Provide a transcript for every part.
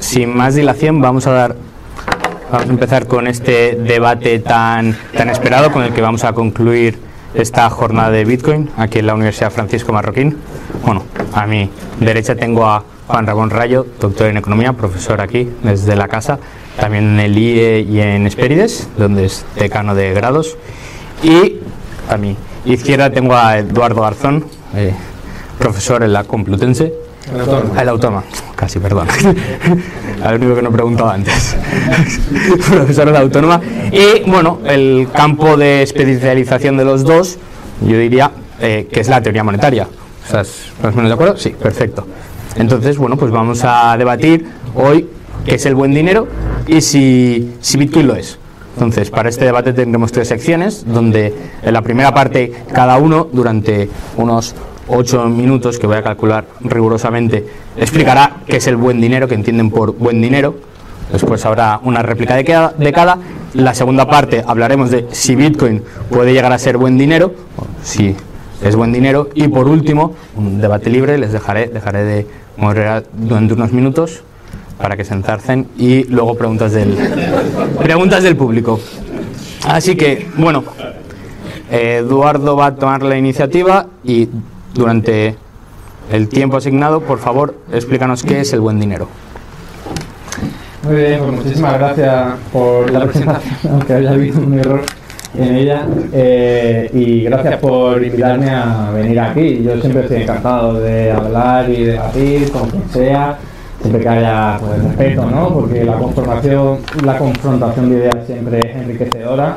Sin más dilación, vamos a dar vamos a empezar con este debate tan tan esperado con el que vamos a concluir esta jornada de Bitcoin aquí en la Universidad Francisco Marroquín. Bueno, a mi derecha tengo a Juan Ramón Rayo, doctor en economía, profesor aquí desde la casa, también en el IE y en Espérides, donde es decano de grados. Y a mi izquierda tengo a Eduardo Garzón, eh, profesor en la Complutense. El autónoma. El autónoma, casi, perdón. Al único que no he preguntado antes. profesor la autónoma. Y bueno, el campo de especialización de los dos, yo diría eh, que es la teoría monetaria. ¿Estás más o menos de acuerdo? Sí, perfecto. Entonces, bueno, pues vamos a debatir hoy qué es el buen dinero y si, si Bitcoin lo es. Entonces, para este debate tendremos tres secciones, donde en la primera parte cada uno, durante unos ocho minutos, que voy a calcular rigurosamente, explicará qué es el buen dinero, que entienden por buen dinero. Después habrá una réplica de cada, de. La segunda parte hablaremos de si Bitcoin puede llegar a ser buen dinero, si es buen dinero. Y por último, un debate libre, les dejaré, dejaré de moderar durante unos minutos para que se enzarcen y luego preguntas del, preguntas del público. Así que, bueno, Eduardo va a tomar la iniciativa y durante el tiempo asignado, por favor, explícanos qué es el buen dinero. Muy bien, pues muchísimas gracias por la presentación, aunque haya habido un error en ella. eh, y gracias por invitarme a venir aquí. Yo siempre estoy encantado de hablar y debatir con quien sea, siempre que haya pues, respeto, ¿no? Porque la conformación, la confrontación de ideas siempre es enriquecedora.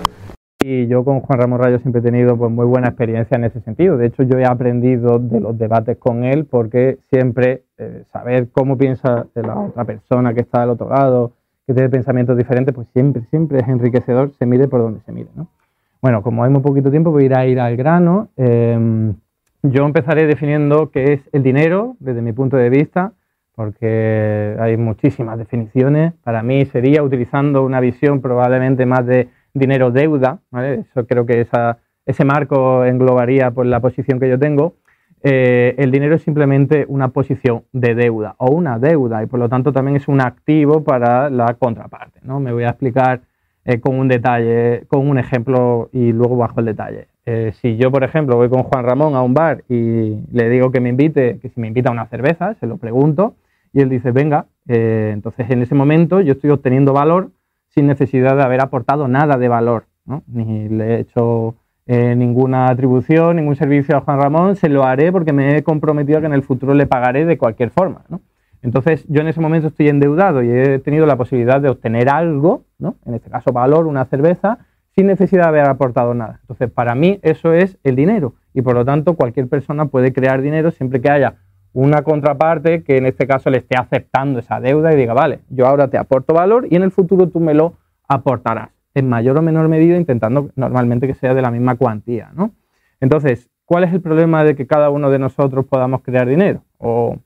Y yo con Juan Ramón Rayo siempre he tenido pues, muy buena experiencia en ese sentido. De hecho, yo he aprendido de los debates con él porque siempre eh, saber cómo piensa la otra persona que está al otro lado, que tiene pensamientos diferentes, pues siempre, siempre es enriquecedor, se mire por donde se mire. ¿no? Bueno, como hay muy poquito tiempo, voy a ir al grano. Eh, yo empezaré definiendo qué es el dinero desde mi punto de vista, porque hay muchísimas definiciones. Para mí sería utilizando una visión probablemente más de dinero-deuda, ¿vale? Eso creo que esa, ese marco englobaría pues, la posición que yo tengo. Eh, el dinero es simplemente una posición de deuda o una deuda y por lo tanto también es un activo para la contraparte. ¿no? Me voy a explicar eh, con un detalle, con un ejemplo y luego bajo el detalle. Eh, si yo, por ejemplo, voy con Juan Ramón a un bar y le digo que me invite, que si me invita a una cerveza, se lo pregunto y él dice, venga, entonces en ese momento yo estoy obteniendo valor sin necesidad de haber aportado nada de valor, ¿no? ni le he hecho eh, ninguna atribución, ningún servicio a Juan Ramón, se lo haré porque me he comprometido a que en el futuro le pagaré de cualquier forma. Entonces yo en ese momento estoy endeudado y he tenido la posibilidad de obtener algo, ¿no? en este caso valor, una cerveza, sin necesidad de haber aportado nada. Entonces para mí eso es el dinero y por lo tanto cualquier persona puede crear dinero siempre que haya una contraparte que en este caso le esté aceptando esa deuda y diga, vale, yo ahora te aporto valor y en el futuro tú me lo aportarás, en mayor o menor medida, intentando normalmente que sea de la misma cuantía. ¿no? Entonces, ¿cuál es el problema de que cada uno de nosotros podamos crear dinero? O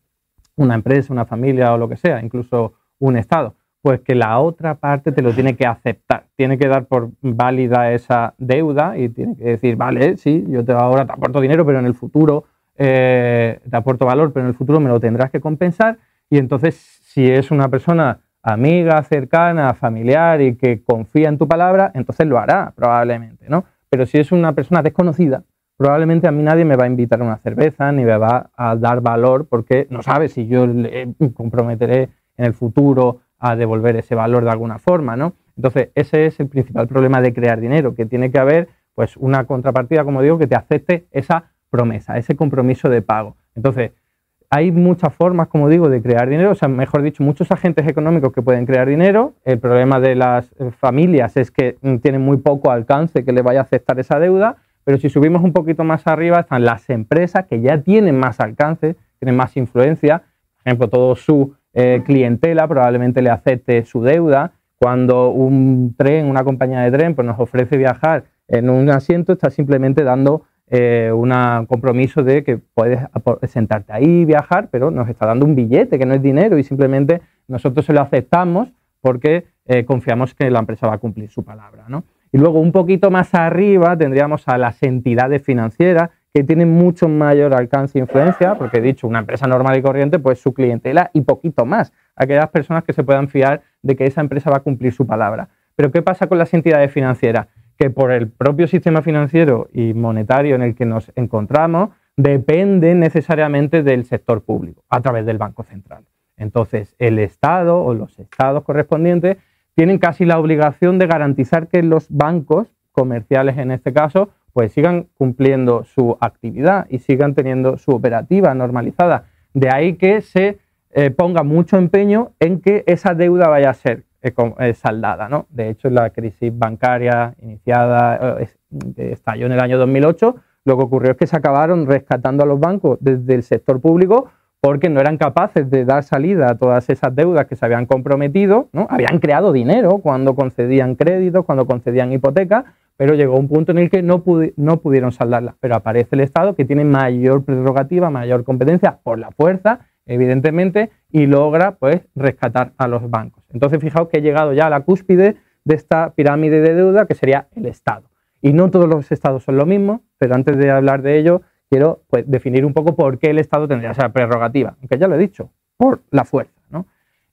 una empresa, una familia o lo que sea, incluso un Estado. Pues que la otra parte te lo tiene que aceptar, tiene que dar por válida esa deuda y tiene que decir, vale, sí, yo te, ahora te aporto dinero, pero en el futuro eh, te aporto valor, pero en el futuro me lo tendrás que compensar. Y entonces, si es una persona amiga, cercana, familiar y que confía en tu palabra, entonces lo hará probablemente, ¿no? Pero si es una persona desconocida, probablemente a mí nadie me va a invitar a una cerveza ni me va a dar valor porque no sabe si yo le comprometeré en el futuro a devolver ese valor de alguna forma, ¿no? Entonces, ese es el principal problema de crear dinero, que tiene que haber pues una contrapartida, como digo, que te acepte esa promesa, ese compromiso de pago. Entonces, hay muchas formas, como digo, de crear dinero, o sea, mejor dicho, muchos agentes económicos que pueden crear dinero. El problema de las familias es que tienen muy poco alcance que le vaya a aceptar esa deuda, pero si subimos un poquito más arriba están las empresas que ya tienen más alcance, tienen más influencia, por ejemplo, todo su eh, clientela probablemente le acepte su deuda. Cuando un tren, una compañía de tren, pues nos ofrece viajar en un asiento, está simplemente dando eh, un compromiso de que puedes sentarte ahí y viajar, pero nos está dando un billete que no es dinero y simplemente nosotros se lo aceptamos porque eh, confiamos que la empresa va a cumplir su palabra. Y luego un poquito más arriba tendríamos a las entidades financieras que tienen mucho mayor alcance e influencia, porque he dicho, una empresa normal y corriente, pues su clientela y poquito más, aquellas personas que se puedan fiar de que esa empresa va a cumplir su palabra. Pero ¿qué pasa con las entidades financieras? Que por el propio sistema financiero y monetario en el que nos encontramos, dependen necesariamente del sector público a través del Banco Central. Entonces, el Estado o los estados correspondientes tienen casi la obligación de garantizar que los bancos comerciales, en este caso, pues sigan cumpliendo su actividad y sigan teniendo su operativa normalizada. De ahí que se eh, ponga mucho empeño en que esa deuda vaya a ser saldada. ¿no? De hecho, la crisis bancaria iniciada eh, estalló en el año 2008. Lo que ocurrió es que se acabaron rescatando a los bancos desde el sector público porque no eran capaces de dar salida a todas esas deudas que se habían comprometido, ¿no? habían creado dinero cuando concedían créditos, cuando concedían hipotecas, pero llegó un punto en el que no, no pudieron saldarlas. Pero aparece el Estado que tiene mayor prerrogativa, mayor competencia por la fuerza evidentemente, y logra pues rescatar a los bancos. Entonces, fijaos que he llegado ya a la cúspide de esta pirámide de deuda que sería el Estado. Y no todos los estados son lo mismo, pero antes de hablar de ello, quiero pues, definir un poco por qué el Estado tendría esa prerrogativa, aunque ya lo he dicho, por la fuerza.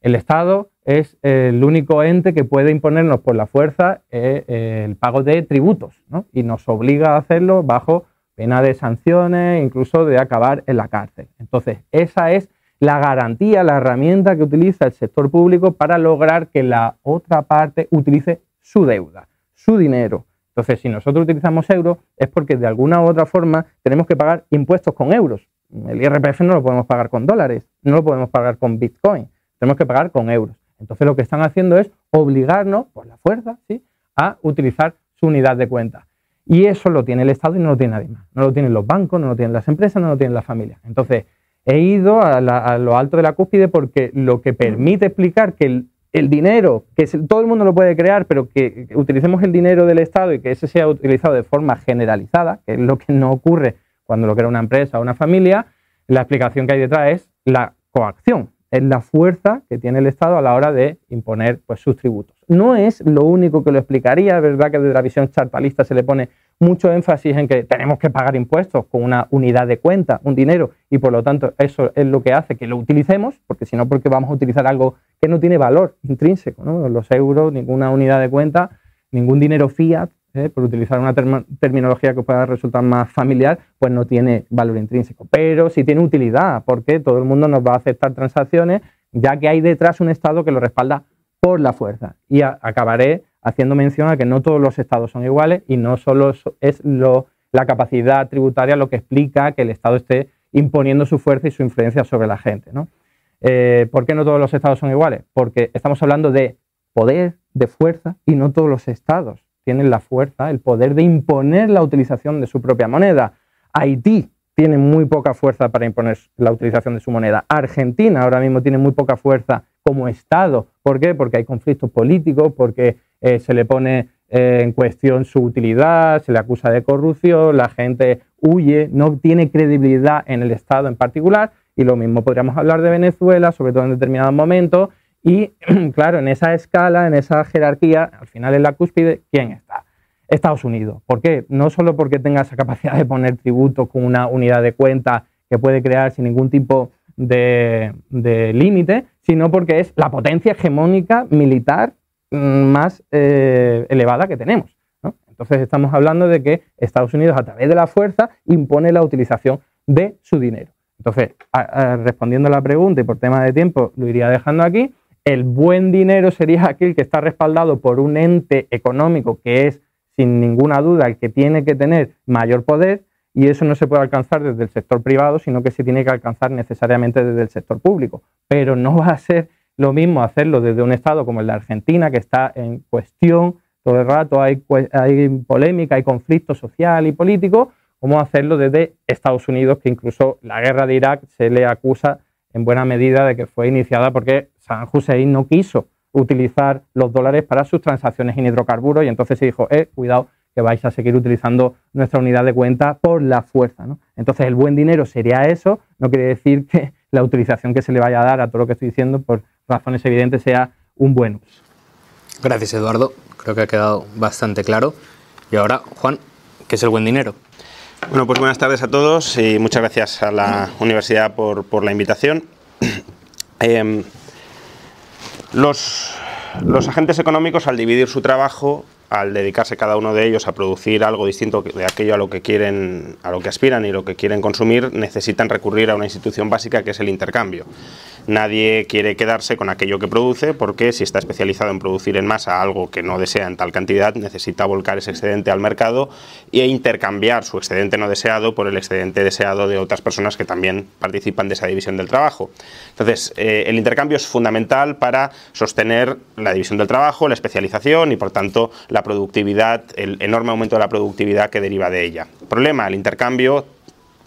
El Estado es el único ente que puede imponernos por la fuerza eh, el pago de tributos y nos obliga a hacerlo bajo pena de sanciones, incluso de acabar en la cárcel. Entonces, esa es la garantía, la herramienta que utiliza el sector público para lograr que la otra parte utilice su deuda, su dinero. Entonces, si nosotros utilizamos euros, es porque de alguna u otra forma tenemos que pagar impuestos con euros. El IRPF no lo podemos pagar con dólares, no lo podemos pagar con Bitcoin, tenemos que pagar con euros. Entonces, lo que están haciendo es obligarnos, por la fuerza, ¿sí? a utilizar su unidad de cuenta. Y eso lo tiene el Estado y no lo tiene nadie más. No lo tienen los bancos, no lo tienen las empresas, no lo tienen las familias. Entonces, he ido a, lo alto de la cúspide porque lo que permite explicar que el, dinero, que todo el mundo lo puede crear, pero que, utilicemos el dinero del Estado y que ese sea utilizado de forma generalizada, que es lo que no ocurre cuando lo crea una empresa o una familia, la explicación que hay detrás es la coacción, es la fuerza que tiene el Estado a la hora de imponer pues, sus tributos. No es lo único que lo explicaría, es verdad que desde la visión chartalista se le pone mucho énfasis en que tenemos que pagar impuestos con una unidad de cuenta, un dinero, y por lo tanto eso es lo que hace que lo utilicemos, porque si no, porque vamos a utilizar algo que no tiene valor intrínseco, ¿no? los euros, ninguna unidad de cuenta, ningún dinero fiat, ¿eh? por utilizar una terminología que pueda resultar más familiar, pues no tiene valor intrínseco, pero sí tiene utilidad, porque todo el mundo nos va a aceptar transacciones, ya que hay detrás un Estado que lo respalda por la fuerza. Y acabaré haciendo mención a que no todos los estados son iguales y no solo es la capacidad tributaria lo que explica que el Estado esté imponiendo su fuerza y su influencia sobre la gente. Eh, ¿Por qué no todos los estados son iguales? Porque estamos hablando de poder, de fuerza, y no todos los estados tienen la fuerza, el poder de imponer la utilización de su propia moneda. Haití tiene muy poca fuerza para imponer la utilización de su moneda. Argentina ahora mismo tiene muy poca fuerza como Estado. ¿Por qué? Porque hay conflictos políticos, porque eh, se le pone eh, en cuestión su utilidad, se le acusa de corrupción, la gente huye, no tiene credibilidad en el Estado en particular. Y lo mismo podríamos hablar de Venezuela, sobre todo en determinados momentos. Y claro, en esa escala, en esa jerarquía, al final en la cúspide, ¿quién está? Estados Unidos. ¿Por qué? No solo porque tenga esa capacidad de poner tributos con una unidad de cuenta que puede crear sin ningún tipo de, límite, sino porque es la potencia hegemónica militar más eh, elevada que tenemos. Entonces estamos hablando de que Estados Unidos a través de la fuerza impone la utilización de su dinero. Entonces, respondiendo a la pregunta y por tema de tiempo, lo iría dejando aquí. El buen dinero sería aquel que está respaldado por un ente económico que es, sin ninguna duda, el que tiene que tener mayor poder y eso no se puede alcanzar desde el sector privado, sino que se tiene que alcanzar necesariamente desde el sector público. Pero no va a ser lo mismo hacerlo desde un Estado como el de Argentina, que está en cuestión todo el rato, hay, hay polémica, hay conflicto social y político, como hacerlo desde Estados Unidos, que incluso la guerra de Irak se le acusa en buena medida de que fue iniciada porque Saddam Hussein no quiso utilizar los dólares para sus transacciones en hidrocarburos y entonces se dijo, eh, cuidado, que vais a seguir utilizando nuestra unidad de cuenta por la fuerza. Entonces el buen dinero sería eso, no quiere decir que la utilización que se le vaya a dar a todo lo que estoy diciendo por razones evidentes sea un buen uso. Gracias Eduardo, creo que ha quedado bastante claro. Y ahora, Juan, ¿qué es el buen dinero? Bueno, pues buenas tardes a todos y muchas gracias a la universidad por, la invitación. Em, los, los agentes económicos, al dividir su trabajo, al dedicarse cada uno de ellos a producir algo distinto de aquello a lo que quieren, a lo que aspiran y lo que quieren consumir, necesitan recurrir a una institución básica que es el intercambio. Nadie quiere quedarse con aquello que produce porque si está especializado en producir en masa algo que no desea en tal cantidad, necesita volcar ese excedente al mercado e intercambiar su excedente no deseado por el excedente deseado de otras personas que también participan de esa división del trabajo. Entonces, eh, el intercambio es fundamental para sostener la división del trabajo, la especialización y, por tanto, la productividad, el enorme aumento de la productividad que deriva de ella. Problema, el intercambio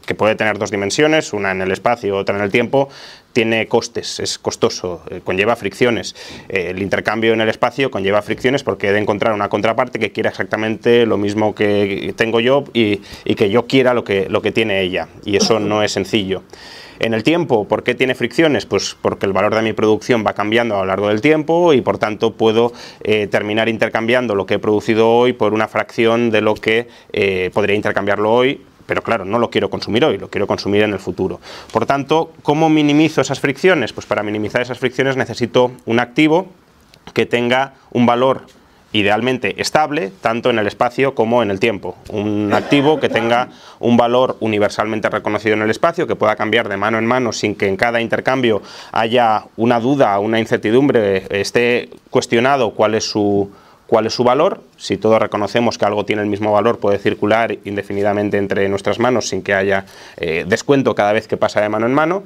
que puede tener dos dimensiones, una en el espacio, otra en el tiempo, tiene costes, es costoso, eh, conlleva fricciones. Eh, el intercambio en el espacio conlleva fricciones porque he de encontrar una contraparte que quiera exactamente lo mismo que tengo yo y, que yo quiera lo que, lo que tiene ella. Y eso no es sencillo. En el tiempo, ¿por qué tiene fricciones? Pues porque el valor de mi producción va cambiando a lo largo del tiempo y por tanto puedo eh, terminar intercambiando lo que he producido hoy por una fracción de lo que podría intercambiarlo hoy pero claro, no lo quiero consumir hoy, lo quiero consumir en el futuro. Por tanto, ¿cómo minimizo esas fricciones? Pues para minimizar esas fricciones necesito un activo que tenga un valor idealmente estable, tanto en el espacio como en el tiempo. Un activo que tenga un valor universalmente reconocido en el espacio, que pueda cambiar de mano en mano sin que en cada intercambio haya una duda, una incertidumbre, esté cuestionado cuál es su cuál es su valor. Si todos reconocemos que algo tiene el mismo valor, puede circular indefinidamente entre nuestras manos sin que haya eh, descuento cada vez que pasa de mano en mano.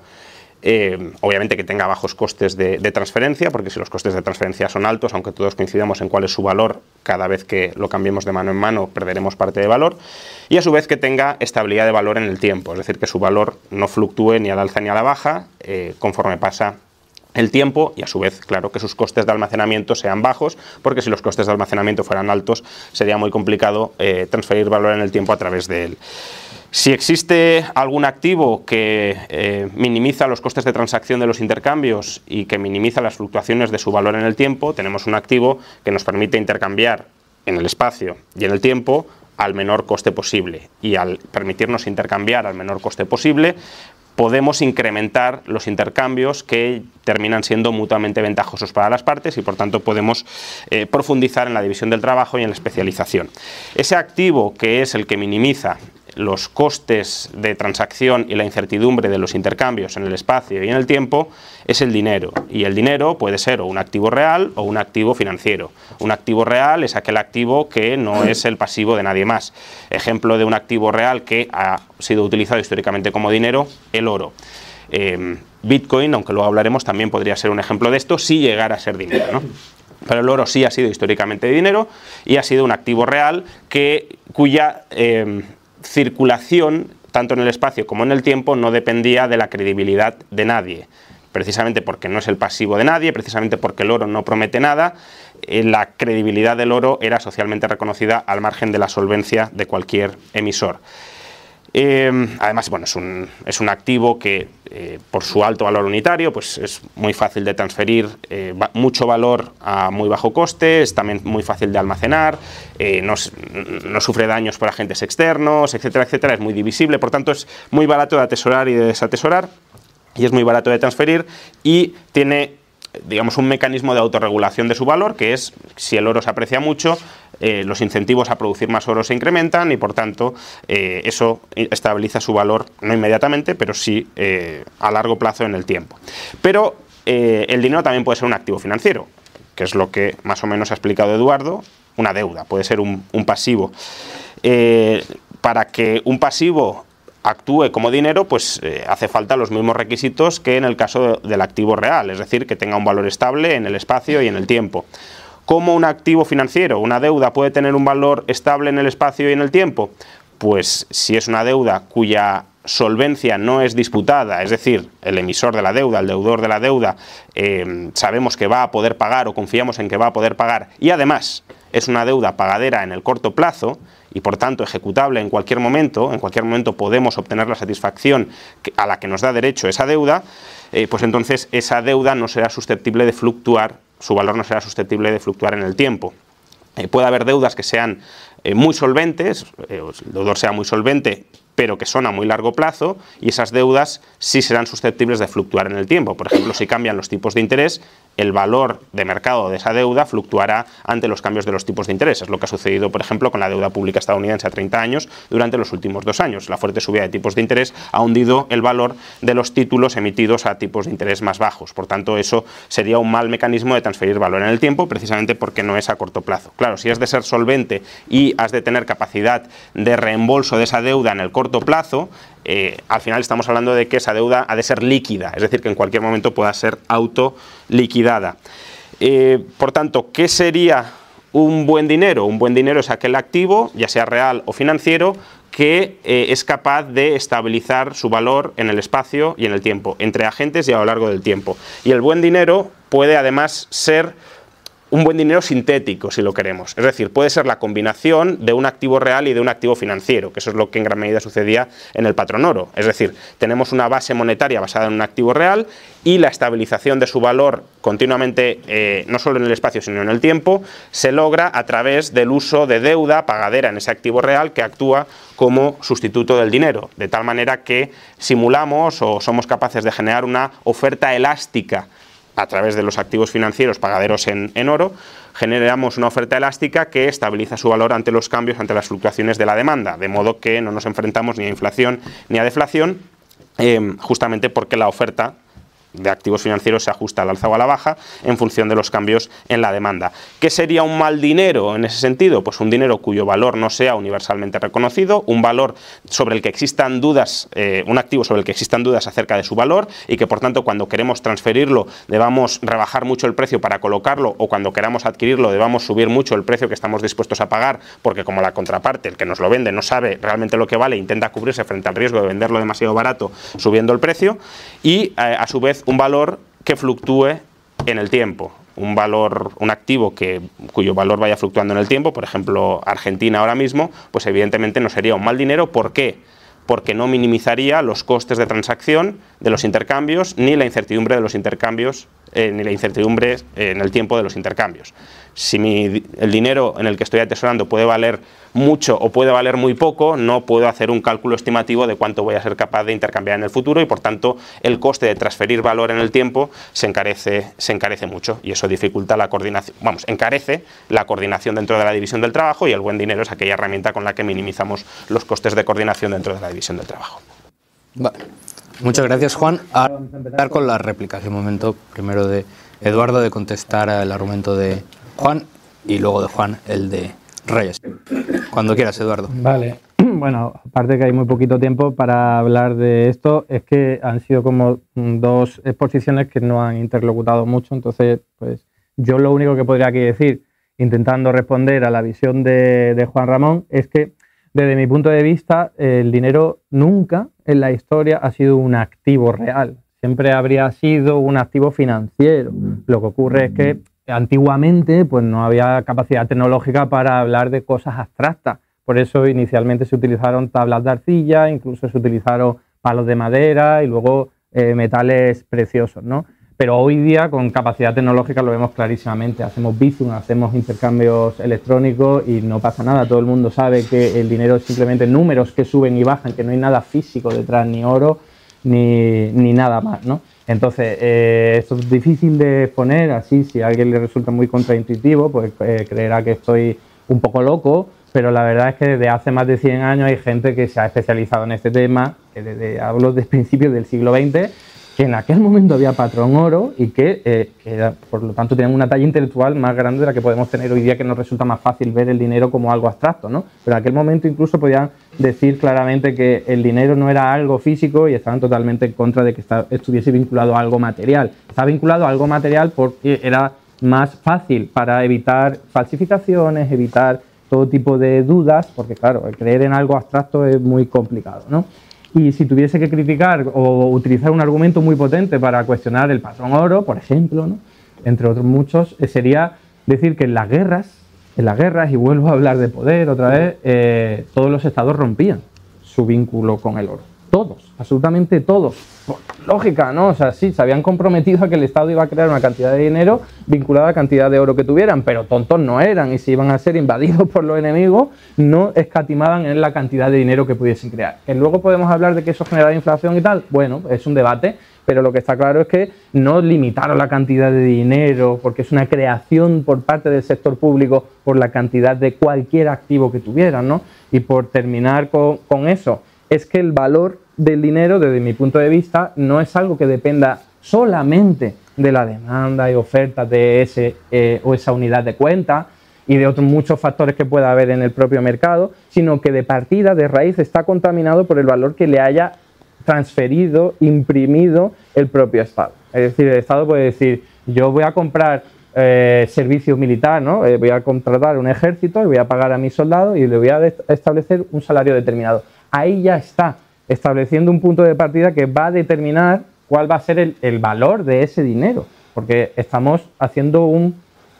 Eh, obviamente que tenga bajos costes de, transferencia, porque si los costes de transferencia son altos, aunque todos coincidamos en cuál es su valor, cada vez que lo cambiemos de mano en mano perderemos parte de valor. Y a su vez que tenga estabilidad de valor en el tiempo, es decir, que su valor no fluctúe ni al alza ni a la baja eh, conforme pasa el tiempo y a su vez, claro, que sus costes de almacenamiento sean bajos, porque si los costes de almacenamiento fueran altos, sería muy complicado eh, transferir valor en el tiempo a través de él. Si existe algún activo que eh, minimiza los costes de transacción de los intercambios y que minimiza las fluctuaciones de su valor en el tiempo, tenemos un activo que nos permite intercambiar en el espacio y en el tiempo al menor coste posible. Y al permitirnos intercambiar al menor coste posible, podemos incrementar los intercambios que terminan siendo mutuamente ventajosos para las partes y por tanto podemos eh, profundizar en la división del trabajo y en la especialización. Ese activo que es el que minimiza los costes de transacción y la incertidumbre de los intercambios en el espacio y en el tiempo es el dinero. Y el dinero puede ser o un activo real o un activo financiero. Un activo real es aquel activo que no es el pasivo de nadie más. Ejemplo de un activo real que ha sido utilizado históricamente como dinero, el oro. Em, Bitcoin, aunque luego hablaremos, también podría ser un ejemplo de esto si llegara a ser dinero. Pero el oro sí ha sido históricamente dinero y ha sido un activo real que, cuya em, circulación, tanto en el espacio como en el tiempo, no dependía de la credibilidad de nadie. Precisamente porque no es el pasivo de nadie, precisamente porque el oro no promete nada, eh, la credibilidad del oro era socialmente reconocida al margen de la solvencia de cualquier emisor. Em, además, bueno, es un, es un activo que eh, por su alto valor unitario pues es muy fácil de transferir eh, mucho valor a muy bajo coste, es también muy fácil de almacenar, eh, no, no, sufre daños por agentes externos, etcétera, etcétera, es muy divisible, por tanto es muy barato de atesorar y de desatesorar y es muy barato de transferir y tiene digamos, un mecanismo de autorregulación de su valor, que es si el oro se aprecia mucho, eh, los incentivos a producir más oro se incrementan y por tanto eh, eso estabiliza su valor no inmediatamente, pero sí eh, a largo plazo en el tiempo. Pero el dinero también puede ser un activo financiero, que es lo que más o menos ha explicado Eduardo, una deuda, puede ser un, un pasivo. para que un pasivo actúe como dinero, pues hace falta los mismos requisitos que en el caso del activo real, es decir, que tenga un valor estable en el espacio y en el tiempo. ¿Cómo un activo financiero, una deuda, puede tener un valor estable en el espacio y en el tiempo? Pues si es una deuda cuya solvencia no es disputada, es decir, el emisor de la deuda, el deudor de la deuda, eh, sabemos que va a poder pagar o confiamos en que va a poder pagar y además es una deuda pagadera en el corto plazo y por tanto ejecutable en cualquier momento, en cualquier momento podemos obtener la satisfacción a la que nos da derecho esa deuda, eh, pues entonces esa deuda no será susceptible de fluctuar su valor no será susceptible de fluctuar en el tiempo. Eh, puede haber deudas que sean eh, muy solventes, el deudor sea muy solvente, pero que son a muy largo plazo, y esas deudas sí serán susceptibles de fluctuar en el tiempo. Por ejemplo, si cambian los tipos de interés, el valor de mercado de esa deuda fluctuará ante los cambios de los tipos de interés. Es lo que ha sucedido, por ejemplo, con la deuda pública estadounidense a 30 años durante los últimos dos años. La fuerte subida de tipos de interés ha hundido el valor de los títulos emitidos a tipos de interés más bajos. Por tanto, eso sería un mal mecanismo de transferir valor en el tiempo, precisamente porque no es a corto plazo. Claro, si has de ser solvente y has de tener capacidad de reembolso de esa deuda en el corto plazo, eh, al final estamos hablando de que esa deuda ha de ser líquida, es decir, que en cualquier momento pueda ser autoliquidada. Eh, por tanto, ¿qué sería un buen dinero? Un buen dinero es aquel activo, ya sea real o financiero, que eh, es capaz de estabilizar su valor en el espacio y en el tiempo, entre agentes y a lo largo del tiempo. Y el buen dinero puede además ser un buen dinero sintético, si lo queremos. Es decir, puede ser la combinación de un activo real y de un activo financiero, que eso es lo que en gran medida sucedía en el patrón oro. Es decir, tenemos una base monetaria basada en un activo real y la estabilización de su valor continuamente, eh, no solo en el espacio, sino en el tiempo, se logra a través del uso de deuda pagadera en ese activo real que actúa como sustituto del dinero, de tal manera que simulamos o somos capaces de generar una oferta elástica a través de los activos financieros pagaderos en, oro, generamos una oferta elástica que estabiliza su valor ante los cambios, ante las fluctuaciones de la demanda, de modo que no nos enfrentamos ni a inflación ni a deflación, eh, justamente porque la oferta de activos financieros se ajusta al alza o a la baja en función de los cambios en la demanda. ¿Qué sería un mal dinero en ese sentido? Pues un dinero cuyo valor no sea universalmente reconocido, un valor sobre el que existan dudas, eh, un activo sobre el que existan dudas acerca de su valor y que por tanto cuando queremos transferirlo debamos rebajar mucho el precio para colocarlo o cuando queramos adquirirlo debamos subir mucho el precio que estamos dispuestos a pagar porque como la contraparte, el que nos lo vende, no sabe realmente lo que vale, intenta cubrirse frente al riesgo de venderlo demasiado barato subiendo el precio y eh, a su vez un valor que fluctúe en el tiempo. Un valor, un activo que, cuyo valor vaya fluctuando en el tiempo, por ejemplo, Argentina ahora mismo, pues evidentemente no sería un mal dinero. ¿Por qué? Porque no minimizaría los costes de transacción de los intercambios ni la incertidumbre de los intercambios, eh, ni la incertidumbre en el tiempo de los intercambios si el dinero en el que estoy atesorando puede valer mucho o puede valer muy poco, no puedo hacer un cálculo estimativo de cuánto voy a ser capaz de intercambiar en el futuro y por tanto el coste de transferir valor en el tiempo se encarece, se encarece mucho y eso dificulta la coordinación, vamos, encarece la coordinación dentro de la división del trabajo y el buen dinero es aquella herramienta con la que minimizamos los costes de coordinación dentro de la división del trabajo. Muchas gracias Juan. Ahora vamos a empezar con las réplicas. Un momento primero de Eduardo de contestar al argumento de Juan y luego de Juan el de Reyes. Cuando quieras, Eduardo. Vale. Bueno, aparte que hay muy poquito tiempo para hablar de esto, es que han sido como dos exposiciones que no han interlocutado mucho, entonces, pues yo lo único que podría aquí decir, intentando responder a la visión de, de Juan Ramón, es que desde mi punto de vista, el dinero nunca en la historia ha sido un activo real, siempre habría sido un activo financiero. Lo que ocurre es que antiguamente pues no había capacidad tecnológica para hablar de cosas abstractas. Por eso inicialmente se utilizaron tablas de arcilla, incluso se utilizaron palos de madera y luego eh, metales preciosos, ¿no? Pero hoy día con capacidad tecnológica lo vemos clarísimamente. Hacemos Bizum, hacemos intercambios electrónicos y no pasa nada. Todo el mundo sabe que el dinero es simplemente números que suben y bajan, que no hay nada físico detrás, ni oro, ni, ni nada más, ¿no? Entonces, eh, esto es difícil de exponer así, si a alguien le resulta muy contraintuitivo, pues eh, creerá que estoy un poco loco, pero la verdad es que desde hace más de 100 años hay gente que se ha especializado en este tema, que desde, hablo de principios del siglo XX, que en aquel momento había patrón oro y que, eh, por lo tanto tenían una talla intelectual más grande de la que podemos tener hoy día, que nos resulta más fácil ver el dinero como algo abstracto, ¿no? Pero en aquel momento incluso podían decir claramente que el dinero no era algo físico y estaban totalmente en contra de que estuviese vinculado a algo material. Estaba vinculado a algo material porque era más fácil para evitar falsificaciones, evitar todo tipo de dudas, porque claro, creer en algo abstracto es muy complicado, ¿no? Y si tuviese que criticar o utilizar un argumento muy potente para cuestionar el patrón oro, por ejemplo, entre otros muchos, eh, sería decir que en las guerras, en las guerras, y vuelvo a hablar de poder otra vez, eh, todos los estados rompían su vínculo con el oro. Todos, absolutamente todos. lógica, ¿no? O sea, sí, se habían comprometido a que el Estado iba a crear una cantidad de dinero vinculada a la cantidad de oro que tuvieran, pero tontos no eran y si iban a ser invadidos por los enemigos, no escatimaban en la cantidad de dinero que pudiesen crear. Que luego podemos hablar de que eso genera inflación y tal, bueno, es un debate, pero lo que está claro es que no limitaron la cantidad de dinero, porque es una creación por parte del sector público por la cantidad de cualquier activo que tuvieran, ¿no? Y por terminar con eso, es que el valor del dinero, desde mi punto de vista, no es algo que dependa solamente de la demanda y oferta de ese eh, o esa unidad de cuenta y de otros muchos factores que pueda haber en el propio mercado, sino que de partida, de raíz, está contaminado por el valor que le haya transferido, imprimido el propio Estado. Es decir, el Estado puede decir, yo voy a comprar eh, servicio militar, ¿no? Eh, voy a contratar un ejército y voy a pagar a mis soldados y le voy a establecer un salario determinado ahí ya está estableciendo un punto de partida que va a determinar cuál va a ser el, valor de ese dinero, porque estamos haciendo un,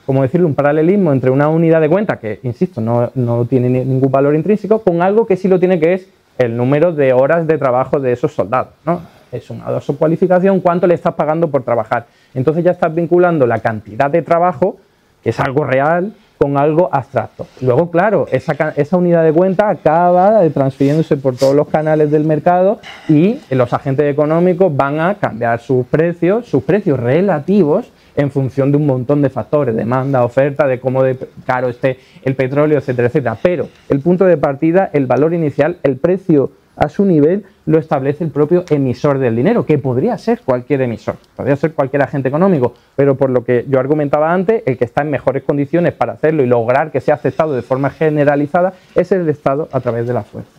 como decirlo, un paralelismo entre una unidad de cuenta que, insisto, no, tiene ningún valor intrínseco, con algo que sí lo tiene, que es el número de horas de trabajo de esos soldados. ¿no? Es una su cualificación, cuánto le estás pagando por trabajar. Entonces ya estás vinculando la cantidad de trabajo, que es algo real, con algo abstracto. Luego, claro, esa, unidad de cuenta acaba transfiriéndose por todos los canales del mercado y los agentes económicos van a cambiar sus precios, sus precios relativos en función de un montón de factores, demanda, oferta, de cómo de caro esté el petróleo, etcétera, etcétera. Pero el punto de partida, el valor inicial, el precio a su nivel lo establece el propio emisor del dinero, que podría ser cualquier emisor, podría ser cualquier agente económico, pero por lo que yo argumentaba antes, el que está en mejores condiciones para hacerlo y lograr que sea aceptado de forma generalizada es el Estado a través de la fuerza.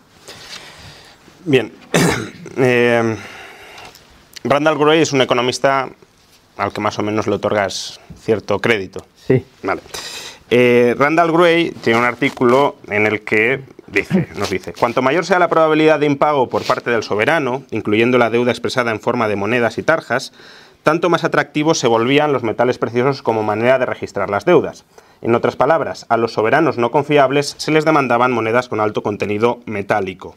Bien. Eh, Randall Gray es un economista al que más o menos le otorgas cierto crédito. Sí. Vale. Eh, Randall Gray tiene un artículo en el que dice, nos dice, cuanto mayor sea la probabilidad de impago por parte del soberano, incluyendo la deuda expresada en forma de monedas y tarjas, tanto más atractivos se volvían los metales preciosos como manera de registrar las deudas. En otras palabras, a los soberanos no confiables se les demandaban monedas con alto contenido metálico.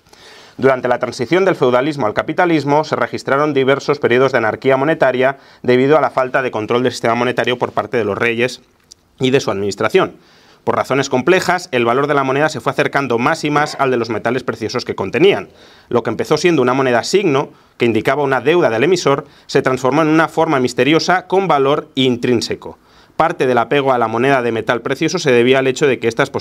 Durante la transición del feudalismo al capitalismo se registraron diversos periodos de anarquía monetaria debido a la falta de control del sistema monetario por parte de los reyes y de su administración. Por razones complejas, el valor de la moneda se fue acercando más y más al de los metales preciosos que contenían. Lo que empezó siendo una moneda signo, que indicaba una deuda del emisor, se transformó en una forma misteriosa con valor intrínseco. Parte del apego a la moneda de metal precioso se debía al hecho de que éstas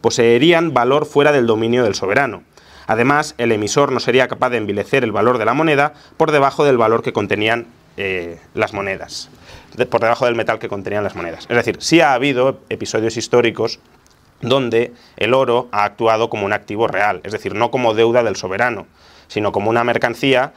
poseerían valor fuera del dominio del soberano. Además, el emisor no sería capaz de envilecer el valor de la moneda por debajo del valor que contenían eh, las monedas por debajo del metal que contenían las monedas. Es decir, sí ha habido episodios históricos donde el oro ha actuado como un activo real, es decir, no como deuda del soberano, sino como una mercancía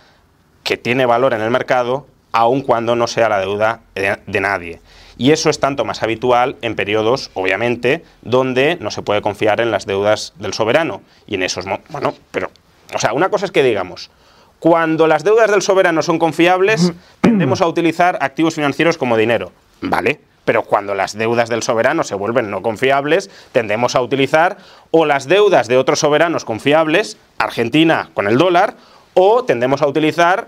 que tiene valor en el mercado aun cuando no sea la deuda de, nadie. Y eso es tanto más habitual en periodos, obviamente, donde no se puede confiar en las deudas del soberano. Y en esos, bueno, pero, o sea, una cosa es que digamos, cuando las deudas del soberano son confiables, tendemos a utilizar activos financieros como dinero. Vale, pero cuando las deudas del soberano se vuelven no confiables, tendemos a utilizar o las deudas de otros soberanos confiables, Argentina con el dólar, o tendemos a utilizar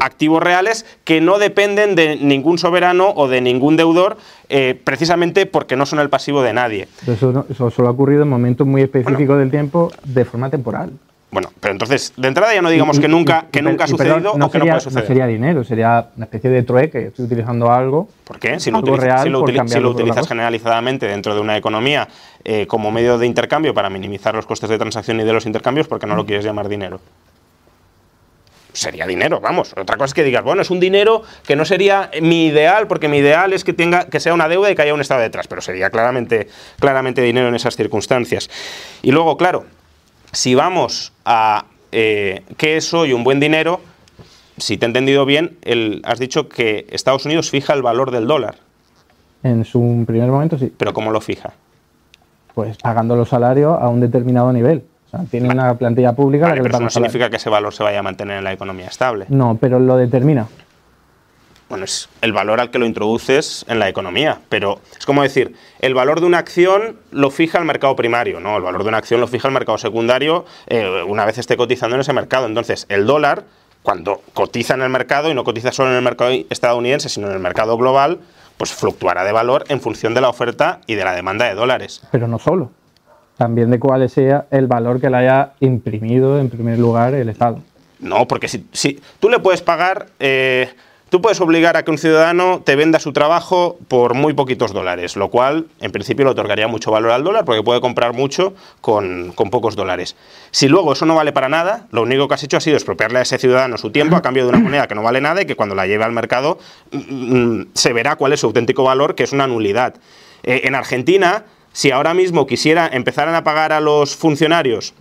activos reales que no dependen de ningún soberano o de ningún deudor, eh, precisamente porque no son el pasivo de nadie. Eso, solo ha ocurrido en momentos muy específicos del tiempo de forma temporal. Bueno, pero entonces, de entrada ya no digamos Y- que nunca, que y- nunca ha perdón, sucedido no o que sería, no puede suceder. No sería dinero, sería una especie de trueque. Estoy utilizando algo. ¿Por qué? Si lo, utiliza- real si lo si utilizas generalizadamente dentro de una economía eh, como medio de intercambio para minimizar los costes de transacción y de los intercambios, ¿por qué no lo quieres llamar dinero? Sería dinero, vamos. Otra cosa es que digas, bueno, es un dinero que no sería mi ideal, porque mi ideal es que tenga que sea una deuda y que haya un Estado detrás, pero sería claramente, claramente dinero en esas circunstancias. Y luego, claro, si vamos a eh, qué es hoy un buen dinero, si te he entendido bien, el- has dicho que Estados Unidos fija el valor del dólar. En su primer momento, sí. Pero ¿cómo lo fija? Pues pagando los salarios a un determinado nivel. O sea, tiene una plantilla pública a la Vale, que pero eso no significa que ese valor se vaya a mantener en la economía estable. No, pero lo determina. Bueno, es el valor al que lo introduces en la economía. Pero es como decir, el valor de una acción lo fija el mercado primario, ¿no? El valor de una acción lo fija el mercado secundario eh, una vez esté cotizando en ese mercado. Entonces, el dólar, cuando cotiza en el mercado, y no cotiza solo en el mercado estadounidense, sino en el mercado global, pues fluctuará de valor en función de la oferta y de la demanda de dólares. Pero no solo. También de cuál sea el valor que le haya imprimido en primer lugar el Estado. No, porque si, si tú le puedes pagar, eh, tú puedes obligar a que un ciudadano te venda su trabajo por muy poquitos dólares, lo cual en principio le otorgaría mucho valor al dólar porque puede comprar mucho con, con pocos dólares. Si luego eso no vale para nada, lo único que has hecho ha sido expropiarle a ese ciudadano su tiempo a cambio de una moneda que no vale nada y que cuando la lleve al mercado mm, mm, se verá cuál es su auténtico valor, que es una nulidad. Eh, en Argentina, si ahora mismo quisiera empezaran a pagar a los funcionarios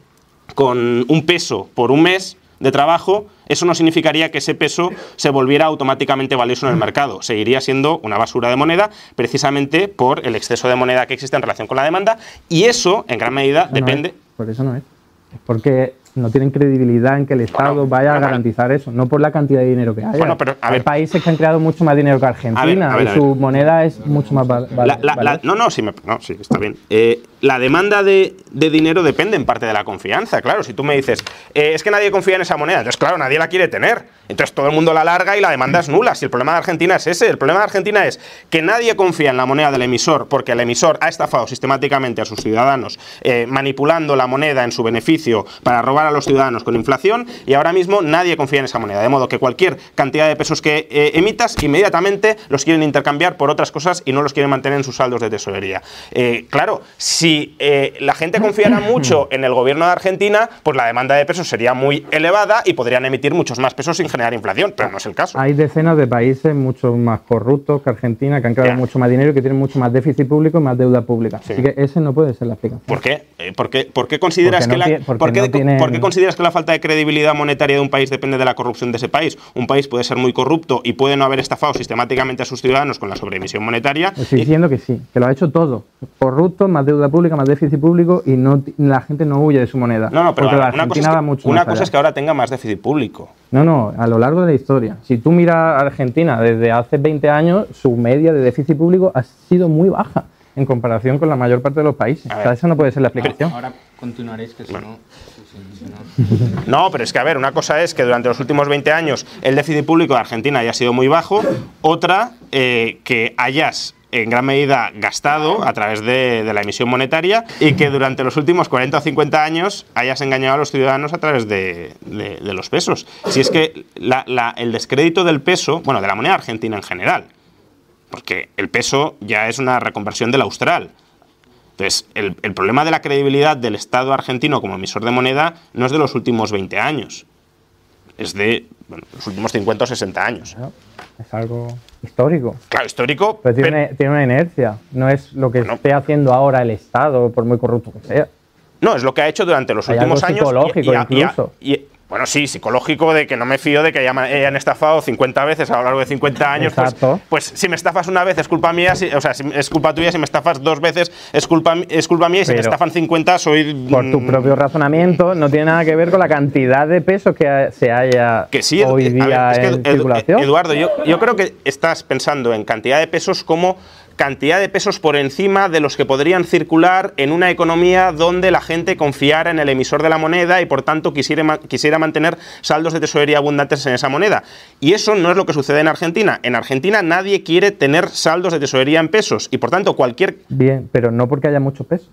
con un peso por un mes de trabajo, eso no significaría que ese peso se volviera automáticamente valioso en el mercado. Seguiría siendo una basura de moneda precisamente por el exceso de moneda que existe en relación con la demanda y eso, en gran medida, No depende... es, por eso no. Es porque no tienen credibilidad en que el Estado Bueno, vaya a garantizar eso, no por la cantidad de dinero que haya. Bueno, pero, a Hay ver. países que han creado mucho más dinero que Argentina a ver, a y su moneda es mucho más val- val- La- la- la- valiosa. no, no, sí, me- no, sí, está bien. Eh, la demanda de, de dinero depende en parte de la confianza. Claro, si tú me dices, eh, es que nadie confía en esa moneda, entonces, claro, nadie la quiere tener. Entonces todo el mundo la larga y la demanda es nula. Si el problema de Argentina es ese, el problema de Argentina es que nadie confía en la moneda del emisor porque el emisor ha estafado sistemáticamente a sus ciudadanos, eh, manipulando la moneda en su beneficio para robar a los ciudadanos con inflación y ahora mismo nadie confía en esa moneda. De modo que cualquier cantidad de pesos que eh, emitas, inmediatamente los quieren intercambiar por otras cosas y no los quieren mantener en sus saldos de tesorería. Eh, claro, si eh, la gente confiara mucho en el gobierno de Argentina, pues la demanda de pesos sería muy elevada y podrían emitir muchos más pesos sin generar inflación, pero no es el caso. Hay decenas de países mucho más corruptos que Argentina, que han creado mucho más dinero y que tienen mucho más déficit público y más deuda pública. Sí. Así que ese no puede ser la explicación. ¿Por qué? ¿Por qué, por qué consideras Porque no que la, porque no por qué consideras que la falta de credibilidad monetaria de un país depende de la corrupción de ese país? Un país puede ser muy corrupto y puede no haber estafado sistemáticamente a sus ciudadanos con la sobreemisión monetaria. Estoy y- diciendo que sí, que lo ha hecho todo. Corrupto, más deuda pública, más déficit público y no la gente no huye de su moneda. no, no, pero la una cosa, Argentina es que, va mucho una cosa es que ahora tenga más déficit público. No, no, a lo largo de la historia. Si tú miras a Argentina desde hace 20 años, su media de déficit público ha sido muy baja en comparación con la mayor parte de los países. O sea, esa no puede ser la explicación. Ahora continuaréis que si no... no- pero es que, a ver, una cosa es que durante los últimos 20 años el déficit público de Argentina haya sido muy bajo, otra, eh, que hayas en gran medida gastado a través de, la emisión monetaria y que durante los últimos 40 o 50 años hayas engañado a los ciudadanos a través de, los pesos. Si es que el descrédito del peso, bueno, de la moneda argentina en general, porque el peso ya es una reconversión del austral. Entonces, el, el problema de la credibilidad del Estado argentino como emisor de moneda no es de los últimos 20 años, es de bueno, los últimos 50 o 60 años. Es algo histórico. Claro, histórico, Pero tiene, pero- una, tiene una inercia. No es lo que Bueno. esté haciendo ahora el Estado, por muy corrupto que sea. no, es lo que ha hecho durante los Hay últimos algo años. psicológico ha- ha- incluso. y- bueno, sí, psicológico de que no me fío de que hayan, hayan estafado 50 veces a lo largo de 50 años. Pues, Exacto. pues si me estafas una vez es culpa mía, si- o sea, si es culpa tuya, si me estafas dos veces es culpa, es culpa mía y si me estafan 50 soy... Por tu mm, propio razonamiento, no tiene nada que ver con la cantidad de pesos que ha- se haya Que sí, hoy eh, día ver, es que, en Edu- circulación. Eduardo, yo, yo creo que estás pensando en cantidad de pesos como cantidad de pesos por encima de los que podrían circular en una economía donde la gente confiara en el emisor de la moneda y por tanto quisiera, quisiera mantener saldos de tesorería abundantes en esa moneda. Y eso no es lo que sucede en Argentina. En Argentina nadie quiere tener saldos de tesorería en pesos y por tanto cualquier... Bien, pero no porque haya mucho peso.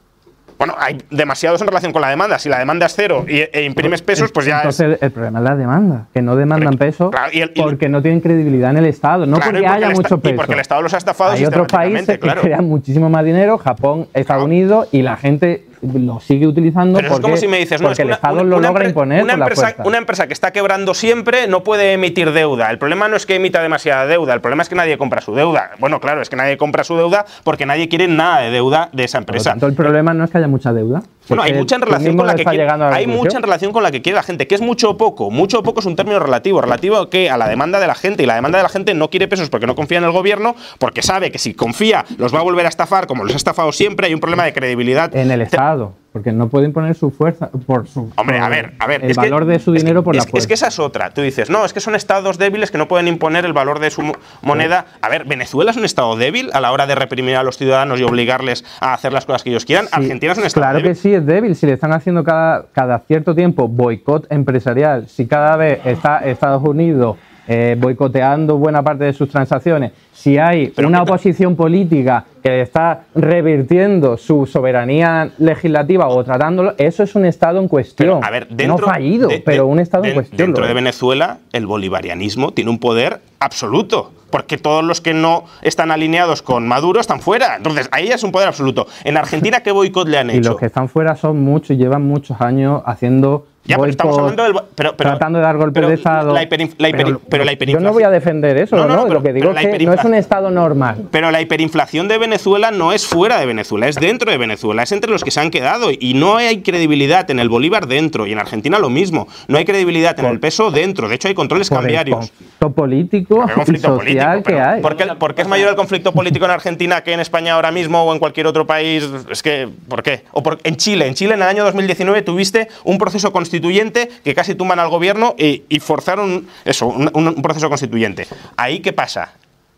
Bueno, hay demasiados en relación con la demanda. Si la demanda es cero y, e imprimes pesos, pues ya Entonces, el problema es la demanda, que no demandan pesos Claro, y el- y- porque no tienen credibilidad en el Estado, no Claro, porque haya mucho peso. Y porque el Estado los ha estafado Hay otros países que crean muchísimo más dinero, Japón, Estados. Unidos, y la gente lo sigue utilizando Pero eso es porque, como si me dices, no, es porque que el Estado una- lo una logra imponer una la empresa, fuerza. una empresa que está quebrando siempre no puede emitir deuda. El problema no es que emita demasiada deuda, el problema es que nadie compra su deuda. Bueno, claro, es que nadie compra su deuda porque nadie quiere nada de deuda de esa Por lo empresa. tanto, el problema no es que haya mucha deuda. Bueno, hay mucha en relación con la que quiere, la hay mucha en relación con la que quiere la gente, que es mucho o poco. Mucho o poco es un término relativo, relativo a que a la demanda de la gente. Y la demanda de la gente no quiere pesos porque no confía en el gobierno, porque sabe que si confía los va a volver a estafar como los ha estafado siempre, hay un problema de credibilidad. En el Estado, porque no pueden poner su fuerza por su Hombre, por a ver, a ver. el es que- valor de su es que- dinero por es, la fuerza. Es que esa es otra. Tú dices, no, es que son estados débiles que no pueden imponer el valor de su mo- moneda. A ver, ¿Venezuela es un estado débil a la hora de reprimir a los ciudadanos y obligarles a hacer las cosas que ellos quieran? Sí, Argentina es un estado Claro débil. que sí, es débil. Si le están haciendo cada, cada cierto tiempo boicot empresarial, si cada vez está Estados Unidos eh, boicoteando buena parte de sus transacciones, si hay una oposición política que está revirtiendo su soberanía legislativa o tratándolo, eso es un Estado en cuestión. Pero, a ver, dentro, no fallido, de- pero un Estado en cuestión. Dentro de. Venezuela, el bolivarianismo tiene un poder absoluto. Porque todos los que no están alineados con Maduro están fuera. Entonces, ahí es un poder absoluto. En Argentina, ¿qué boicot le han Y hecho? los que están fuera son muchos y llevan muchos años haciendo. Ya, pero estamos hablando del pero- pero- tratando de dar golpes pero de Estado. la pero la Yo hiperinflación- no voy a defender eso, No, ¿no? no, pero- Lo que digo es que no es hiperinflación- un Estado normal. Pero la hiperinflación de Venezuela no es fuera de Venezuela, es dentro de Venezuela, es entre los que se han quedado. Y no hay credibilidad en el Bolívar dentro, y en Argentina lo mismo. No hay credibilidad en el peso dentro. De hecho, hay controles Por el cambiarios. conflicto político y conflicto social político, que hay. ¿por qué, por qué es mayor el conflicto político en Argentina que en España ahora mismo o en cualquier otro país? Es que, ¿por qué? O por- en Chile, en Chile en el año 2019 tuviste un proceso constituyente que casi tumban al gobierno y, y forzaron eso, un, un- proceso constituyente. ¿Ahí qué pasa?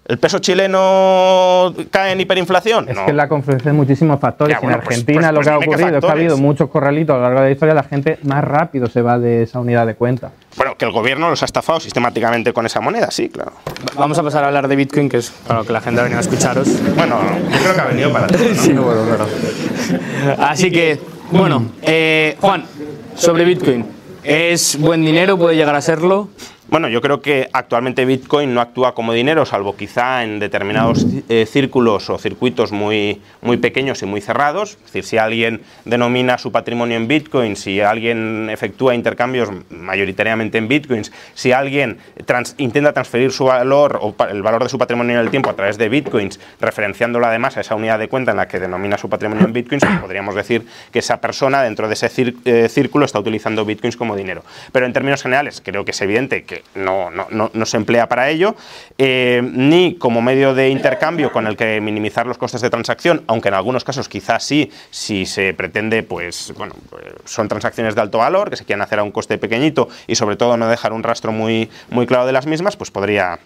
¿El peso chileno cae en hiperinflación? Es No. que la confluencia de muchísimos factores. Ya, bueno, en pues- Argentina pues- lo pues que ha ocurrido es que ha habido muchos corralitos a lo largo de la historia. La gente más rápido se va de esa unidad de cuenta. Bueno, que el gobierno los ha estafado sistemáticamente con esa moneda, sí, claro. Vamos a pasar a hablar de Bitcoin, que es para lo que la gente ha venido a escucharos. Bueno, yo creo que ha venido para todo, ¿no? Sí, bueno, claro. Así que, bueno, eh, Juan, sobre Bitcoin. ¿Es buen dinero? ¿Puede llegar a serlo? Bueno, yo creo que actualmente Bitcoin no actúa como dinero, salvo quizá en determinados eh, círculos o circuitos muy, muy pequeños y muy cerrados. Es decir, si alguien denomina su patrimonio en Bitcoin, si alguien efectúa intercambios mayoritariamente en Bitcoins, si alguien intenta transferir su valor o el valor de su patrimonio en el tiempo a través de Bitcoins, referenciándolo además a esa unidad de cuenta en la que denomina su patrimonio en Bitcoins, pues podríamos decir que esa persona dentro de ese eh, círculo está utilizando Bitcoins como dinero. Pero en términos generales, creo que es evidente que no, no, no- no se emplea para ello, eh, ni como medio de intercambio con el que minimizar los costes de transacción, aunque en algunos casos quizás sí, si se pretende, pues, bueno, pues, son transacciones de alto valor, que se quieren hacer a un coste pequeñito y sobre todo no dejar un rastro muy, muy claro de las mismas, pues podría,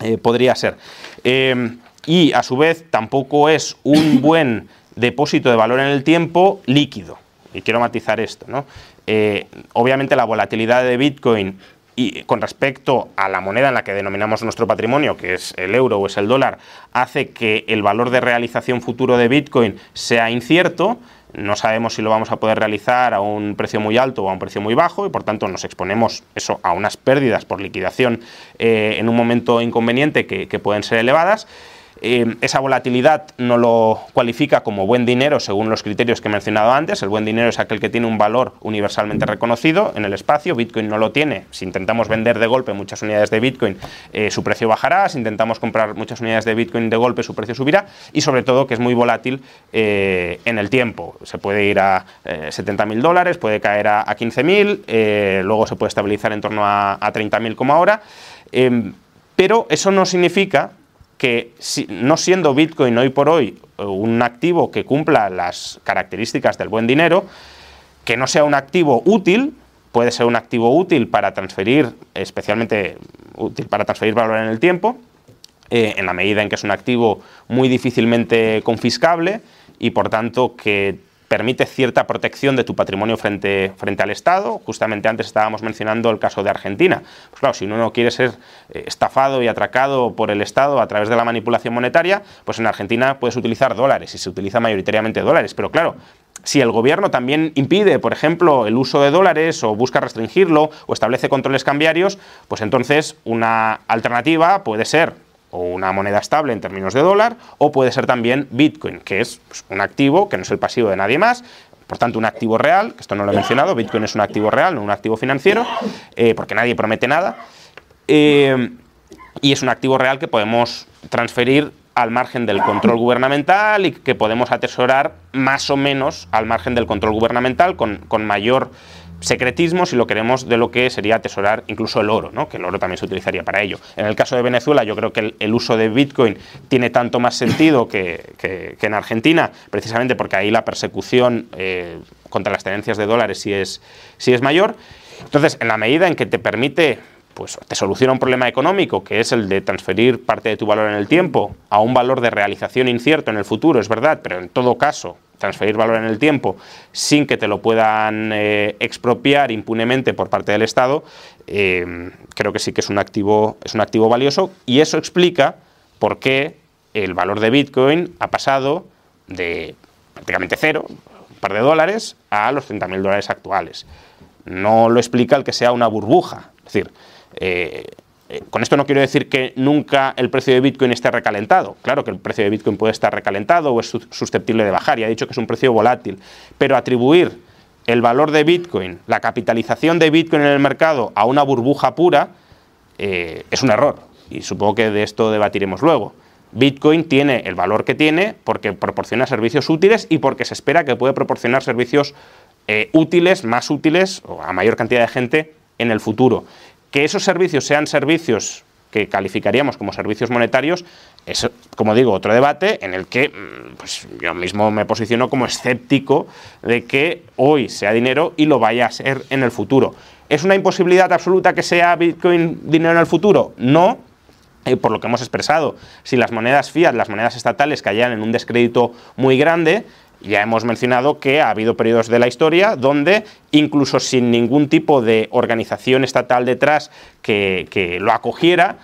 eh, podría ser. Eh, y a su vez tampoco es un buen depósito de valor en el tiempo líquido. Y quiero matizar esto. ¿no? Eh, obviamente la volatilidad de Bitcoin y con respecto a la moneda en la que denominamos nuestro patrimonio, que es el euro o es el dólar, hace que el valor de realización futuro de Bitcoin sea incierto. No sabemos si lo vamos a poder realizar a un precio muy alto o a un precio muy bajo y por tanto nos exponemos eso a unas pérdidas por liquidación eh, en un momento inconveniente que, que pueden ser elevadas. Eh, esa volatilidad no lo cualifica como buen dinero según los criterios que he mencionado antes. El buen dinero es aquel que tiene un valor universalmente reconocido en el espacio. Bitcoin no lo tiene. Si intentamos vender de golpe muchas unidades de Bitcoin, eh, su precio bajará. Si intentamos comprar muchas unidades de Bitcoin de golpe, su precio subirá. Y sobre todo que es muy volátil eh, en el tiempo. Se puede ir a eh, 70.000 dólares, puede caer a, a 15.000, eh, luego se puede estabilizar en torno a, a 30.000 como ahora. Em, pero eso no significa que no siendo Bitcoin hoy por hoy eh, un activo que cumpla las características del buen dinero, que no sea un activo útil, puede ser un activo útil para transferir, especialmente útil para transferir valor en el tiempo, eh, en la medida en que es un activo muy difícilmente confiscable y por tanto que permite cierta protección de tu patrimonio frente, frente al Estado. Justamente antes estábamos mencionando el caso de Argentina. Pues claro, si uno no quiere ser eh, estafado y atracado por el Estado a través de la manipulación monetaria, pues en Argentina puedes utilizar dólares y se utiliza mayoritariamente dólares. Pero claro, si el gobierno también impide, por ejemplo, el uso de dólares o busca restringirlo o establece controles cambiarios, pues entonces una alternativa puede ser o una moneda estable en términos de dólar o puede ser también Bitcoin, que es pues, un activo que no es el pasivo de nadie más, por tanto, un activo real, que esto no lo he mencionado, Bitcoin es un activo real, no un activo financiero, eh, porque nadie promete nada. Eh, y es un activo real que podemos transferir al margen del control gubernamental y que podemos atesorar más o menos al margen del control gubernamental con, mayor secretismo, si lo queremos, de lo que sería atesorar incluso el oro, ¿no? que el oro también se utilizaría para ello. En el caso de Venezuela, yo creo que el, uso de Bitcoin tiene tanto más sentido que, en Argentina, precisamente porque ahí la persecución eh, contra las tenencias de dólares sí es, sí es mayor. Entonces, en la medida en que te permite pues te soluciona un problema económico, que es el de transferir parte de tu valor en el tiempo a un valor de realización incierto en el futuro, es verdad, pero en todo caso, transferir valor en el tiempo sin que te lo puedan eh, expropiar impunemente por parte del Estado, eh, creo que sí que es un, activo, es un activo valioso y eso explica por qué el valor de Bitcoin ha pasado de prácticamente cero, un par de dólares, a los 30.000 dólares actuales. No lo explica el que sea una burbuja. Es decir, eh, eh, con esto no quiero decir que nunca el precio de Bitcoin esté recalentado. Claro que el precio de Bitcoin puede estar recalentado o es susceptible de bajar, y ha dicho que es un precio volátil. Pero atribuir el valor de Bitcoin, la capitalización de Bitcoin en el mercado a una burbuja pura, eh, es un error. Y supongo que de esto debatiremos luego. Bitcoin tiene el valor que tiene porque proporciona servicios útiles y porque se espera que puede proporcionar servicios útiles, más útiles, o a mayor cantidad de gente en el futuro. Que esos servicios sean servicios que calificaríamos como servicios monetarios, es, como digo, otro debate en el que mm, pues, yo mismo me posiciono como escéptico de que hoy sea dinero y lo vaya a ser en el futuro. ¿Es una imposibilidad absoluta que sea Bitcoin dinero en el futuro? No, eh, por lo que hemos expresado. Si las monedas fiat, las monedas estatales caían en un descrédito muy grande, ya hemos mencionado que ha habido periodos de la historia donde, incluso sin ningún tipo de organización estatal detrás que, lo acogiera,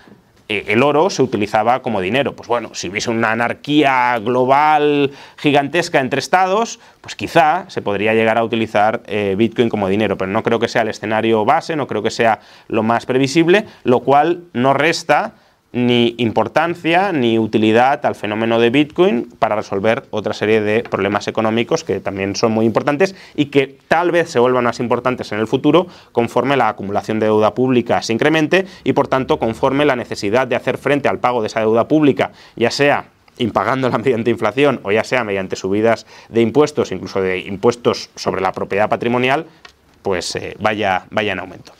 eh, el oro se utilizaba como dinero. Pues bueno, si hubiese una anarquía global gigantesca entre estados, pues quizá se podría llegar a utilizar eh, Bitcoin como dinero, pero no creo que sea el escenario base, no creo que sea lo más previsible, lo cual no resta ni importancia ni utilidad al fenómeno de Bitcoin para resolver otra serie de problemas económicos que también son muy importantes y que tal vez se vuelvan más importantes en el futuro conforme la acumulación de deuda pública se incremente y por tanto conforme la necesidad de hacer frente al pago de esa deuda pública, ya sea impagándola mediante inflación o ya sea mediante subidas de impuestos, incluso de impuestos sobre la propiedad patrimonial, pues eh, vaya, vaya en aumento.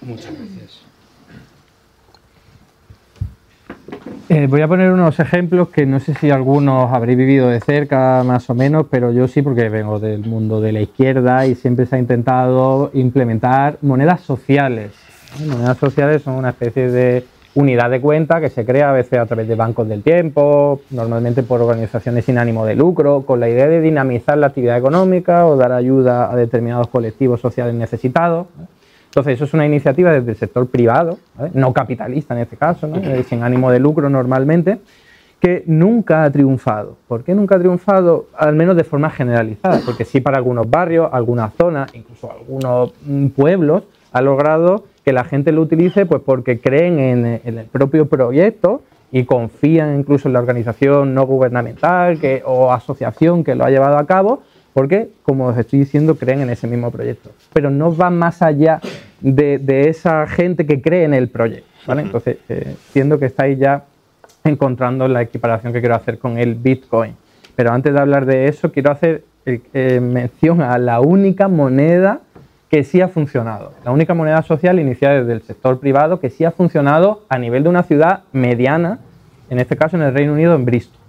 Muchas gracias. Eh, voy a poner unos ejemplos que no sé si algunos habréis vivido de cerca más o menos, pero yo sí porque vengo del mundo de la izquierda y siempre se ha intentado implementar monedas sociales. Monedas sociales son una especie de unidad de cuenta que se crea a veces a través de bancos del tiempo, normalmente por organizaciones sin ánimo de lucro, con la idea de dinamizar la actividad económica o dar ayuda a determinados colectivos sociales necesitados. Entonces, eso es una iniciativa desde el sector privado, no capitalista en este caso, eh, sin ánimo de lucro normalmente, que nunca ha triunfado. ¿Por qué nunca ha triunfado? Al menos de forma generalizada, porque sí para algunos barrios, algunas zonas, incluso algunos mm, pueblos, ha logrado que la gente lo utilice pues porque creen en, el propio proyecto y confían incluso en la organización no gubernamental que, o asociación que lo ha llevado a cabo porque, como os estoy diciendo, creen en ese mismo proyecto. Pero no van más allá de, esa gente que cree en el proyecto. ¿vale? Entonces, eh, siento que estáis ya encontrando la equiparación que quiero hacer con el Bitcoin. Pero antes de hablar de eso, quiero hacer eh, mención a la única moneda que sí ha funcionado. La única moneda social iniciada desde el sector privado que sí ha funcionado a nivel de una ciudad mediana, en este caso en el Reino Unido, en Bristol.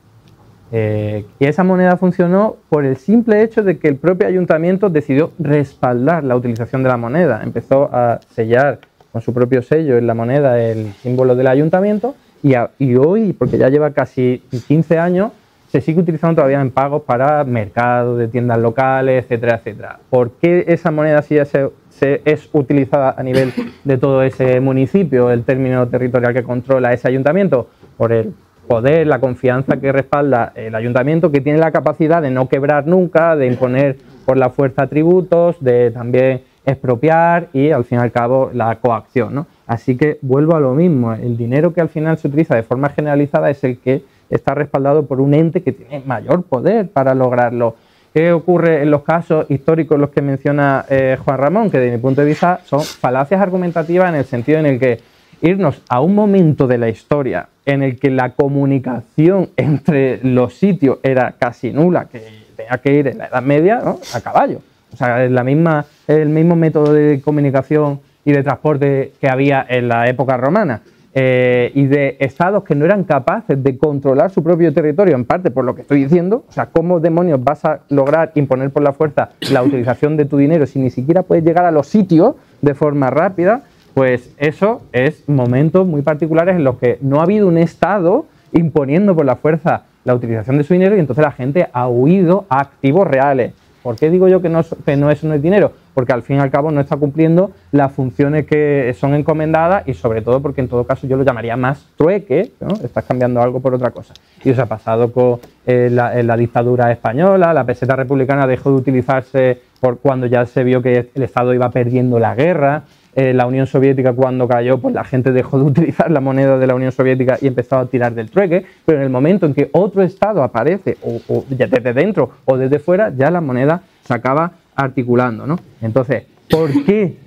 Eh, y esa moneda funcionó por el simple hecho de que el propio ayuntamiento decidió respaldar la utilización de la moneda. Empezó a sellar con su propio sello en la moneda el símbolo del ayuntamiento y, y hoy, porque ya lleva casi 15 años, se sigue utilizando todavía en pagos para mercados, de tiendas locales, etcétera, etcétera. ¿Por qué esa moneda sí se, se, es utilizada a nivel de todo ese municipio, el término territorial que controla ese ayuntamiento? Por el poder, la confianza que respalda el ayuntamiento, que tiene la capacidad de no quebrar nunca, de imponer por la fuerza tributos, de también expropiar y al fin y al cabo la coacción. ¿no? Así que vuelvo a lo mismo, el dinero que al final se utiliza de forma generalizada es el que está respaldado por un ente que tiene mayor poder para lograrlo. ¿Qué ocurre en los casos históricos los que menciona eh, Juan Ramón? Que desde mi punto de vista son falacias argumentativas en el sentido en el que irnos a un momento de la historia en el que la comunicación entre los sitios era casi nula, que tenía que ir en la Edad Media a caballo. O sea, es la misma, el mismo método de comunicación y de transporte que había en la época romana. Eh, y de estados que no eran capaces de controlar su propio territorio, en parte por lo que estoy diciendo, o sea, ¿cómo demonios vas a lograr imponer por la fuerza la utilización de tu dinero si ni siquiera puedes llegar a los sitios de forma rápida? Pues eso es momentos muy particulares en los que no ha habido un estado imponiendo por la fuerza la utilización de su dinero y entonces la gente ha huido a activos reales. ¿Por qué digo yo que no, que no es un dinero? Porque al fin y al cabo no está cumpliendo las funciones que son encomendadas y sobre todo porque en todo caso yo lo llamaría más trueque, ¿no? estás cambiando algo por otra cosa. Y eso ha pasado con eh, la, la, dictadura española, la peseta republicana dejó de utilizarse por cuando ya se vio que el Estado iba perdiendo la guerra, eh, la Unión Soviética cuando cayó, pues la gente dejó de utilizar la moneda de la Unión Soviética y empezó a tirar del trueque, pero en el momento en que otro Estado aparece, o, desde dentro o desde fuera, ya la moneda se acaba articulando, ¿no? Entonces, ¿por qué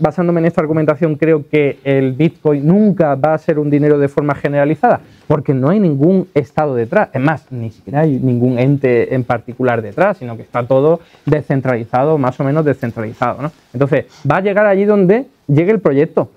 basándome en esta argumentación, creo que el Bitcoin nunca va a ser un dinero de forma generalizada, porque no hay ningún Estado detrás. Es más, ni siquiera hay ningún ente en particular detrás, sino que está todo descentralizado, más o menos descentralizado. ¿no? Entonces, va a llegar allí donde llegue el proyecto.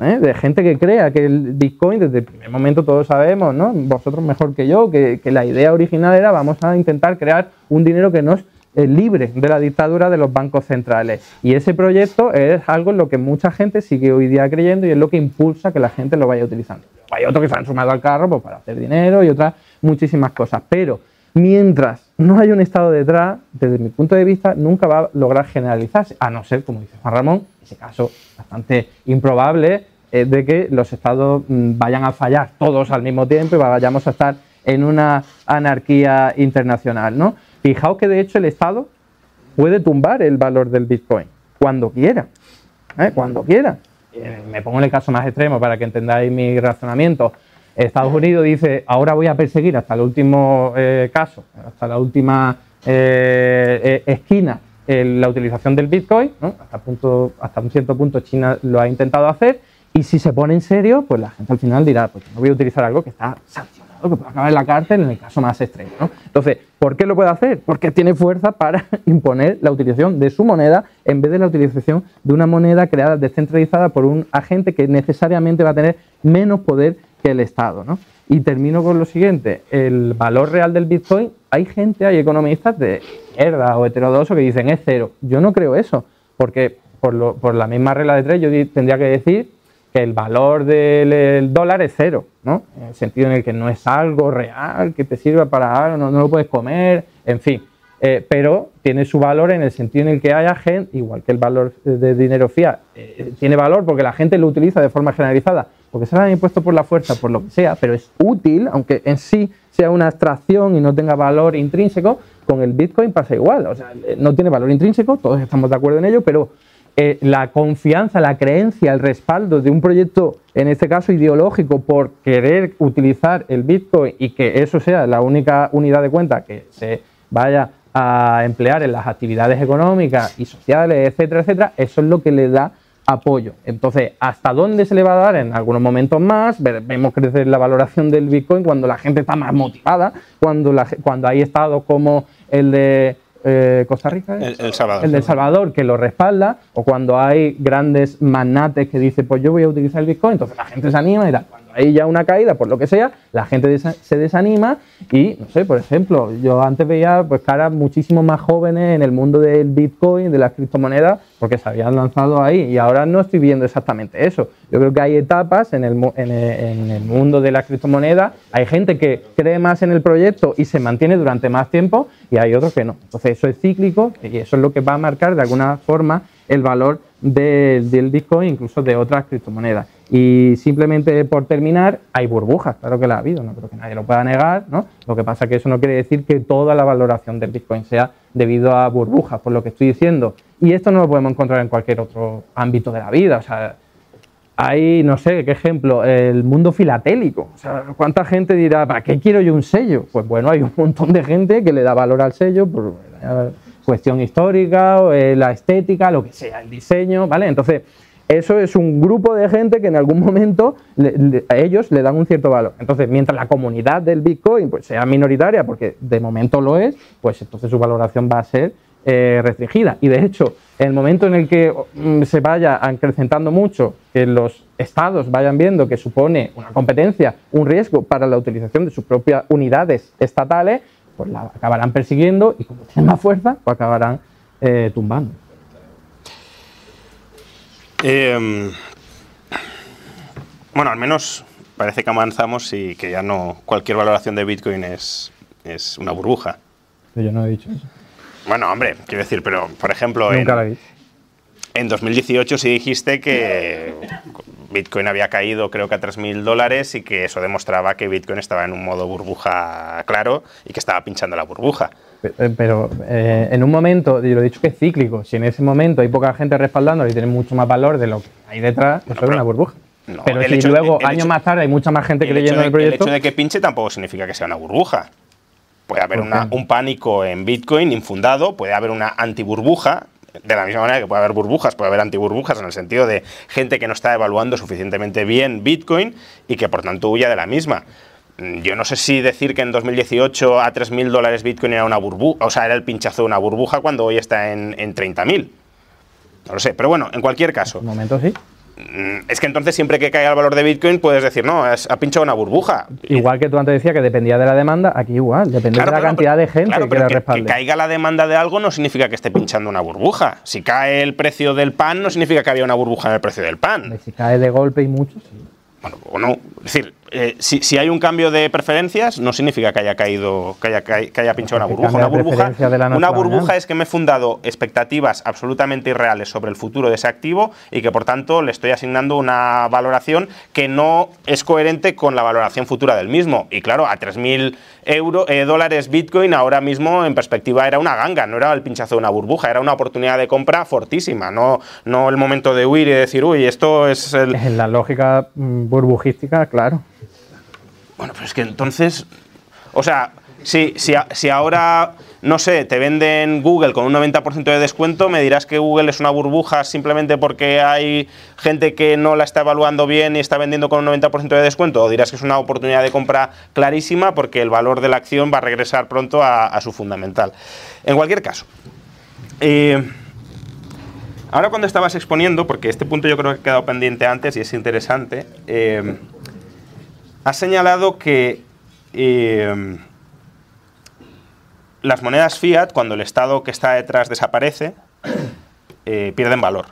¿eh? De gente que crea que el Bitcoin, desde el primer momento todos sabemos, ¿no? vosotros mejor que yo, que, que la idea original era vamos a intentar crear un dinero que nos libre de la dictadura de los bancos centrales. Y ese proyecto es algo en lo que mucha gente sigue hoy día creyendo y es lo que impulsa que la gente lo vaya utilizando. Hay otros que se han sumado al carro pues, para hacer dinero y otras muchísimas cosas. Pero mientras no hay un Estado detrás, desde mi punto de vista, nunca va a lograr generalizarse, a no ser, como dice Juan Ramón, ese caso bastante improbable, eh, de que los Estados mm, vayan a fallar todos al mismo tiempo y vayamos a estar en una anarquía internacional, ¿no? Fijaos que de hecho el Estado puede tumbar el valor del Bitcoin cuando quiera, ¿eh? cuando quiera. Eh, me pongo en el caso más extremo para que entendáis mi razonamiento. Estados Unidos dice, ahora voy a perseguir hasta el último eh, caso, hasta la última esquina, la utilización del Bitcoin, hasta, un cierto punto China lo ha intentado hacer, y si se pone en serio, pues la gente al final dirá, pues no voy a utilizar algo que está sancionado que puede acabar en la cárcel en el caso más extremo. Entonces, ¿por qué lo puede hacer? Porque tiene fuerza para imponer la utilización de su moneda en vez de la utilización de una moneda creada descentralizada por un agente que necesariamente va a tener menos poder que el Estado. Y termino con lo siguiente, el valor real del Bitcoin, hay gente, hay economistas de izquierda o heterodoxo que dicen es cero. Yo no creo eso, porque por, por la misma regla de tres yo tendría que decir que el valor del dólar es cero, ¿no? En el sentido en el que no es algo real que te sirva para algo, no, lo puedes comer, en fin. Eh, pero tiene su valor en el sentido en el que haya gente, igual que el valor de dinero fiat, eh, tiene valor porque la gente lo utiliza de forma generalizada, porque se lo han impuesto por la fuerza, por lo que sea, pero es útil, aunque en sí sea una abstracción y no tenga valor intrínseco, con el Bitcoin pasa igual, o sea, no tiene valor intrínseco, todos estamos de acuerdo en ello, pero eh, la confianza, la creencia, el respaldo de un proyecto, en este caso ideológico, por querer utilizar el Bitcoin y que eso sea la única unidad de cuenta que se vaya a emplear en las actividades económicas y sociales, etcétera, etcétera, eso es lo que le da apoyo. Entonces, ¿hasta dónde se le va a dar? En algunos momentos más, vemos crecer la valoración del Bitcoin cuando la gente está más motivada, cuando, cuando hay estados como el de eh, Costa Rica, el, Salvador. el de Salvador, que lo respalda, o cuando hay grandes magnates que dicen, pues yo voy a utilizar el Bitcoin, entonces la gente se anima y tal. Hay ya una caída, por lo que sea, la gente se desanima y, no sé, por ejemplo, yo antes veía pues caras muchísimo más jóvenes en el mundo del Bitcoin, de las criptomonedas, porque se habían lanzado ahí y ahora no estoy viendo exactamente eso. Yo creo que hay etapas en el, en el mundo de las criptomonedas, hay gente que cree más en el proyecto y se mantiene durante más tiempo y hay otros que no. Entonces eso es cíclico y eso es lo que va a marcar de alguna forma el valor del, Bitcoin, incluso de otras criptomonedas. Y simplemente por terminar, hay burbujas, claro que la ha habido, no creo que nadie lo pueda negar, ¿no? Lo que pasa es que eso no quiere decir que toda la valoración del Bitcoin sea debido a burbujas, por lo que estoy diciendo. Y esto no lo podemos encontrar en cualquier otro ámbito de la vida, o sea, hay, no sé, qué ejemplo, el mundo filatélico. O sea, ¿cuánta gente dirá, ¿para qué quiero yo un sello? Pues bueno, hay un montón de gente que le da valor al sello por cuestión histórica, o, eh, la estética, lo que sea, el diseño, ¿vale? Entonces, eso es un grupo de gente que en algún momento a ellos le dan un cierto valor. Entonces, mientras la comunidad del Bitcoin pues, sea minoritaria, porque de momento lo es, pues entonces su valoración va a ser eh, restringida. Y de hecho, en el momento en el que mm, se vaya acrecentando mucho, que los estados vayan viendo que supone una competencia, un riesgo para la utilización de sus propias unidades estatales, pues la acabarán persiguiendo y como tienen más fuerza, pues acabarán eh, tumbando. Em, bueno, al menos parece que avanzamos y que ya no cualquier valoración de Bitcoin es, es una burbuja. yo no he dicho eso. Bueno, hombre, quiero decir, pero por ejemplo, en, en 2018 sí dijiste que Bitcoin había caído creo que a 3.000 dólares y que eso demostraba que Bitcoin estaba en un modo burbuja claro y que estaba pinchando la burbuja. Pero, eh, en un momento, yo lo he dicho que es cíclico, si en ese momento hay poca gente respaldando y tiene mucho más valor de lo que hay detrás, eso es una burbuja. pero si luego, años más tarde, hay mucha más gente creyendo en el proyecto... El hecho de que pinche tampoco significa que sea una burbuja. Puede haber un pánico en Bitcoin infundado, puede haber una antiburbuja, de la misma manera que puede haber burbujas, puede haber antiburbujas en el sentido de gente que no está evaluando suficientemente bien Bitcoin y que por tanto huya de la misma. Mm, yo no sé si decir que en 2018 a 3.000 dólares Bitcoin era una burbuja, o sea, era el pinchazo de una burbuja cuando hoy está en, en 30.000. No lo sé, pero bueno, en cualquier caso. En momento sí. Mm, es que entonces siempre que caiga el valor de Bitcoin puedes decir, no, ha pinchado una burbuja. Igual que tú antes decías que dependía de la demanda, aquí igual, depende de la cantidad de gente que, la respalde. Que caiga la demanda de algo no significa que esté pinchando una burbuja. Si cae el precio del pan no significa que había una burbuja en el precio del pan. Si cae de golpe y mucho, sí. Bueno, o no. Es decir, eh, si, hay un cambio de preferencias, no significa que haya caído, que haya, que haya pinchado una burbuja. Una burbuja, una burbuja es que me he fundado expectativas absolutamente irreales sobre el futuro de ese activo y que por tanto le estoy asignando una valoración que no es coherente con la valoración futura del mismo. Y claro, a 3.000 euro, eh, dólares Bitcoin ahora mismo en perspectiva era una ganga, no era el pinchazo de una burbuja, era una oportunidad de compra fortísima, no, no el momento de huir y decir, uy, esto es el... En la lógica mm, burbujística, claro. Bueno, pero es que entonces, o sea, si, si, si ahora, no sé, te venden Google con un 90% de descuento, me dirás que Google es una burbuja simplemente porque hay gente que no la está evaluando bien y está vendiendo con un 90% de descuento, o dirás que es una oportunidad de compra clarísima porque el valor de la acción va a regresar pronto a, su fundamental. En cualquier caso, eh, ahora cuando estabas exponiendo, porque este punto yo creo que ha quedado pendiente antes y es interesante, eh, has señalado que eh, las monedas fiat, cuando el Estado que está detrás desaparece, eh, pierden valor.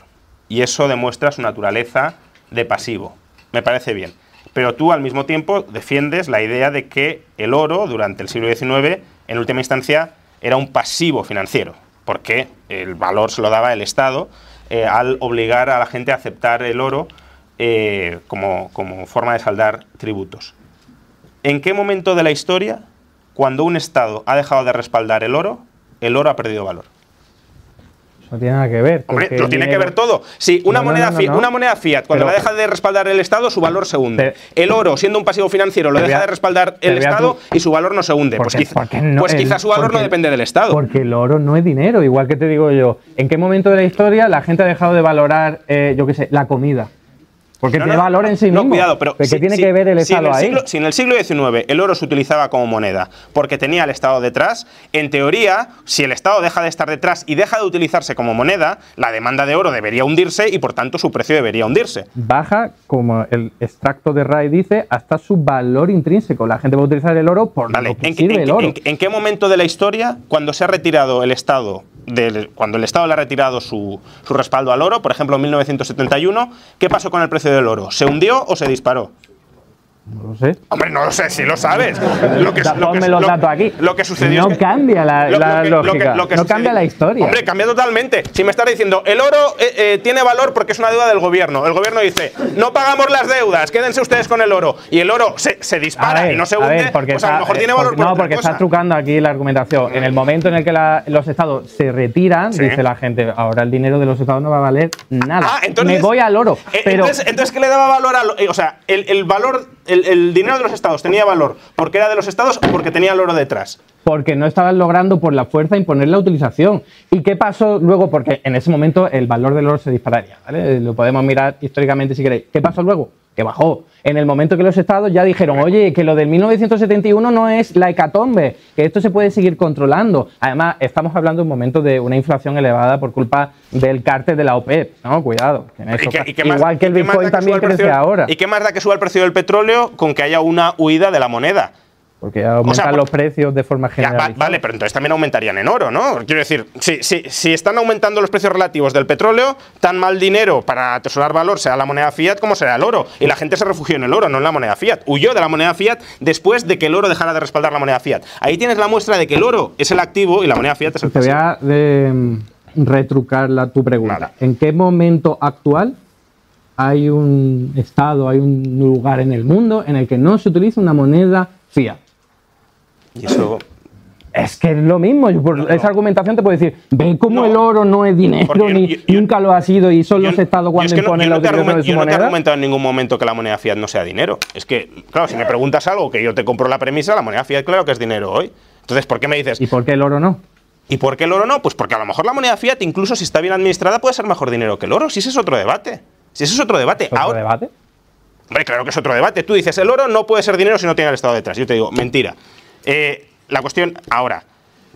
Y eso demuestra su naturaleza de pasivo. Me parece bien. Pero tú al mismo tiempo defiendes la idea de que el oro durante el siglo XIX, en última instancia, era un pasivo financiero, porque el valor se lo daba el Estado eh, al obligar a la gente a aceptar el oro eh, como, como forma de saldar tributos. ¿En qué momento de la historia, cuando un Estado ha dejado de respaldar el oro, el oro ha perdido valor? No tiene nada que ver. Hombre, lo tiene que ver todo. Si una, moneda, una moneda fiat, cuando la deja de respaldar el Estado, su valor se hunde. el oro, siendo un pasivo financiero, lo deja de respaldar el Estado y su valor no se hunde. Pues, quizá, pues quizá su valor no depende del Estado. Porque el oro no es dinero, igual que te digo yo. ¿En qué momento de la historia la gente ha dejado de valorar, eh, yo qué sé, la comida? Porque tiene valor en sí mismo. No, cuidado, pero. ¿Qué tiene que ver el Estado ahí? si en el siglo XIX el oro se utilizaba como moneda porque tenía el Estado detrás, en teoría, si el Estado deja de estar detrás y deja de utilizarse como moneda, la demanda de oro debería hundirse y por tanto su precio debería hundirse. Baja, como el extracto de Ray dice, hasta su valor intrínseco. La gente va a utilizar el oro por lo que sirve el oro. en qué momento de la historia, cuando se ha retirado el Estado cuando el Estado le ha retirado su, respaldo al oro, por ejemplo en 1971, ¿qué pasó con el precio del oro? ¿Se hundió o se disparó? No lo sé. Hombre, no lo sé, si lo sabes. Lo que, lo que- los lo- datos aquí. Lo que sucedió No es que- cambia la- lógica, no sucedió- cambia la historia. Hombre, cambia totalmente. Si me estás diciendo, el oro eh, eh, tiene valor porque es una deuda del gobierno. El gobierno dice, no pagamos las deudas, quédense ustedes con el oro. Y el oro se, se dispara y no se hunde, ver, porque pues a está- lo mejor eh, tiene valor porque- por No, otra porque cosa. estás trucando aquí la argumentación. En el momento en el que la- los estados se retiran, Sí. dice la gente, ahora el dinero de los estados no va a valer nada. Ah, entonces, Me voy al oro. Pero entonces, entonces, ¿qué le daba valor al O sea, el, el valor, el, el dinero de los estados tenía valor porque era de los estados o porque tenía el oro detrás. porque no estaban logrando por la fuerza imponer la utilización. ¿Y qué pasó luego? Porque en ese momento el valor del oro se dispararía. ¿vale? Lo podemos mirar históricamente si queréis. ¿Qué pasó luego? Que bajó. En el momento que los estados ya dijeron, oye, que lo del 1971 no es la hecatombe, que esto se puede seguir controlando. Además, estamos hablando de un momento de una inflación elevada por culpa del cártel de la OPEP. No, cuidado. que en ¿Y eso qué- pa- y qué más- igual que el Bitcoin también crece ahora. ¿Y qué más da que suba el precio del petróleo con que haya una huida de la moneda? Porque aumentan los precios de forma va- general. vale, pero entonces también aumentarían en oro, ¿no? Quiero decir, si, si, si están aumentando los precios relativos del petróleo, tan mal dinero para atesorar valor sea la moneda fiat como será el oro. Y la gente se refugió en el oro, no en la moneda fiat. Huyó de la moneda fiat después de que el oro dejara de respaldar la moneda fiat. Ahí tienes la muestra de que el oro es el activo y la moneda fiat es el Te voy a eh, retrucar la, tu pregunta. ¿En qué momento actual hay un estado, hay un lugar en el mundo en el que no se utiliza una moneda fiat? Y eso... Es que es lo mismo. Yo por esa argumentación te puedo decir, ve cómo No. el oro no es dinero, yo- ni yo- yo- nunca lo ha sido y son los estados cuando es que no- imponen yo no te utilización de argumen- su Yo no te he argumentado en ningún momento que la moneda fiat no sea dinero. Es que, claro, si me preguntas algo que yo te compro la premisa, la moneda fiat claro que es dinero hoy. Entonces, ¿por qué me dices, ¿Y por qué el oro no? ¿Y por qué el oro no? Pues porque a lo mejor la moneda fiat, incluso si está bien administrada, puede ser mejor dinero que el oro. Si ese es otro debate. Si ese es otro debate. ¿Otro Ahora, debate? Hombre, claro que es otro debate. Tú dices, el oro no puede ser dinero si no tiene el Estado detrás. Yo te digo, mentira. Eh, la cuestión, ahora,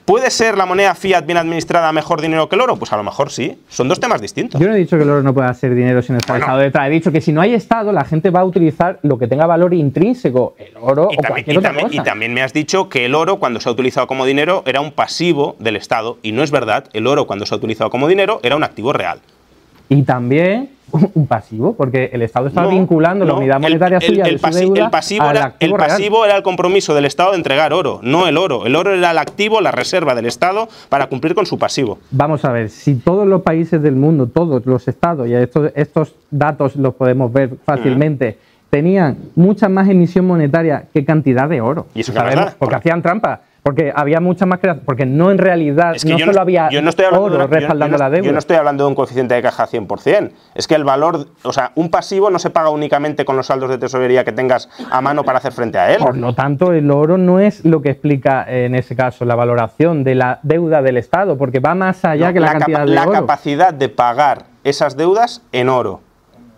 ¿puede ser la moneda fiat bien administrada mejor dinero que el oro? Pues a lo mejor sí. Son dos temas distintos. Yo no he dicho que el oro no pueda ser dinero sin estar Bueno. Estado detrás. He dicho que si no hay Estado, la gente va a utilizar lo que tenga valor intrínseco, el oro Y o también, cualquier y otra también- cosa. y también me has dicho que el oro, cuando se ha utilizado como dinero, era un pasivo del Estado. Y no es verdad. El oro, cuando se ha utilizado como dinero, era un activo real. Y también un pasivo, porque el Estado está No, vinculando la unidad monetaria el- suya el de su deuda pasivo, al era, activo el real. pasivo era el compromiso del Estado de entregar oro, no el oro. El oro era el activo, la reserva del Estado para cumplir con su pasivo. Vamos a ver, si todos los países del mundo, todos los estados, y estos, estos datos los podemos ver fácilmente, tenían mucha más emisión monetaria que cantidad de oro. ¿Y eso sabemos, da? Porque Por- hacían trampa. Porque había mucha más creación. Porque no en realidad, Es que no yo solo había yo no estoy hablando de oro una- yo respaldando no- la deuda. Yo no estoy hablando de un coeficiente de caja 100%. Es que el valor, o sea, un pasivo no se paga únicamente con los saldos de tesorería que tengas a mano para hacer frente a él. Por lo tanto, el oro no es lo que explica en ese caso la valoración de la deuda del Estado, porque va más allá No, que la, capa- cantidad de la oro. capacidad de pagar esas deudas en oro.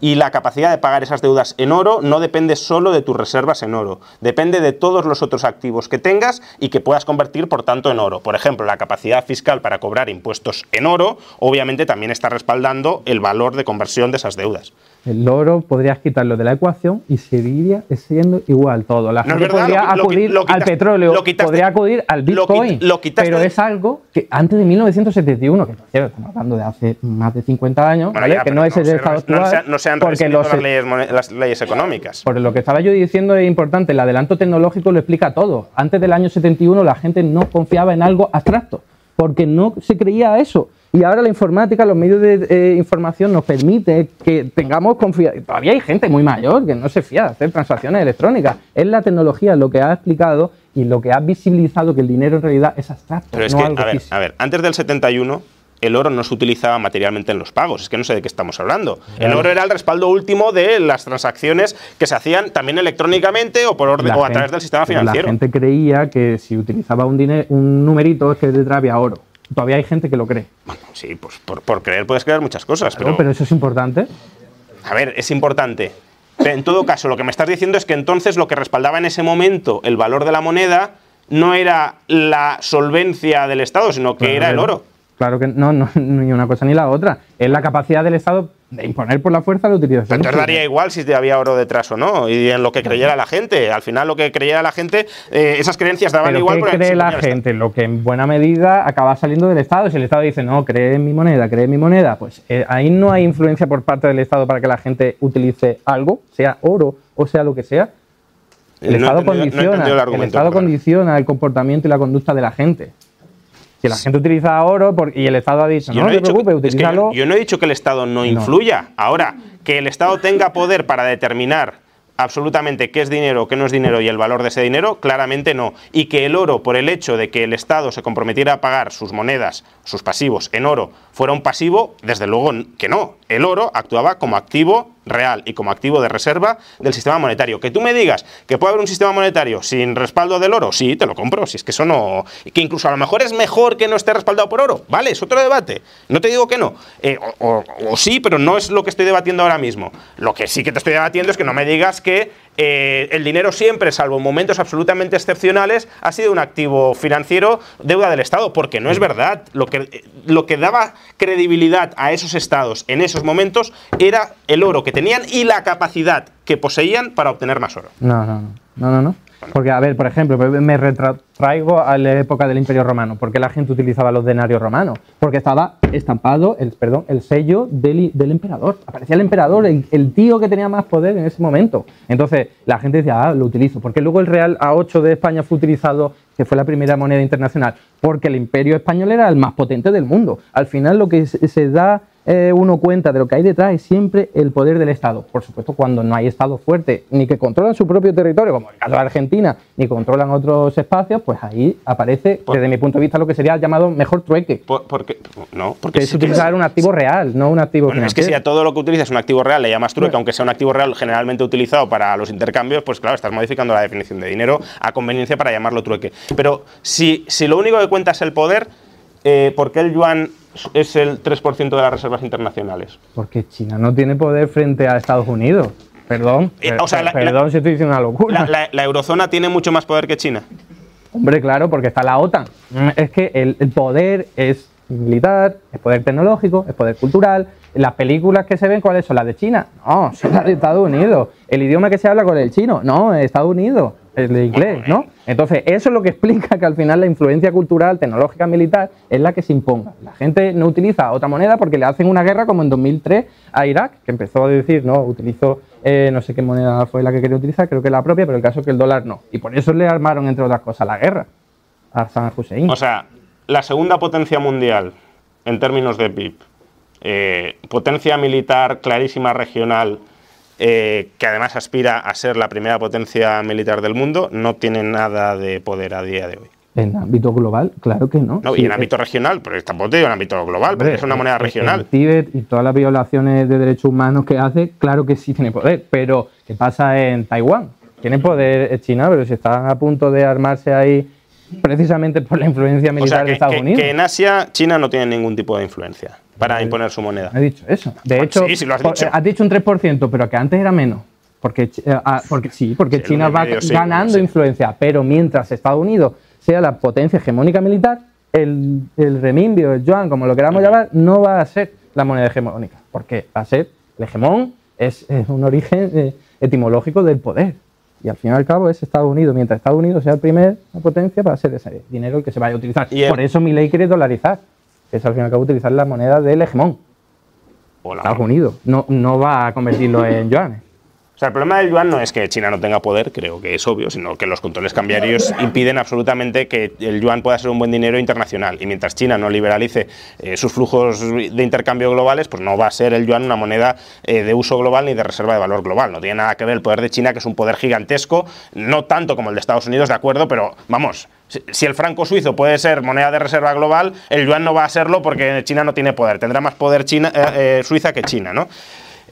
Y la capacidad de pagar esas deudas en oro no depende solo de tus reservas en oro, depende de todos los otros activos que tengas y que puedas convertir, por tanto, en oro. Por ejemplo, la capacidad fiscal para cobrar impuestos en oro, obviamente también está respaldando el valor de conversión de esas deudas. El oro podrías quitarlo de la ecuación y seguiría siendo igual todo. La No gente verdad, podría lo lo acudir al petróleo, quitaste- podría acudir al Bitcoin, quitaste pero es algo que antes de 1971, que por cierto, estamos hablando de hace más de 50 años, Bueno, ¿vale? ya, que no es el se- estado no actual, se, no se han porque los, las leyes, mone- las leyes económicas. por lo que estaba yo diciendo es importante, el adelanto tecnológico lo explica todo. Antes del año 71 la gente no confiaba en algo abstracto, porque no se creía eso. Y ahora la informática, los medios de eh, información nos permite que tengamos confianza. Todavía hay gente muy mayor que no se fía de hacer transacciones electrónicas. Es la tecnología lo que ha explicado y lo que ha visibilizado que el dinero en realidad es abstracto, Pero es no que, algo a ver, a ver, antes del 71 el oro no se utilizaba materialmente en los pagos. Es que no sé de qué estamos hablando. El oro era el respaldo último de las transacciones que se hacían también electrónicamente o por orden o a gente- través del sistema financiero. La gente creía que si utilizaba un, un numerito es que detrás había oro. Todavía hay gente que lo cree. Sí, pues por, por creer puedes creer muchas cosas, Pero, pero, eso es importante. a ver, es importante. Pero en todo caso, lo que me estás diciendo es que entonces lo que respaldaba en ese momento el valor de la moneda no era la solvencia del Estado, sino que Claro, era el oro. Claro que no, no, ni una cosa ni la otra. Es la capacidad del Estado de imponer por la fuerza la utilización. Entonces daría igual si había oro detrás o no, y en lo que creyera la gente. Al final, lo que creyera la gente, eh, esas creencias daban Pero igual. ¿qué cree la el gente? Lo que en buena medida acaba saliendo del Estado. Si el Estado dice, no, cree en mi moneda, cree en mi moneda, pues eh, ahí no hay influencia por parte del Estado para que la gente utilice algo, sea oro o sea lo que sea. El No Estado entendido- condiciona, el Estado condiciona el comportamiento y la conducta de la gente. Si la gente utiliza oro por- y el Estado ha dicho, Yo no, no, he te dicho preocupes, que, es que yo, yo no he dicho que el Estado no, influya. Ahora, que el Estado tenga poder para determinar absolutamente qué es dinero qué no es dinero y el valor de ese dinero, claramente no. Y que el oro, por el hecho de que el Estado se comprometiera a pagar sus monedas, sus pasivos en oro, fuera un pasivo, desde luego que no. El oro actuaba como activo real y como activo de reserva del sistema monetario. Que tú me digas que puede haber un sistema monetario sin respaldo del oro, sí, te lo compro, si es que eso no... Que incluso a lo mejor es mejor que no esté respaldado por oro, ¿vale? Es otro debate. No te digo que no. Eh, o, o- o sí, pero no es lo que estoy debatiendo ahora mismo. Lo que sí que te estoy debatiendo es que no me digas que eh, el dinero siempre, salvo en momentos absolutamente excepcionales, ha sido un activo financiero deuda del Estado, porque no es verdad. Lo que, eh, lo que daba credibilidad a esos estados en esos momentos era el oro que tenían y la capacidad que poseían para obtener más oro. No, no, no, no, no. Porque, a ver, por ejemplo, me retraigo a la época del Imperio Romano. ¿Por qué la gente utilizaba los denarios romanos? Porque estaba estampado, el, perdón, el sello del, del emperador. Aparecía el emperador, el, el tío que tenía más poder en ese momento. Entonces, la gente decía, ah, lo utilizo. Porque luego el Real A8 de España fue utilizado, que fue la primera moneda internacional. Porque el Imperio Español era el más potente del mundo. Al final, lo que se, se da eh, uno cuenta de lo que hay detrás es siempre el poder del Estado. Por supuesto, cuando no hay Estado fuerte, ni que controlan su propio territorio, como el caso de Argentina, ni controlan otros espacios, pues ahí aparece, Por- desde mi punto de vista, lo que sería el llamado mejor trueque. Por- porque, no, porque Que es utilizar un activo real, no un activo Bueno, es que si a todo lo que utilizas un activo real le llamas trueque, aunque sea un activo real generalmente utilizado para los intercambios, pues claro, estás modificando la definición de dinero a conveniencia para llamarlo trueque. Pero si, si lo único que cuenta es el poder, eh, ¿por qué el yuan es el 3% de las reservas internacionales? Porque China no tiene poder frente a Estados Unidos. Perdón, Eh, per- o sea, la- perdón la- si estoy diciendo una locura. La, eurozona tiene mucho más poder que China. Hombre, claro, porque está la OTAN. Mm, Es que el, el poder es militar, es poder tecnológico, es poder cultural. Las películas que se ven, ¿cuáles son? ¿Las de China? No, son las de Estados Unidos. El idioma que se habla con el chino, no, es Estados Unidos, el de inglés, ¿no? Entonces, eso es lo que explica que al final la influencia cultural, tecnológica, militar es la que se imponga. La gente no utiliza otra moneda porque le hacen una guerra como en 2003 a Irak, que empezó a decir, no, utilizo, eh, no sé qué moneda fue la que quería utilizar, creo que la propia, pero el caso es que el dólar no. Y por eso le armaron, entre otras cosas, la guerra a Saddam Hussein. O sea, la segunda potencia mundial en términos de PIB, eh, potencia militar clarísima regional, eh, que además aspira a ser la primera potencia militar del mundo, no tiene nada de poder a día de hoy. En ámbito global, claro que no. No, Sí, y en eh, ámbito regional, pero tampoco te digo en ámbito global, porque es una moneda eh, regional. En Tíbet y todas las violaciones de derechos humanos que hace, claro que sí tiene poder. Pero, ¿qué pasa en Taiwán? Tiene poder eh, China, pero si están a punto de armarse ahí precisamente por la influencia O militar de Estados que- Unidos. que en Asia China no tiene ningún tipo de influencia para imponer su moneda. He dicho eso. De Ah, hecho, sí, sí lo has dicho. eh, has dicho un 3%, pero que antes era menos. Porque, eh, ah, porque sí, porque Sí, China va medio, ganando sí. influencia, pero mientras Estados Unidos sea la potencia hegemónica militar, el, el renminbi o el yuan, como lo queramos llamar, no va a ser la moneda hegemónica, porque va a ser el hegemón, es, es un origen eh, etimológico del poder. Y al fin y al cabo es Estados Unidos. Mientras Estados Unidos sea el primer la potencia, va a ser ese dinero el que se vaya a utilizar. Y el- Por eso mi ley quiere dolarizar. Es al fin y al cabo utilizar la moneda del hegemón. Estados Unidos. No, no va a convertirlo en yuanes. O sea, el problema del yuan no es que China no tenga poder, creo que es obvio, sino que los controles cambiarios impiden absolutamente que el yuan pueda ser un buen dinero internacional. Y mientras China no liberalice eh, sus flujos de intercambio globales, pues no va a ser el yuan una moneda eh, de uso global ni de reserva de valor global. No tiene nada que ver el poder de China, que es un poder gigantesco, no tanto como el de Estados Unidos, de acuerdo, pero vamos. si- el franco suizo puede ser moneda de reserva global, el yuan no va a serlo porque China no tiene poder. Tendrá más poder China, eh, eh, Suiza que China, ¿no?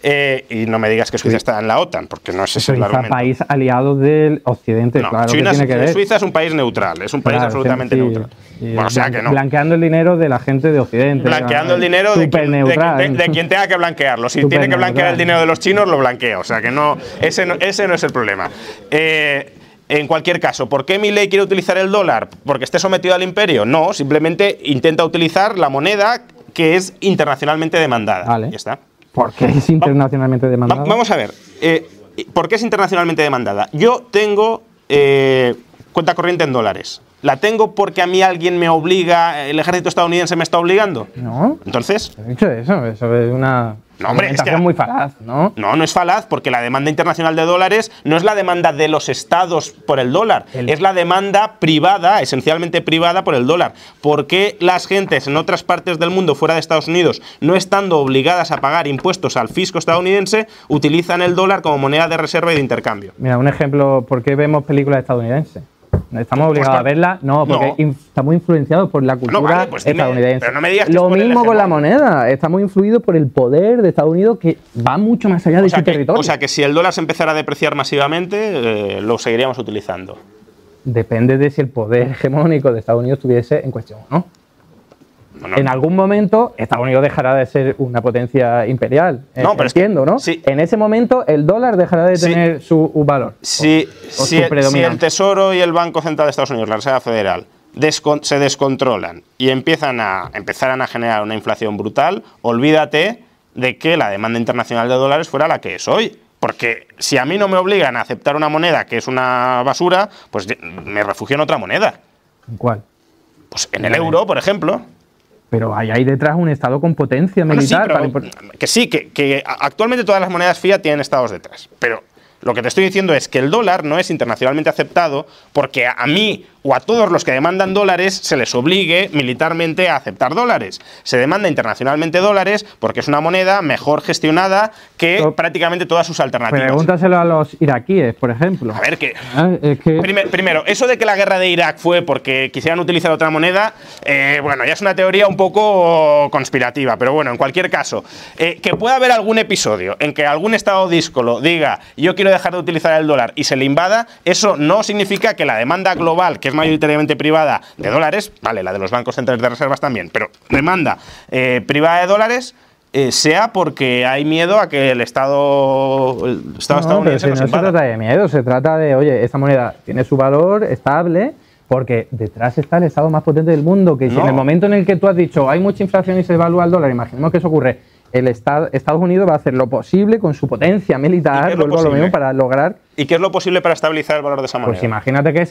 Eh, y no me digas que Suiza está en la OTAN, porque no es ese el Suiza, argumento. país aliado del occidente, No, claro China- que tiene que ver. Suiza es un país neutral, es un país absolutamente sí, neutral. sí. Bueno, o sea que no. Blanqueando el dinero de la gente de occidente. Blanqueando el dinero de quien, de- Superneutral. de- de quien tenga que blanquearlo. Si tiene que blanquear el dinero de los chinos, lo blanquea. O sea que no, ese no, ese no es el problema. Eh, en cualquier caso, ¿por qué Milei quiere utilizar el dólar? ¿Porque esté sometido al imperio? No, simplemente intenta utilizar la moneda que es internacionalmente demandada. Vale. Ya está. Porque es internacionalmente Va- demandado. vamos a ver, eh, ¿por qué es internacionalmente demandada? Yo tengo eh, cuenta corriente en dólares. ¿La tengo porque a mí alguien me obliga, el ejército estadounidense me está obligando? No, Entonces, he dicho eso. Eso es una No, hombre, es que es muy falaz, ¿no? No, no es falaz, porque la demanda internacional de dólares no es la demanda de los estados por el dólar, es la demanda privada, esencialmente privada por el dólar. ¿Por qué las gentes en otras partes del mundo, fuera de Estados Unidos, no estando obligadas a pagar impuestos al fisco estadounidense, utilizan el dólar como moneda de reserva y de intercambio? Mira, un ejemplo, ¿por qué vemos películas estadounidenses? ¿Estamos obligados a verla? No, porque No. estamos influenciados por la cultura vale, pues dime, estadounidense. pero no me digas que Lo mismo con la moneda. Estamos influidos por el poder de Estados Unidos que va mucho más allá de O su que, territorio. o sea que si el dólar se empezara a depreciar masivamente, eh, lo seguiríamos utilizando. Depende de si el poder hegemónico de Estados Unidos estuviese en cuestión o no. En algún momento, Estados Unidos dejará de ser una potencia imperial. Eh, No, pero es que- entiendo, ¿no? sí. En ese momento, el dólar dejará de Sí. tener su valor. Si, o si su el, si el. Tesoro y el Banco Central de Estados Unidos, la Reserva Federal, descon- se descontrolan y empiezan a, empezaran a generar una inflación brutal, olvídate de que la demanda internacional de dólares fuera la que es hoy. Porque si a mí no me obligan a aceptar una moneda que es una basura, pues me refugio en otra moneda. ¿En ¿Cuál? Pues en el euro, por ejemplo. Pero ahí hay detrás un Estado con potencia Bueno, sí, militar. pero- para impor- que sí, que, que actualmente todas las monedas fiat tienen estados detrás. Pero lo que te estoy diciendo es que el dólar no es internacionalmente aceptado porque a mí o a todos los que demandan dólares se les obligue militarmente a aceptar dólares. Se demanda internacionalmente dólares porque es una moneda mejor gestionada que Pero- prácticamente todas sus alternativas. Pregúntaselo a los iraquíes, por ejemplo. A ver, que Ah, es que- Primer- primero, eso de que la guerra de Irak fue porque quisieran utilizar otra moneda, eh, bueno, ya es una teoría un poco conspirativa, pero bueno, en cualquier caso, eh, que pueda haber algún episodio en que algún estado díscolo diga yo quiero dejar de utilizar el dólar y se le invada, eso no significa que la demanda global, que es mayoritariamente privada de dólares, vale, la de los bancos centrales de reservas también, pero demanda eh, privada de dólares, eh, sea porque hay miedo a que el Estado, el Estado No, pero estadounidense si no se trata de miedo, se trata de, oye, esta moneda tiene su valor estable porque detrás está el Estado más potente del mundo, que si en el momento en el que tú has dicho hay mucha inflación y se devalúa el dólar, imaginemos que eso ocurre, el Estado, Estados Unidos va a hacer lo posible con su potencia ¿Y qué militar, lo lo mismo, para lograr, ¿Y qué es lo posible para estabilizar el valor de esa moneda? pues imagínate que es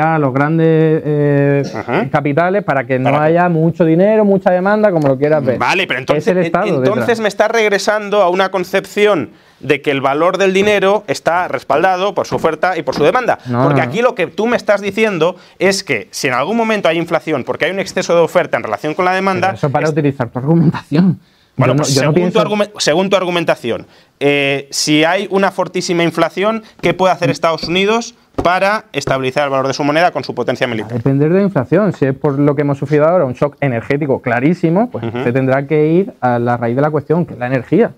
A los grandes eh, capitales para que no Para haya mucho dinero, mucha demanda, como lo quieras ver. Vale, pero entonces, es el Estado entonces detrás. me está regresando a una concepción de que el valor del dinero está respaldado por su oferta y por su demanda. No, porque aquí lo que tú me estás diciendo es que si en algún momento hay inflación porque hay un exceso de oferta en relación con la demanda, Pero eso para es- utilizar tu argumentación. bueno, no, pues no pienso- tu según tu argumentación, eh, si hay una fortísima inflación, ¿qué puede hacer Estados Unidos para estabilizar el valor de su moneda con su potencia militar? Depender de la inflación. Si es por lo que hemos sufrido ahora, un shock energético clarísimo, pues se tendrá que ir a la raíz de la cuestión, que es la energía.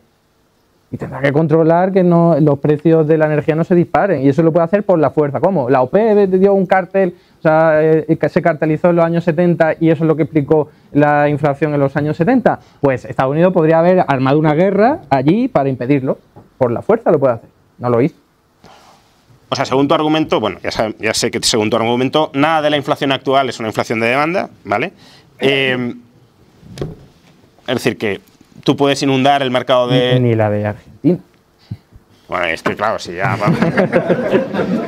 Y tendrá que controlar que no, los precios de la energía no se disparen. Y eso lo puede hacer por la fuerza. ¿Cómo? La OPEP dio un cartel, o sea, eh, que se cartelizó en los años 70 y eso es lo que explicó la inflación en los años 70. Pues Estados Unidos podría haber armado una guerra allí para impedirlo. Por la fuerza lo puede hacer. No lo hizo. O sea, según tu argumento, bueno, ya, ya sé que según tu argumento, nada de la inflación actual es una inflación de demanda, ¿vale? Eh, es decir, que tú puedes inundar el mercado de... Ni la de Argentina. Bueno, es que claro, si ya vamos.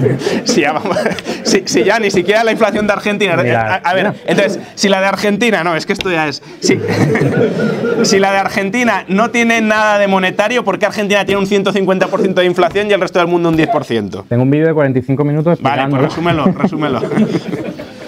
si, ya vamos- si- si ya ni siquiera la inflación de Argentina. La a, a ver, entonces, si la de Argentina, no, es que esto ya es. Si, si la de Argentina no tiene nada de monetario, ¿por qué Argentina tiene un 150% de inflación y el resto del mundo un 10%? Tengo un vídeo de 45 minutos Vale, pues resúmelo, resúmelo.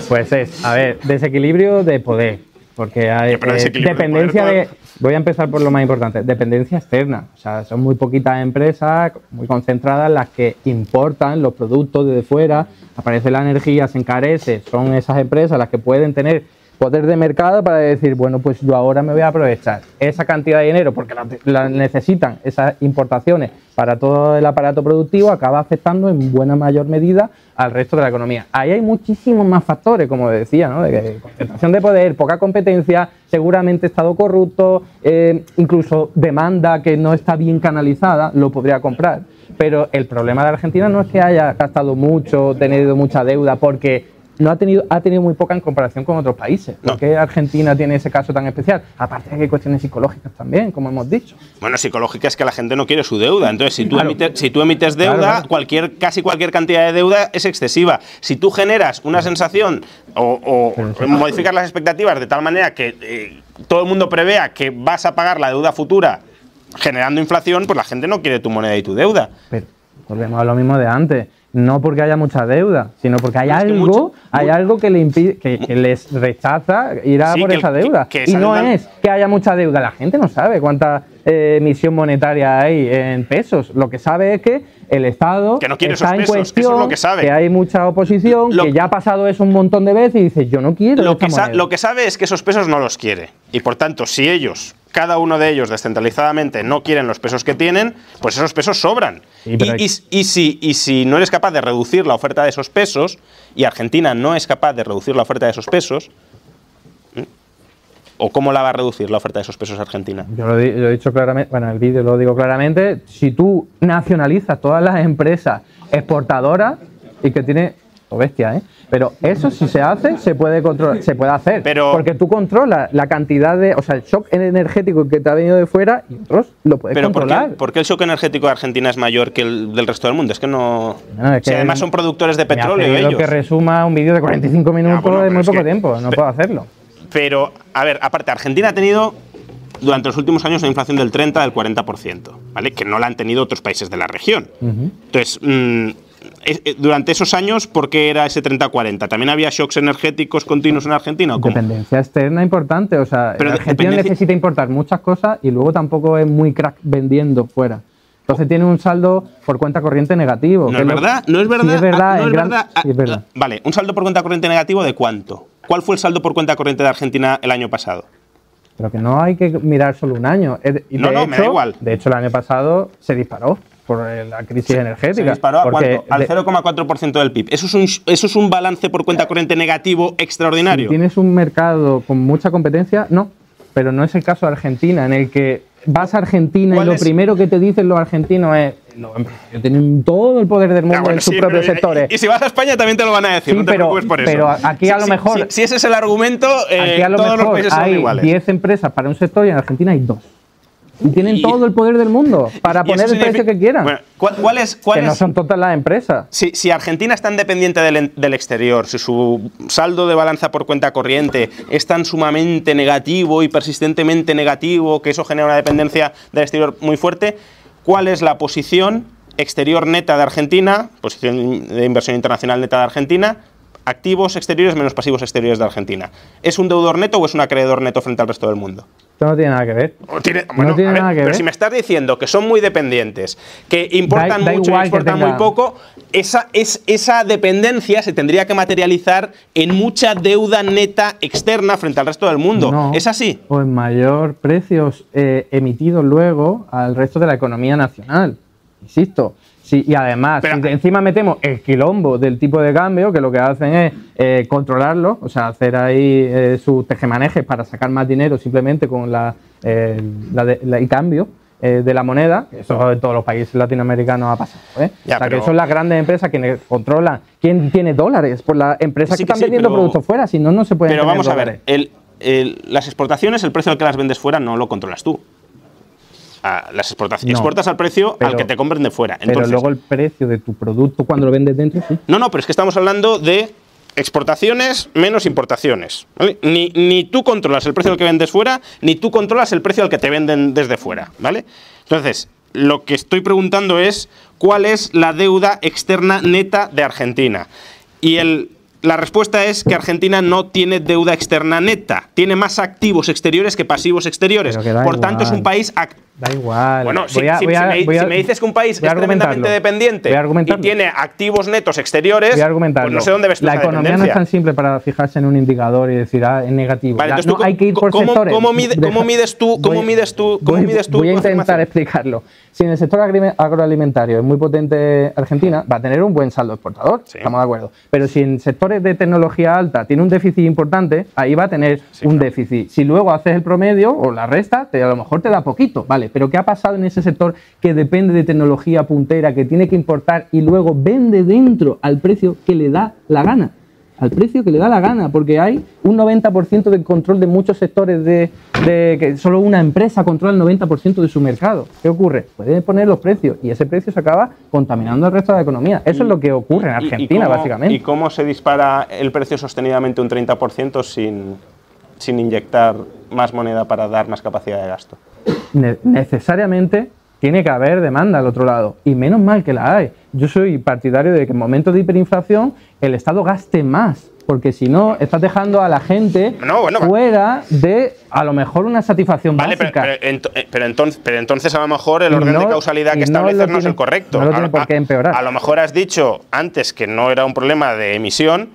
Pues es, a ver, desequilibrio de poder. Porque hay eh, de dependencia poder, de. Voy a empezar por lo más importante: dependencia externa. O sea, son muy poquitas empresas, muy concentradas, las que importan los productos desde fuera. Aparece la energía, se encarece. Son esas empresas las que pueden tener poder de mercado para decir, bueno, pues yo ahora me voy a aprovechar esa cantidad de dinero porque la, necesitan esas importaciones para todo el aparato productivo, acaba afectando en buena mayor medida al resto de la economía. Ahí hay muchísimos más factores, como decía, ¿no? de concentración de poder, poca competencia, seguramente Estado corrupto, eh, incluso demanda que no está bien canalizada, lo podría comprar. Pero el problema de Argentina no es que haya gastado mucho, tenido mucha deuda, porque no ha tenido, ha tenido muy poca en comparación con otros países. ¿Por No. qué Argentina tiene ese caso tan especial? Aparte de que hay cuestiones psicológicas también, como hemos dicho. Bueno, psicológica es que la gente no quiere su deuda. Entonces, si tú, Claro. emites, si tú emites deuda, Claro, claro. Cualquier, casi cualquier cantidad de deuda es excesiva. Si tú generas una sensación o, o modificas las expectativas de tal manera que eh, todo el mundo prevea que vas a pagar la deuda futura generando inflación, pues la gente no quiere tu moneda y tu deuda. Pero volvemos a lo mismo de antes. No porque haya mucha deuda, sino porque hay que algo, mucho- hay algo que, le impide, que, que les rechaza ir a Sí, por que- esa deuda. que- que y no es que haya mucha deuda, la gente no sabe cuánta eh, emisión monetaria hay en pesos. Lo que sabe es que el Estado Que no quiere está esos en eso es cuestión, lo que sabe. hay mucha oposición, Lo- que ya ha pasado eso un montón de veces y dice yo no quiero Lo esta que, sa- moneda". lo que sabe es que esos pesos no los quiere. Y por tanto, si ellos, cada uno de ellos descentralizadamente, no quieren los pesos que tienen, pues esos pesos sobran. Sí, y, hay- y- y si, y si no eres capaz de reducir la oferta de esos pesos, y Argentina no es capaz de reducir la oferta de esos pesos. ¿o cómo la va a reducir la oferta de esos pesos Argentina? Yo lo, he dicho claramente, bueno, en el vídeo lo digo claramente, si tú nacionalizas todas las empresas exportadoras y que tiene, bestia, ¿eh? Pero eso si se hace, se puede controlar, se puede hacer, Pero- porque tú controlas la cantidad de, o sea, el shock energético que te ha venido de fuera y otros lo puedes Pero ¿por controlar. qué, por qué el shock energético de Argentina es mayor que el del resto del mundo? Es que no... Es si además son productores de Me ha petróleo ellos. que resuma un vídeo de 45 minutos Ah, bueno, en pero muy es poco que- tiempo, no puedo hacerlo. Pero, a ver, aparte, Argentina ha tenido durante los últimos años una inflación del 30, del 40%, ¿vale? Que no la han tenido otros países de la región. Entonces, mm, es- durante esos años, ¿por qué era ese 30-40? ¿También había shocks energéticos continuos en Argentina o cómo? Dependencia externa importante, o sea, Pero Argentina dependencia- necesita importar muchas cosas y luego tampoco es muy crack vendiendo fuera. Entonces tiene un saldo por cuenta corriente negativo. ¿No que es lo- verdad? ¿No es Sí, verdad? es verdad, Ah, ¿no en es gran- verdad? sí, es verdad. Vale, un saldo por cuenta corriente negativo de cuánto? ¿Cuál fue el saldo por cuenta corriente de Argentina el año pasado? Pero que no hay que mirar solo un año. Y No, no, hecho, me da igual. De hecho, el año pasado se disparó por eh, la crisis energética. Se disparó a porque cuánto? Al de- 0,4% del PIB. ¿Eso es, un, ¿Eso es un balance por cuenta corriente negativo Si extraordinario? tienes un mercado con mucha competencia, no. Pero no es el caso de Argentina, en el que vas a Argentina y ¿Cuál lo es? primero que te dicen los argentinos es los empresarios tienen todo el poder del mundo Ah, bueno, en sus sí, propios pero- y- sectores. Y, si vas a España también te lo van a decir, Sí, no te pero- preocupes por eso. pero aquí a lo mejor- Si, si ese es el argumento, eh, Aquí a lo todos los mejor países son hay iguales. 10 empresas para un sector y en Argentina hay dos. Y tienen Y- todo el poder del mundo para poner el precio que quieran. Bueno, ¿cuál, cuál es, cuál que no son todas las empresas. si, si Argentina es tan dependiente del, del exterior, si su saldo de balanza por cuenta corriente es tan sumamente negativo y persistentemente negativo que eso genera una dependencia del exterior muy fuerte, ¿cuál es la posición exterior neta de Argentina, posición de inversión internacional neta de Argentina, activos exteriores menos pasivos exteriores de Argentina? ¿Es un deudor neto o es un acreedor neto frente al resto del mundo? Esto no tiene nada que ver. O tiene- No bueno, tiene ver, nada que pero ver. si me estás diciendo que son muy dependientes, que importan Da- da mucho y exportan muy poco, esa, es, esa dependencia se tendría que materializar en mucha deuda neta externa frente al resto del mundo. No. ¿Es así? O en mayor precios eh, emitidos luego al resto de la economía nacional. Insisto. Sí, y además, Pero- si de encima metemos el quilombo del tipo de cambio, que lo que hacen es eh, controlarlo, o sea, hacer ahí eh, sus tejemanejes para sacar más dinero simplemente con la, eh, la de- la- el cambio, eh, de la moneda, eso en todos los países latinoamericanos ha pasado. ¿eh? Ya, o sea, que son las grandes empresas quienes controlan quién tiene dólares por las empresas Sí que que están sí, vendiendo pero- productos fuera, si no, no se pueden Pero vamos a ver, el- el- las exportaciones, el precio al que las vendes fuera no lo controlas tú. Las exportaciones. No. Exportas al precio al Pero- que te compren de fuera. Pero Entonces, luego el precio de tu producto cuando lo vendes dentro, sí. No, no, pero es que estamos hablando de exportaciones menos importaciones. ¿vale? Ni, ni tú controlas el precio al que vendes fuera, ni tú controlas el precio al que te venden desde fuera. ¿vale? Entonces, lo que estoy preguntando es cuál es la deuda externa neta de Argentina. Y el, la respuesta es que Argentina no tiene deuda externa neta, tiene más activos exteriores que pasivos exteriores. Pero Por tanto, es un país Da igual. bueno, si, Voy a- si- voy si a- me, voy a- si me dices que un país voy es tremendamente dependiente Voy y tiene activos netos exteriores, Voy pues no sé dónde ves tú La economía no es tan simple para fijarse en un indicador y decir, ah, es negativo. Vale, no, tú, hay que ir por ¿cómo- sectores. cómo mide- cómo mides tú- cómo mides tú- cómo voy, mides tú Voy a intentar explicarlo. Si en el sector agroalimentario es muy potente Argentina, va a tener un buen saldo exportador, Sí. estamos de acuerdo. Pero si en sectores de tecnología alta tiene un déficit importante, ahí va a tener un déficit. Si luego haces el promedio o la resta, te, a lo mejor te da poquito, ¿vale? Pero ¿qué ha pasado en ese sector que depende de tecnología puntera, que tiene que importar y luego vende dentro al precio que le da la gana? Al precio que le da la gana, porque hay un 90% de control de muchos sectores de, de que solo una empresa controla el 90% de su mercado. ¿Qué ocurre? Puede poner los precios y ese precio se acaba contaminando al resto de la economía. Eso es lo que ocurre en ¿Y- y Argentina, cómo- básicamente. ¿Y cómo se dispara el precio sostenidamente un 30% sin, sin inyectar más moneda para dar más capacidad de gasto? Ne- necesariamente tiene que haber demanda al otro lado. Y menos mal que la hay. Yo soy partidario de que en momentos de hiperinflación el Estado gaste más. Porque si no, estás dejando a la gente No, bueno, fuera de a lo mejor una satisfacción Vale, básica. pero ento- eh, pero entonces, pero entonces a lo mejor el orden no- de causalidad que estableces no, es el correcto. no lo A tiene por qué empeorar. A lo mejor has dicho antes que no era un problema de emisión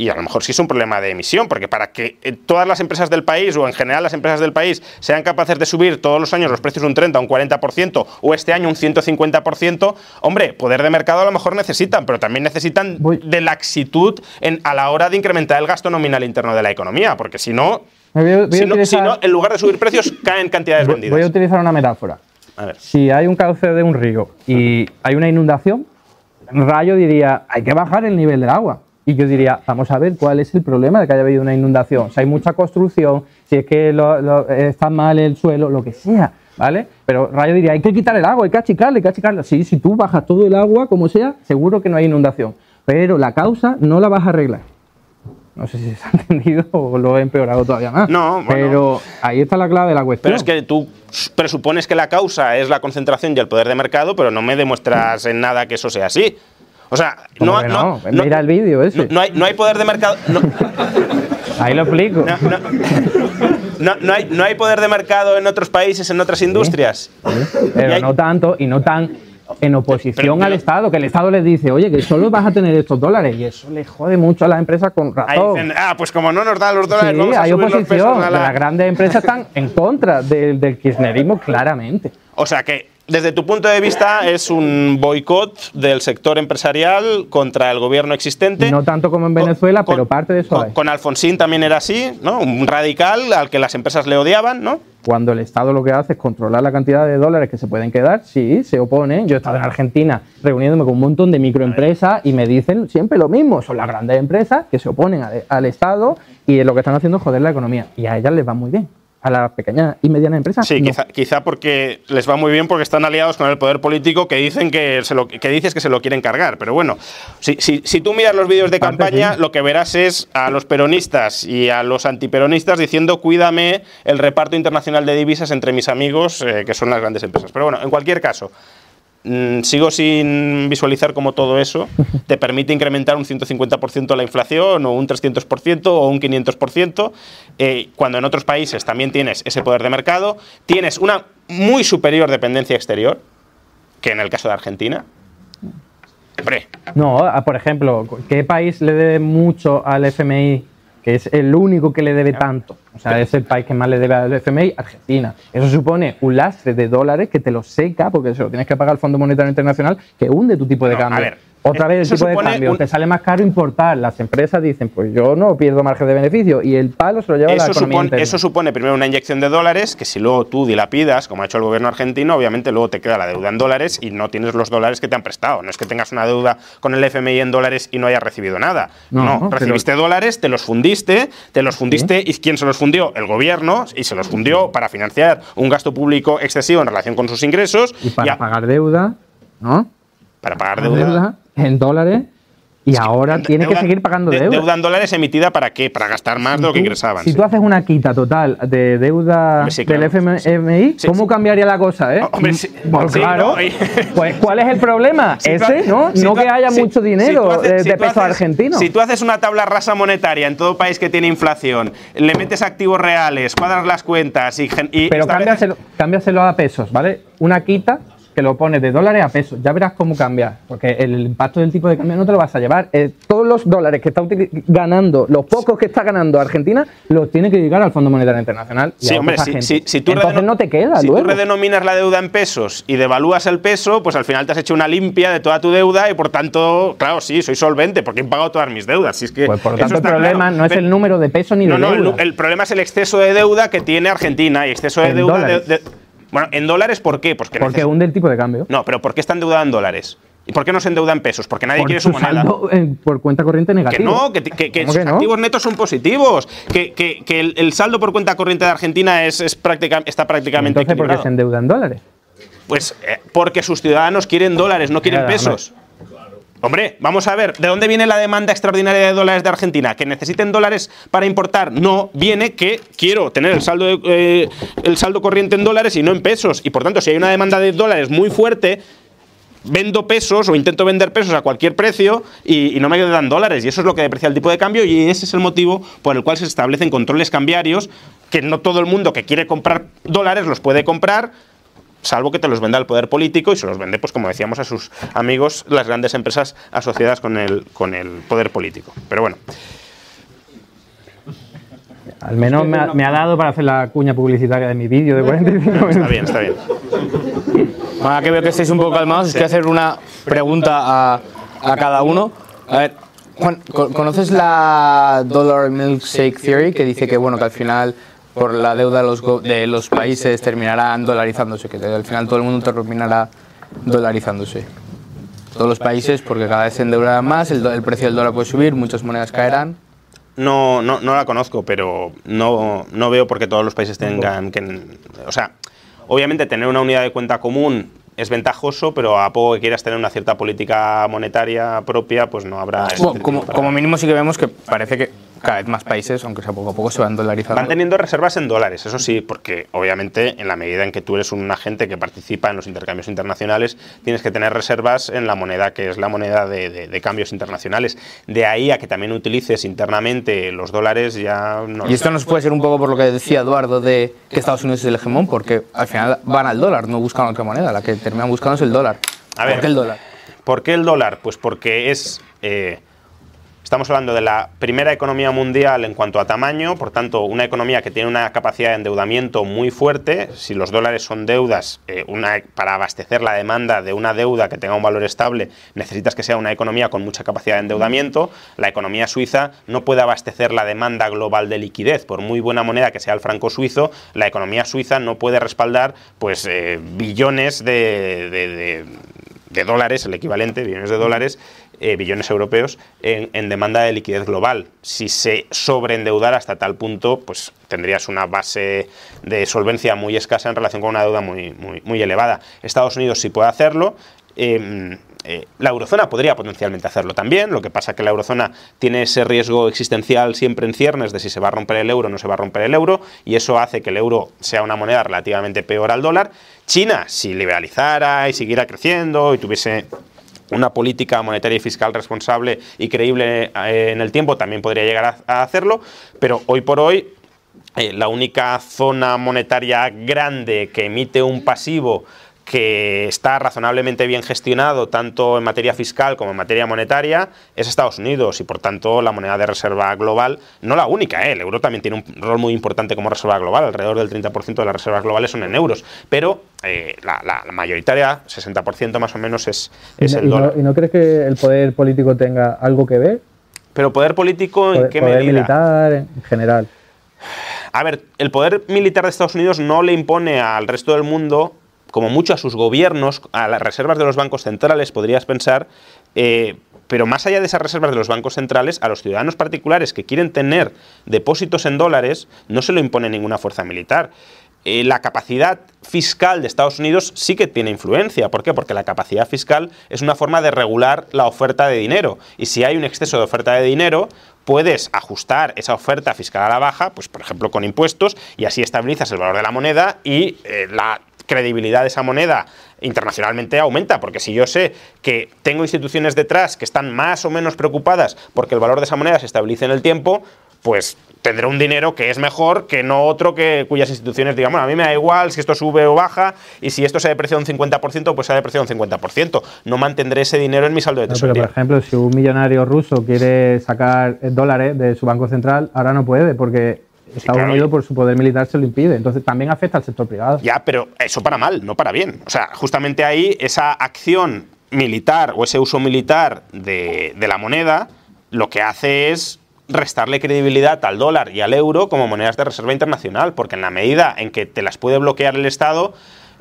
y a lo mejor sí es un problema de emisión, porque para que eh, todas las empresas del país o en general las empresas del país sean capaces de subir todos los años los precios un 30, un 40% o este año un 150%, hombre, poder de mercado a lo mejor necesitan, pero también necesitan Voy- de laxitud en, a la hora de incrementar el gasto nominal interno de la economía, porque si no, voy a- voy si no, si utilizar- no, en lugar de subir precios, caen cantidades vendidas. voy a utilizar una metáfora. A ver. Si hay un cauce de un río y hay una inundación, Rayo diría, hay que bajar el nivel del agua. Y yo diría, vamos a ver cuál es el problema de que haya habido una inundación. Si hay mucha construcción, si es que lo- lo- está mal el suelo, lo que sea, ¿vale? Pero Rayo diría, hay que quitar el agua, hay que achicarle, hay que achicarle. Sí, si tú bajas todo el agua, como sea, seguro que no hay inundación. Pero la causa no la vas a arreglar. No sé si se ha entendido o lo he empeorado todavía más. No, bueno. Pero ahí está la clave de la cuestión. Pero es que tú presupones que la causa es la concentración y el poder de mercado, pero no me demuestras en nada que eso sea así. O sea, ¿Cómo no, no, no? Mira el vídeo ese. No, hay, no hay poder de mercado. No, Ahí lo explico. no, no. Hay, no hay poder de mercado en otros países, en otras industrias. Pero hay- no tanto y no tan en oposición Pero- pero- al Estado, que el Estado les dice, oye, que solo vas a tener estos dólares y eso le jode mucho a las empresas con razón. dicen, ah, pues como no nos dan los dólares, Sí, vamos a hay subir los pesos oposición. a la-". Las grandes empresas están en contra del, del kirchnerismo claramente. O sea que, desde tu punto de vista, es un boicot del sector empresarial contra el gobierno existente. No tanto como en Venezuela, pero parte de eso con, hay. con Alfonsín también era así, ¿no? Un radical al que las empresas le odiaban, ¿no? Cuando el Estado lo que hace es controlar la cantidad de dólares que se pueden quedar, sí, se oponen. Yo he estado en Argentina reuniéndome con un montón de microempresas y me dicen siempre lo mismo. Son las grandes empresas que se oponen a- al Estado y lo que están haciendo es joder la economía. Y a ellas les va muy bien. A las pequeñas y medianas empresas. Sí, no. quizá, quizá porque les va muy bien porque están aliados con el poder político que dicen que, se lo, que dices que se lo quieren cargar. Pero bueno, si, si, si tú miras los vídeos de campaña, sí. lo que verás es a los peronistas y a los antiperonistas diciendo cuídame el reparto internacional de divisas entre mis amigos, eh, que son las grandes empresas. Pero bueno, en cualquier caso, sigo sin visualizar cómo todo eso te permite incrementar un 150% la inflación o un 300% o un 500%, eh, cuando en otros países también tienes ese poder de mercado, tienes una muy superior dependencia exterior, que en el caso de Argentina. Hombre, No, a- por ejemplo, ¿qué país le debe mucho al FMI? Que es el único que le debe tanto. O sea, es el país que más le debe al FMI, Argentina. Eso supone un lastre de dólares que te lo seca, porque se lo tienes que pagar al Fondo Monetario Internacional, que hunde tu tipo de No, cambio. a ver, Otra vez Eso el tipo de supone cambio. un- Te sale más caro importar. Las empresas dicen, pues yo no pierdo margen de beneficio. Y el palo se lo lleva la Eso economía supone, interna. eso supone primero una inyección de dólares que si luego tú dilapidas, como ha hecho el gobierno argentino, obviamente luego te queda la deuda en dólares y no tienes los dólares que te han prestado. No es que tengas una deuda con el FMI en dólares y no hayas recibido nada. No, recibiste dólares, te los fundiste, te los fundiste y ¿quién se los fundió? El gobierno y se los fundió para financiar un gasto público excesivo en relación con sus ingresos Y para a- pagar deuda, ¿no? para pagar Pagar deuda. En dólares. Y ahora tiene que seguir pagando de- deuda. Deuda en dólares emitida para qué? Para gastar más de lo que ingresaban. Si sí. tú haces una quita total de deuda del. FMI, Sí, ¿cómo cambiaría la cosa, eh? Oh, hombre, sí. Pues claro. no, y- Pues ¿cuál es el problema? Si Ese, ¿no? si no tú que ha- haya mucho dinero haces- de, peso haces- argentino. Si tú haces una tabla rasa monetaria en todo país que tiene inflación, le metes activos reales, cuadras las cuentas y. y Pero cámbiaselo, cámbiaselo a pesos, ¿vale? Una quita que lo pones de dólares a pesos. Ya verás cómo cambia. Porque el impacto del tipo de cambio no te lo vas a llevar. Eh, todos los dólares que está ganando, los pocos que está ganando Argentina, los tiene que llegar al Fondo Monetario Internacional. y Sí, a hombre, si, agentes. si- si tú Entonces no te queda si luego. tú redenominas la deuda en pesos y devalúas el peso, pues al final te has hecho una limpia de toda tu deuda y por tanto, claro, sí, soy solvente porque he pagado todas mis deudas. Si es que Pues por lo tanto, el problema claro. no es Pero- el número de pesos ni No, de no, el, deuda. el problema es el exceso de deuda que tiene Argentina y exceso de En deuda de- Bueno, en dólares, ¿por qué? Porque, porque hunde el tipo de cambio. No, pero ¿por qué está endeudada en dólares? ¿Y por qué no se endeuda en pesos? Porque nadie Por quiere su moneda. por cuenta corriente Que negativo. no, que, que- que ¿Cómo sus que no? activos netos son positivos. Que, que- que el, el saldo por cuenta corriente de Argentina es, es práctica- está prácticamente Entonces, ¿por qué se endeuda en dólares? Pues eh, porque sus ciudadanos quieren dólares, no quieren pesos. Hombre, vamos a ver, ¿de dónde viene la demanda extraordinaria de dólares de Argentina? ¿Que necesiten dólares para importar? No, viene que quiero tener el saldo, eh, el saldo corriente en dólares y no en pesos. Y por tanto, si hay una demanda de dólares muy fuerte, vendo pesos o intento vender pesos a cualquier precio y, y no me dan dólares. Y eso es lo que deprecia el tipo de cambio y ese es el motivo por el cual se establecen controles cambiarios que no todo el mundo que quiere comprar dólares los puede comprar salvo que te los venda el poder político y se los vende, pues como decíamos, a sus amigos, las grandes empresas asociadas con el, con el poder político. Pero bueno, Al menos me ha, me ha dado para hacer la cuña publicitaria de mi vídeo de 45 minutos. está bien, está bien. Ahora que veo que estáis un poco calmados, os quiero hacer una pregunta a, a cada uno. A ver, Juan, ¿co- ¿conoces la Dollar Milkshake Theory? Que dice que, bueno, que al final por la deuda de los, de los países terminarán dolarizándose, que al final todo el mundo terminará dolarizándose. Todos los países, porque cada vez se endeudarán más, el, el precio del dólar puede subir, muchas monedas caerán. No, no, no la conozco, pero no, no veo por qué todos los países tengan que... O sea, obviamente tener una unidad de cuenta común es ventajoso, pero a poco que quieras tener una cierta política monetaria propia, pues no habrá... Bueno, incentivo como, para- como mínimo sí que vemos que parece que cada vez más países, aunque sea poco a poco, se van dolarizando. Van teniendo reservas en dólares, eso sí, porque obviamente en la medida en que tú eres un agente que participa en los intercambios internacionales, tienes que tener reservas en la moneda que es la moneda de, de- de cambios internacionales. De ahí a que también utilices internamente los dólares ya no Y esto nos puede ser un poco por lo que decía Eduardo de que Estados Unidos es el hegemón, porque al final van al dólar, no buscan otra moneda, la que terminan buscando es el dólar. A ver. ¿Por qué el dólar? ¿Por qué el dólar? Pues porque es. eh, estamos hablando de la primera economía mundial en cuanto a tamaño, por tanto, una economía que tiene una capacidad de endeudamiento muy fuerte. Si los dólares son deudas, eh, para abastecer la demanda de una deuda que tenga un valor estable, necesitas que sea una economía con mucha capacidad de endeudamiento. La economía suiza no puede abastecer la demanda global de liquidez. Por muy buena moneda que sea el franco suizo, la economía suiza no puede respaldar pues, eh, billones de de dólares, el equivalente, billones de dólares, eh, billones europeos, en, demanda de liquidez global. Si se sobreendeudara hasta tal punto, pues tendrías una base de solvencia muy escasa en relación con una deuda muy, muy, muy elevada. Estados Unidos sí puede hacerlo. eh, eh, la eurozona podría potencialmente hacerlo también, lo que pasa que la eurozona tiene ese riesgo existencial siempre en ciernes de si se va a romper el euro o no se va a romper el euro, y eso hace que el euro sea una moneda relativamente peor al dólar. China, si liberalizara y siguiera creciendo y tuviese una política monetaria y fiscal responsable y creíble eh, en el tiempo, también podría llegar a, hacerlo, pero hoy por hoy eh, la única zona monetaria grande que emite un pasivo que está razonablemente bien gestionado tanto en materia fiscal como en materia monetaria es Estados Unidos y por tanto la moneda de reserva global, no la única, ¿eh? el euro también tiene un rol muy importante como reserva global, alrededor del 30% de las reservas globales son en euros, pero eh, la, la, mayoritaria, 60% más o menos, es, es ¿Y, el no, dólar. ¿Y no crees que el poder político tenga algo que ver? Pero poder político, ¿en Poder, qué poder medida? militar en general. A ver, el poder militar de Estados Unidos no le impone al resto del mundo, como mucho a sus gobiernos, a las reservas de los bancos centrales, podrías pensar, eh, pero más allá de esas reservas de los bancos centrales, a los ciudadanos particulares que quieren tener depósitos en dólares, no se lo impone ninguna fuerza militar. Eh, la capacidad fiscal de Estados Unidos sí que tiene influencia. ¿Por qué? Porque la capacidad fiscal es una forma de regular la oferta de dinero. Y si hay un exceso de oferta de dinero, puedes ajustar esa oferta fiscal a la baja, pues por ejemplo con impuestos, y así estabilizas el valor de la moneda y eh, la credibilidad de esa moneda internacionalmente aumenta, porque si yo sé que tengo instituciones detrás que están más o menos preocupadas porque el valor de esa moneda se estabilice en el tiempo, pues tendré un dinero que es mejor que no otro que cuyas instituciones digan, bueno, a mí me da igual si esto sube o baja y si esto se deprecia un 50%, pues se ha depreciado un 50%. No mantendré ese dinero en mi saldo de No, pero tesorería. por ejemplo, si un millonario ruso quiere sacar dólares de su banco central, ahora no puede porque Estados claro. Unidos por su poder militar se lo impide. Entonces también afecta al sector privado. Ya, pero eso para mal, no para bien. O sea, justamente ahí esa acción militar o ese uso militar de, de la moneda lo que hace es restarle credibilidad al dólar y al euro como monedas de reserva internacional, porque en la medida en que te las puede bloquear el Estado,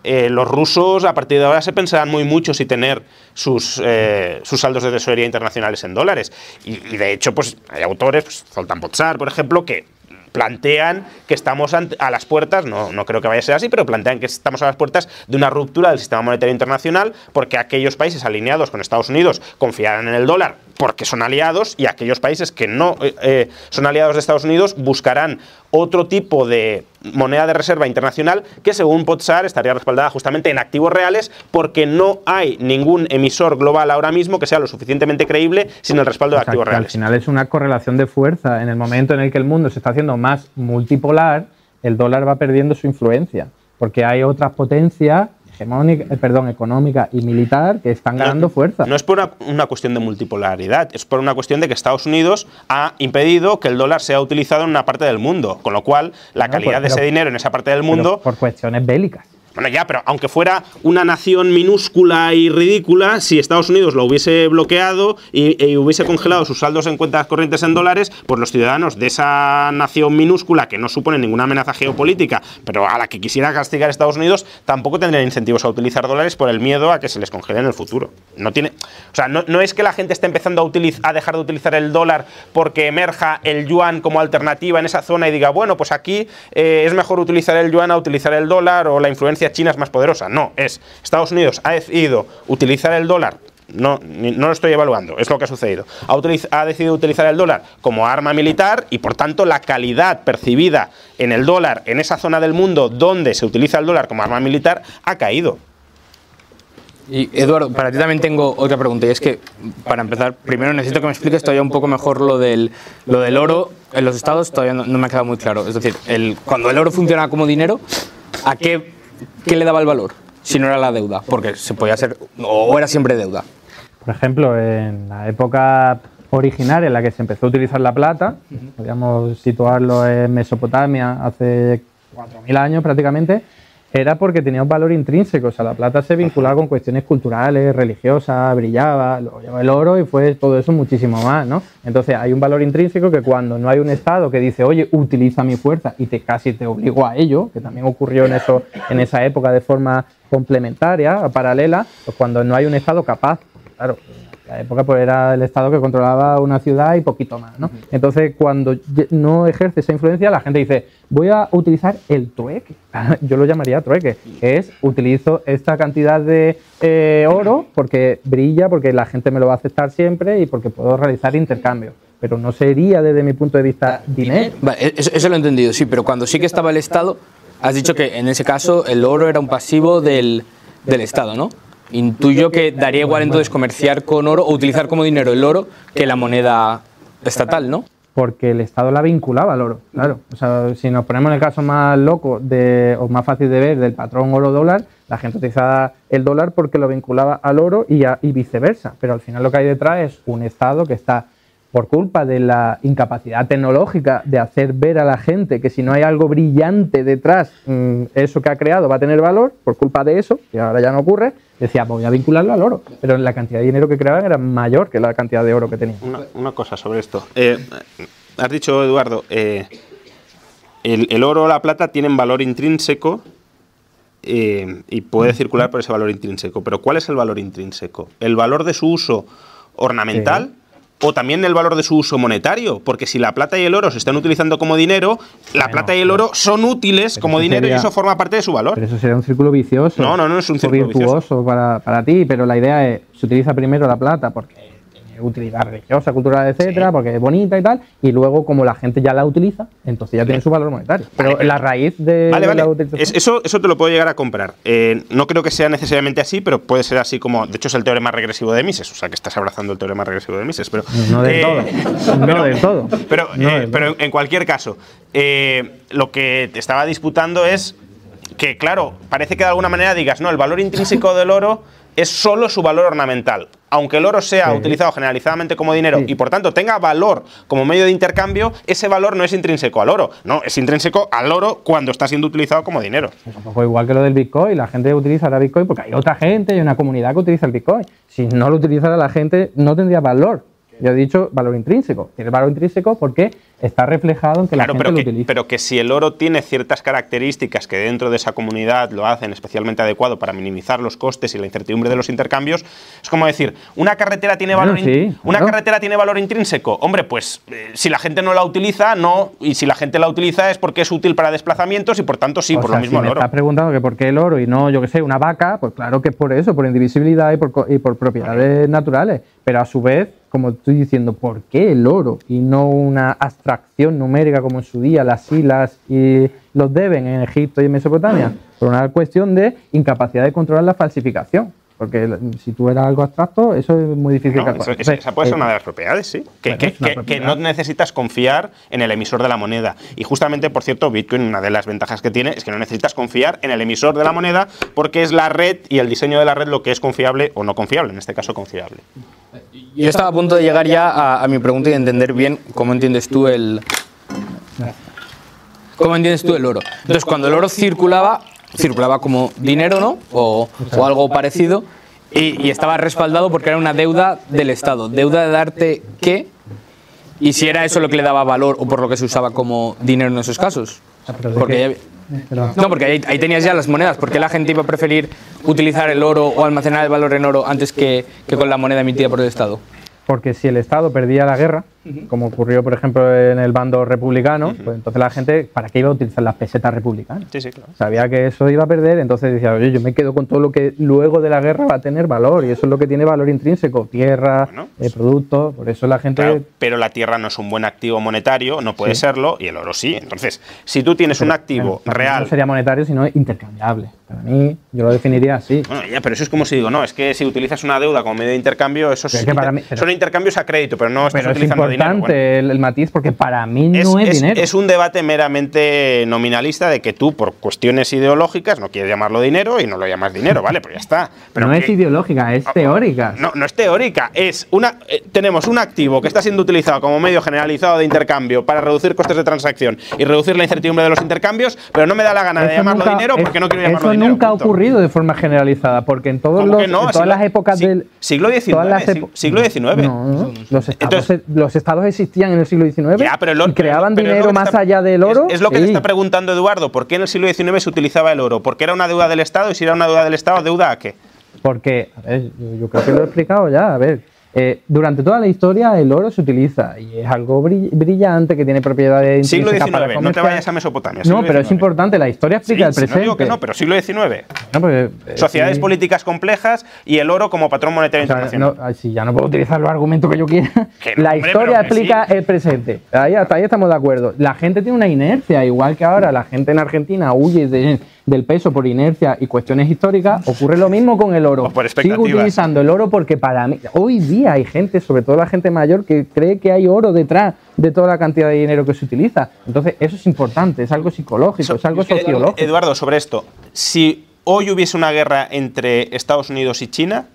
eh, los rusos a partir de ahora se pensarán muy mucho si tener sus, eh, sus saldos de tesorería internacionales en dólares. Y, y de hecho, pues hay autores, pues, Zoltán por ejemplo, que plantean que estamos a las puertas, no, no creo que vaya a ser así, pero plantean que estamos a las puertas de una ruptura del sistema monetario internacional porque aquellos países alineados con Estados Unidos confiarán en el dólar porque son aliados y aquellos países que no eh, eh, son aliados de Estados Unidos buscarán otro tipo de moneda de reserva internacional que según Potsar estaría respaldada justamente en activos reales porque no hay ningún emisor global ahora mismo que sea lo suficientemente creíble sin el respaldo de O sea, activos que al reales. final es una correlación de fuerza. En el momento en el que el mundo se está haciendo más multipolar, el dólar va perdiendo su influencia. Porque hay otras potencias hegemónica, eh, perdón, económica y militar que están ganando fuerza. No es por una, una cuestión de multipolaridad, es por una cuestión de que Estados Unidos ha impedido que el dólar sea utilizado en una parte del mundo, con lo cual la No, calidad de ese dinero en esa parte del mundo por cuestiones bélicas. Bueno, ya, pero aunque fuera una nación minúscula y ridícula, si Estados Unidos lo hubiese bloqueado y, y hubiese congelado sus saldos en cuentas corrientes en dólares, pues los ciudadanos de esa nación minúscula, que no supone ninguna amenaza geopolítica, pero a la que quisiera castigar Estados Unidos, tampoco tendrían incentivos a utilizar dólares por el miedo a que se les congele en el futuro. No tiene, o sea, no, no es que la gente esté empezando a, utiliz- a dejar de utilizar el dólar porque emerja el yuan como alternativa en esa zona y diga, bueno, pues aquí eh, es mejor utilizar el yuan a utilizar el dólar o la influencia china es más poderosa. No, es Estados Unidos ha decidido utilizar el dólar. No, no lo estoy evaluando, es lo que ha sucedido. Ha, ha decidido utilizar el dólar como arma militar y por tanto la calidad percibida en el dólar en esa zona del mundo donde se utiliza el dólar como arma militar ha caído. Y Eduardo, para ti también tengo otra pregunta y es que, para empezar, primero necesito que me expliques todavía un poco mejor lo del, lo del oro en los estados, todavía no, me ha quedado muy claro. Es decir, cuando el oro funciona como dinero, ¿a qué, qué le daba el valor? Si no era la deuda, porque se podía ser, o era siempre deuda. Por ejemplo, en la época original en la que se empezó a utilizar la plata, podríamos situarlo en Mesopotamia hace 4.000 años prácticamente, era porque tenía un valor intrínseco. O sea, la plata se vinculaba con cuestiones culturales, religiosas, brillaba, luego el oro y fue todo eso muchísimo más, ¿no? Entonces hay un valor intrínseco que cuando no hay un Estado que dice, oye, utiliza mi fuerza y te casi te obligó a ello, que también ocurrió en, eso, en esa época de forma complementaria, paralela, pues cuando no hay un Estado capaz, claro, la época pues era el Estado que controlaba una ciudad y poquito más, ¿no? Entonces, cuando no ejerce esa influencia, la gente dice, voy a utilizar el trueque. Yo lo llamaría trueque, que es utilizo esta cantidad de eh, oro porque brilla, porque la gente me lo va a aceptar siempre y porque puedo realizar intercambios. Pero no sería desde mi punto de vista dinero. Vale, eso, eso lo he entendido, sí, pero cuando sí que estaba el Estado, has dicho que en ese caso el oro era un pasivo del, del Estado, ¿no? Intuyo que daría igual entonces comerciar con oro o utilizar como dinero el oro que la moneda estatal, ¿no? porque el Estado la vinculaba al oro, claro. O sea, si nos ponemos en el caso más loco de, o más fácil de ver del patrón oro-dólar, la gente utilizaba el dólar porque lo vinculaba al oro y, a- y viceversa. Pero al final lo que hay detrás es un Estado que está, por culpa de la incapacidad tecnológica de hacer ver a la gente que si no hay algo brillante detrás, mm, eso que ha creado va a tener valor, por culpa de eso, que ahora ya no ocurre, decía, voy a vincularlo al oro. Pero la cantidad de dinero que creaban era mayor que la cantidad de oro que tenían. Una, una cosa sobre esto. Eh, has dicho, Eduardo, eh, el, el oro o la plata tienen valor intrínseco eh, y puede circular por ese valor intrínseco. Pero ¿cuál es el valor intrínseco? ¿El valor de su uso ornamental? ¿O también el valor de su uso monetario? Porque si la plata y el oro se están utilizando como dinero, la Bueno, plata y el oro son útiles como dinero y eso forma parte de su valor. Pero eso sería un círculo vicioso. No, no, no es un círculo virtuoso para, para ti, pero la idea es, se utiliza primero la plata porque utilidad religiosa, cultural, etcétera, porque es bonita y tal, y luego como la gente ya la utiliza, entonces ya tiene su valor monetario. Pero Vale, la raíz de, Vale, la utilización... Es- eso, eso te lo puedo llegar a comprar. Eh, no creo que sea necesariamente así, pero puede ser así como. De hecho, es el teorema regresivo de Mises. O sea, que estás abrazando el teorema regresivo de Mises. Pero, No del eh, todo. No del todo. Pero, No eh, del pero en cualquier caso, eh, lo que te estaba disputando es que, claro, parece que de alguna manera digas, no, el valor intrínseco del oro es solo su valor ornamental. Aunque el oro sea Sí. utilizado generalizadamente como dinero Sí. y por tanto tenga valor como medio de intercambio, ese valor no es intrínseco al oro. No, es intrínseco al oro cuando está siendo utilizado como dinero. Es un poco igual que lo del Bitcoin. La gente utilizará Bitcoin porque hay otra gente y una comunidad que utiliza el Bitcoin. Si no lo utilizara la gente, no tendría valor. Yo he dicho valor intrínseco. Tiene valor intrínseco porque está reflejado en que Claro, la gente pero lo que, utiliza. pero que si el oro tiene ciertas características que dentro de esa comunidad lo hacen especialmente adecuado para minimizar los costes y la incertidumbre de los intercambios, es como decir, una carretera tiene valor, sí, una claro. carretera tiene valor intrínseco. Hombre, pues eh, si la gente no la utiliza, no, y si la gente la utiliza es porque es útil para desplazamientos y por tanto sí, O por sea, lo mismo si me el oro. estás preguntando que por qué el oro y no, yo qué sé, una vaca, pues claro que es por eso, por indivisibilidad y por, y por propiedades naturales. Pero a su vez, como estoy diciendo, ¿por qué el oro y no una abstracción numérica como en su día las silas y los deben en Egipto y en Mesopotamia? Por una cuestión de incapacidad de controlar la falsificación. Porque si tú eras algo abstracto, eso es muy difícil No, eso- esa puede ser una de las propiedades, sí. Que, Bueno, que- es una que- propiedad. que no necesitas confiar en el emisor de la moneda. Y justamente, por cierto, Bitcoin, una de las ventajas que tiene es que no necesitas confiar en el emisor de la moneda porque es la red y el diseño de la red lo que es confiable o no confiable, en este caso confiable. Yo estaba a punto de llegar ya a, a mi pregunta y de entender bien cómo entiendes tú el. ¿Cómo entiendes tú el oro? Entonces, cuando el oro circulaba, circulaba como dinero, ¿no? O, o algo parecido, y, y estaba respaldado porque era una deuda del Estado. ¿Deuda de darte qué? Y si era eso lo que le daba valor o por lo que se usaba como dinero en esos casos. Ah, no, porque ahí, ahí tenías ya las monedas. ¿Por qué la gente iba a preferir utilizar el oro o almacenar el valor en oro antes que, que con la moneda emitida por el Estado? Porque si el Estado perdía la guerra, como ocurrió, por ejemplo, en el bando republicano, pues entonces la gente, ¿para qué iba a utilizar las pesetas republicanas? Sí, sí, claro. Sabía que eso iba a perder, entonces decía, oye, yo me quedo con todo lo que luego de la guerra va a tener valor, y eso es lo que tiene valor intrínseco, tierra, Bueno, eh, productos, por eso la gente... Claro, pero la tierra no es un buen activo monetario, no puede Sí. serlo, y el oro sí. Entonces, si tú tienes un activo real. No sería monetario, sino intercambiable. Para mí, yo lo definiría así. Bueno, ya, pero eso es como si digo, no, es que si utilizas una deuda como medio de intercambio, eso es que inter- mí- pero- son intercambios a crédito, pero no estás Pero es utilizando importante dinero. Bueno, el, matiz porque para mí es, no es, es- dinero. es un debate meramente nominalista de que tú, por cuestiones ideológicas, no quieres llamarlo dinero y no lo llamas dinero, ¿vale? Pero ya está. Pero no que- es ideológica, es Ah, teórica. No, no es teórica, es una eh, tenemos un activo que está siendo utilizado como medio generalizado de intercambio para reducir costes de transacción y reducir la incertidumbre de los intercambios, pero no me da la gana de Eso llamarlo nunca- dinero es- porque no quiero llamarlo Eso dinero. nunca ha ocurrido de forma generalizada, porque en, todos ¿Cómo los, que no? en todas Siglo- las épocas si- del. siglo XIX, siglo XIX. No, no, Los, estados, los estados existían en el siglo XIX Ya, pero el oro- y creaban pero dinero más está- allá del oro. Es, lo que sí. está preguntando Eduardo. ¿Por qué en el siglo XIX se utilizaba el oro? ¿Porque era una deuda del Estado? Y si era una deuda del Estado, ¿deuda a qué? Porque, a ver, yo, yo creo que lo he explicado ya. A ver, eh, durante toda la historia el oro se utiliza y es algo brill- brillante que tiene propiedades Siglo intrínsecas para XIX, no te vayas a Mesopotamia. No, pero es XIX. importante, la historia explica el Sí, presente. no digo que no, pero siglo XIX. No, pues, eh, Sociedades sí. políticas complejas y el oro como patrón monetario O sea, internacional. no, sí, ya no puedo utilizar los argumentos que yo quiera. Que no, la hombre, historia explica sí. el presente. Ahí, hasta ahí estamos de acuerdo. La gente tiene una inercia, igual que ahora la gente en Argentina huye de del peso por inercia y cuestiones históricas, ocurre lo mismo con el oro. Por Sigo utilizando el oro porque para mí, hoy día hay gente, sobre todo la gente mayor, que cree que hay oro detrás de toda la cantidad de dinero que se utiliza. Entonces, eso es importante, es algo psicológico, es algo sociológico. Eduardo, sobre esto, si hoy hubiese una guerra entre Estados Unidos y China,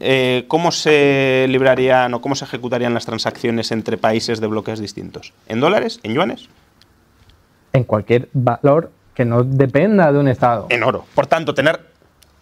eh, ¿cómo se librarían o cómo se ejecutarían las transacciones entre países de bloques distintos? ¿En dólares? ¿En yuanes? En cualquier valor que no dependa de un Estado. En oro. Por tanto, tener.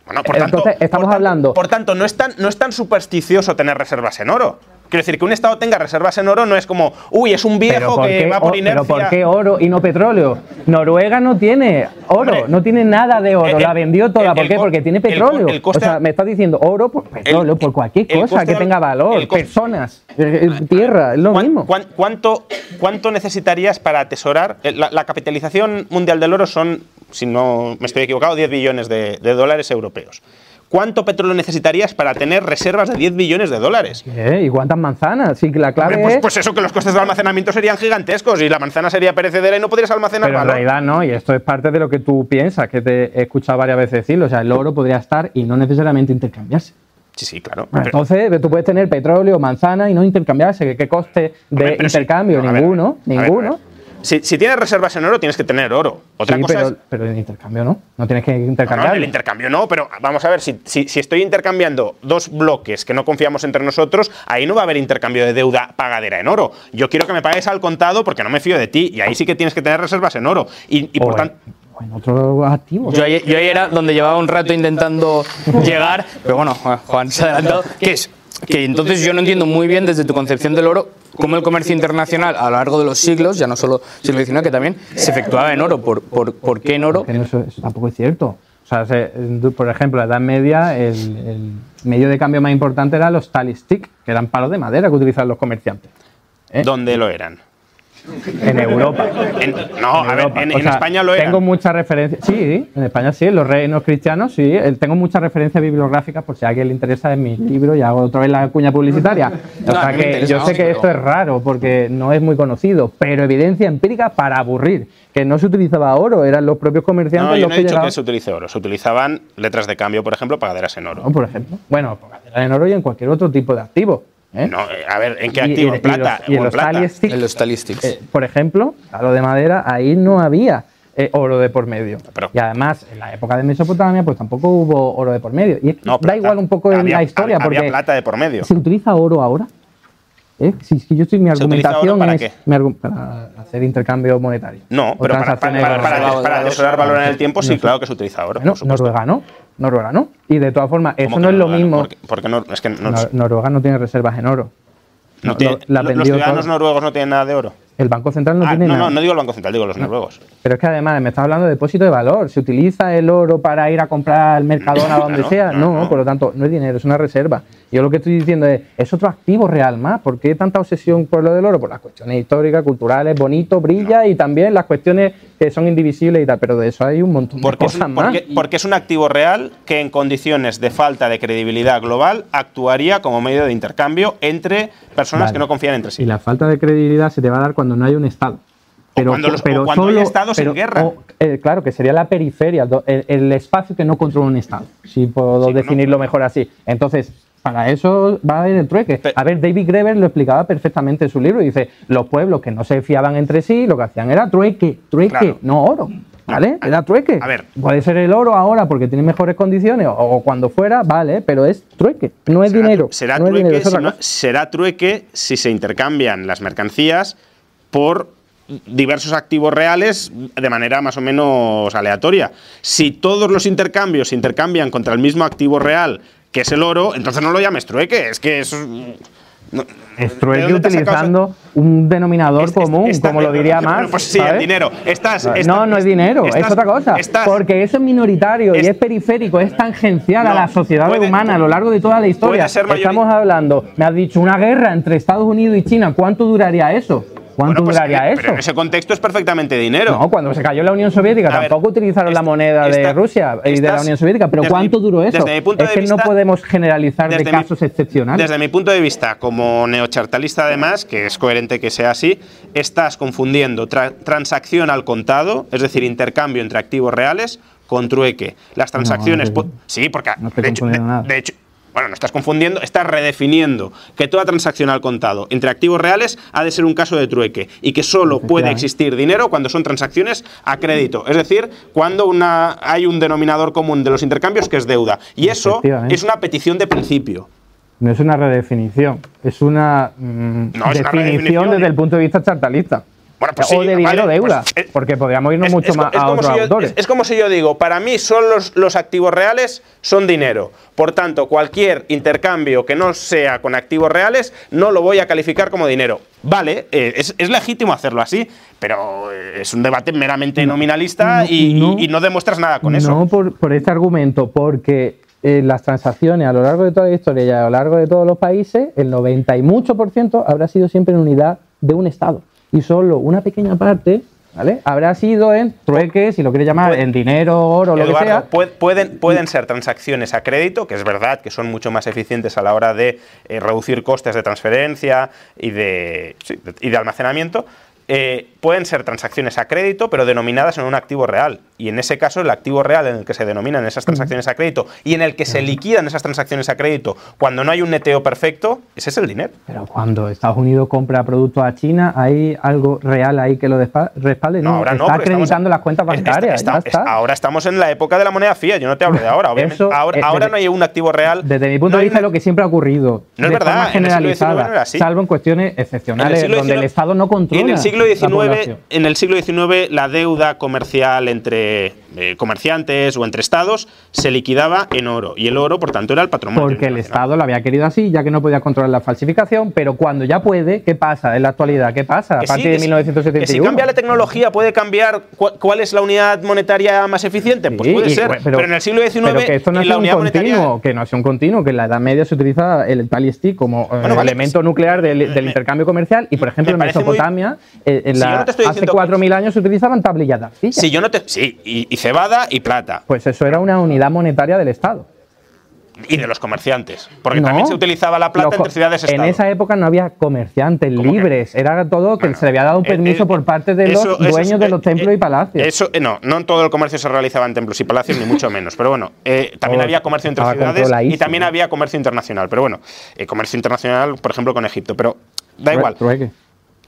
Bueno, por Entonces, tanto, estamos por hablando- Por tanto, no es, tan, no es tan supersticioso tener reservas en oro. Quiero decir, que un Estado tenga reservas en oro no es como, uy, es un viejo ¿por que qué va por inercia. ¿Pero por qué oro y no petróleo? Noruega no tiene oro, Hombre, no tiene nada de oro, el- la vendió toda. el- ¿Por el qué? Porque tiene petróleo. el coste- o sea, me estás diciendo oro por petróleo, por cualquier cosa que tenga valor, coste- personas, eh, eh, tierra, es lo ¿Cuán- mismo. cuán- cuánto, ¿Cuánto necesitarías para atesorar? eh, La, la capitalización mundial del oro son, si no me estoy equivocado, 10 billones de, de dólares europeos. ¿Cuánto petróleo necesitarías para tener reservas de 10 billones de dólares? ¿Qué? ¿Y cuántas manzanas? Sí, la clave Hombre, pues, es... pues eso, que los costes de almacenamiento serían gigantescos y la manzana sería perecedera y no podrías almacenar Pero en realidad no, y esto es parte de lo que tú piensas, que te he escuchado varias veces decirlo. O sea, el oro podría estar y no necesariamente intercambiarse. Sí, sí, claro. Bueno, Pero- Entonces, tú puedes tener petróleo, manzana y no intercambiarse. ¿Qué, coste de sí. intercambio? No, ninguno, ver, ninguno. Si, si tienes reservas en oro, tienes que tener oro. Otra sí, cosa pero, es. pero en intercambio no. No tienes que No, no, intercambiar. en el intercambio no, pero vamos a ver, si, si- si estoy intercambiando dos bloques que no confiamos entre nosotros, ahí no va a haber intercambio de deuda pagadera en oro. Yo quiero que me pagues al contado porque no me fío de ti y ahí sí que tienes que tener reservas en oro. Y, y por tanto. en, otro activo. Yo, ahí- yo ahí era donde llevaba un rato intentando llegar, pero bueno, Juan se ha adelantado, que es que entonces yo no entiendo muy bien desde tu concepción del oro cómo el comercio internacional a lo largo de los siglos, ya no solo siglo XIX, que también se efectuaba en oro. ¿Por, por, por qué en oro? Que no, eso, eso tampoco es cierto. O sea, se- por ejemplo, en la Edad Media, el, el medio de cambio más importante eran los tally stick, que eran palos de madera que utilizaban los comerciantes. ¿eh? ¿Dónde lo eran? En Europa. En- no, a ver, en, O en sea, España lo eran. Tengo muchas referencias. Sí, en España sí, en los reinos cristianos sí. eh, Tengo muchas referencias bibliográficas por si a alguien le interesa en mi libro y hago otra vez la cuña publicitaria. O No, sea que interesa, yo sé que esto es raro porque no es muy conocido, pero evidencia empírica para aburrir. Que no se utilizaba oro, eran los propios comerciantes No, yo los no he que dicho llegaban. que se utilice oro. Se utilizaban letras de cambio, por ejemplo, pagaderas en oro. ¿no? Por ejemplo. Bueno, pues en oro y en cualquier otro tipo de activo. ¿Eh? No, eh, a ver, ¿en qué activo? y- ¿En plata? Y, los, y ¿O en los plata? tally stick, En los statistics. eh, por ejemplo, a lo de madera, ahí no había eh, oro de por medio. Pero- y además, en la época de Mesopotamia, pues tampoco hubo oro de por medio. Y es que No, pero da igual un poco en había- la historia, había porque plata de por medio. ¿se utiliza oro ahora? ¿Eh? Si, si yo estoy, mi ¿Se utiliza argumentación para es qué? mi argu- para hacer intercambio monetario. No, pero para, para, para, para- valor en el tiempo, sí, sé. claro que se utiliza oro. Bueno. Noruega no. Noruega no. Y de todas formas, eso ¿Cómo no es lo mismo. Porque, porque no, es que no, Nor- Noruega no tiene reservas en oro. no tiene- la los ciudadanos noruegos no tienen nada de oro. El Banco Central no Ah, tiene no, nada. no, no digo el Banco Central, digo los noruegos. Pero es que además me estás hablando de depósito de valor. ¿Se utiliza el oro para ir a comprar al Mercadona o donde sea? no, No, no. por lo tanto, no es dinero, es una reserva. Yo lo que estoy diciendo es, es otro activo real más. ¿Por qué tanta obsesión por lo del oro? Por las cuestiones históricas, culturales, bonito, brilla y también las cuestiones que son indivisibles y tal. Pero de eso hay un montón de Porque es, cosas un- más. porque, porque es un activo real que en condiciones de falta de credibilidad global actuaría como medio de intercambio entre personas Vale. que no confían entre sí. Y la falta de credibilidad se te va a dar cuando no hay un Estado. cuando los- o cuando hay estados en guerra. o, eh, claro, que sería la periferia, el, el espacio que no controla un Estado, si puedo Sí, no, definirlo mejor así. Entonces, para eso va a haber el trueque. A ver, David Greber lo explicaba perfectamente en su libro. Dice, los pueblos que no se fiaban entre sí, lo que hacían era trueque, trueque, Claro. no oro. ¿Vale? Era trueque. A ver. Puede ser el oro ahora porque tiene mejores condiciones o, o cuando fuera, vale, pero es trueque, no es Será- dinero. Será, no es trueque dinero, si no- será trueque si se intercambian las mercancías por diversos activos reales de manera más o menos aleatoria. Si todos los intercambios se intercambian contra el mismo activo real, que es el oro, entonces no lo llames trueque, es que eso es... no- Es ¿de trueque dónde te has sacado eso? utilizando un denominador Es- común, como lo diría bueno, más. pues sí, el dinero. Estás- estás- no, no es dinero, es otra cosa. porque eso es minoritario y es- periférico, es tangencial a la sociedad puede- humana a lo largo de toda la historia. Estamos hablando, me has dicho, una guerra entre Estados Unidos y China, ¿cuánto duraría eso? ¿Cuánto Bueno, pues, duraría eh, eso? Pero en ese contexto es perfectamente dinero. No, cuando se cayó la Unión Soviética A ver, tampoco utilizaron la moneda de esta- Rusia y de la Unión Soviética, pero ¿cuánto mi- duró eso? desde mi punto es de que no vista- podemos generalizar de mi- casos excepcionales. Desde mi punto de vista, como neochartalista además, que es coherente que sea así, estás confundiendo tra- transacción al contado, es decir, intercambio entre activos reales, con trueque. Las transacciones... no sí, porque... no estoy de hecho, de- nada. de hecho, bueno, no estás confundiendo, estás redefiniendo que toda transacción al contado entre activos reales ha de ser un caso de trueque y que solo puede existir dinero cuando son transacciones a crédito, es decir, cuando una, hay un denominador común de los intercambios que es deuda. Y eso es una petición de principio. No es una redefinición, es una mm, No, es una definición redefinición. desde el punto de vista chartalista. Bueno, pues o sí, de dinero vale, deuda, pues, eh, porque podríamos irnos Es- mucho es más es a otros si autores. es- es como si yo digo, para mí son los, los activos reales son dinero. Por tanto, cualquier intercambio que no sea con activos reales no lo voy a calificar como dinero. Vale, eh, es, es legítimo hacerlo así, pero eh, es un debate meramente nominalista no, y, no. y no demuestras nada con no eso. por, por este argumento, porque eh, las transacciones a lo largo de toda la historia y a lo largo de todos los países, el 90 y mucho por ciento habrá sido siempre en unidad de un Estado. Y solo una pequeña parte ¿vale? habrá sido en trueques, si lo quieres llamar, en dinero, oro, lo que sea. pue- pueden, pueden ser transacciones a crédito, que es verdad que son mucho más eficientes a la hora de eh, reducir costes de transferencia y de, sí, de- y de almacenamiento. Eh, pueden ser transacciones a crédito, pero denominadas en un activo real. Y en ese caso, el activo real en el que se denominan esas transacciones a crédito y en el que se liquidan esas transacciones a crédito cuando no hay un neteo perfecto, ese es el dinero. Pero cuando Estados Unidos compra productos a China, ¿hay algo real ahí que lo respalde? No, ahora no, está estamos- acreditando las cuentas es- bancarias. está- ya está- está. ahora estamos en la época de la moneda fiat, yo no te hablo de ahora. Obviamente, Eso, ahora eh, ahora desde- no hay un activo real. Desde mi punto no de vista, una- lo que siempre ha ocurrido. No es verdad, forma en el XIX generalizada, no era así. salvo en cuestiones excepcionales, donde el XIX Estado no controla. Y en el siglo la XIX, población. en el siglo XIX la deuda comercial entre eh, comerciantes o entre estados se liquidaba en oro y el oro, por tanto, era el patrimonio. Porque el. Estado lo había querido así, ya que no podía controlar la falsificación, pero cuando ya puede, ¿qué pasa en la actualidad? ¿Qué pasa a Que sí, partir que de sí, 1971? Que si cambia la tecnología, puede cambiar cu- cuál es la unidad monetaria más eficiente. Pues Sí, puede ser. Pero, en el siglo XIX, pero que esto no es la un continuo, monetaria. que no es un continuo, que en la Edad Media se utiliza el tal y stick como eh, vale, elemento nuclear del, del me- intercambio comercial y por ejemplo me en parece muy- Mesopotamia eh, en Si la- no te estoy hace diciendo- 4.000 años se utilizaban tablillas de arcilla. Si yo no te. Sí, y, y cebada y plata. Pues eso era una unidad monetaria del Estado. Y de los comerciantes. Porque No. también se utilizaba la plata Los entre ciudades En estados. esa época no había comerciantes libres, era todo que Bueno, se le había dado un eh, permiso eh, por parte de los eso dueños de los eh, templos eh, y palacios. Eso, no, no en todo el comercio se realizaba en templos y palacios, ni mucho menos. Pero bueno, eh, también Todo había comercio entre ciudades y también había comercio internacional. Pero bueno, comercio internacional, por ejemplo, con Egipto. Pero da igual. trueque.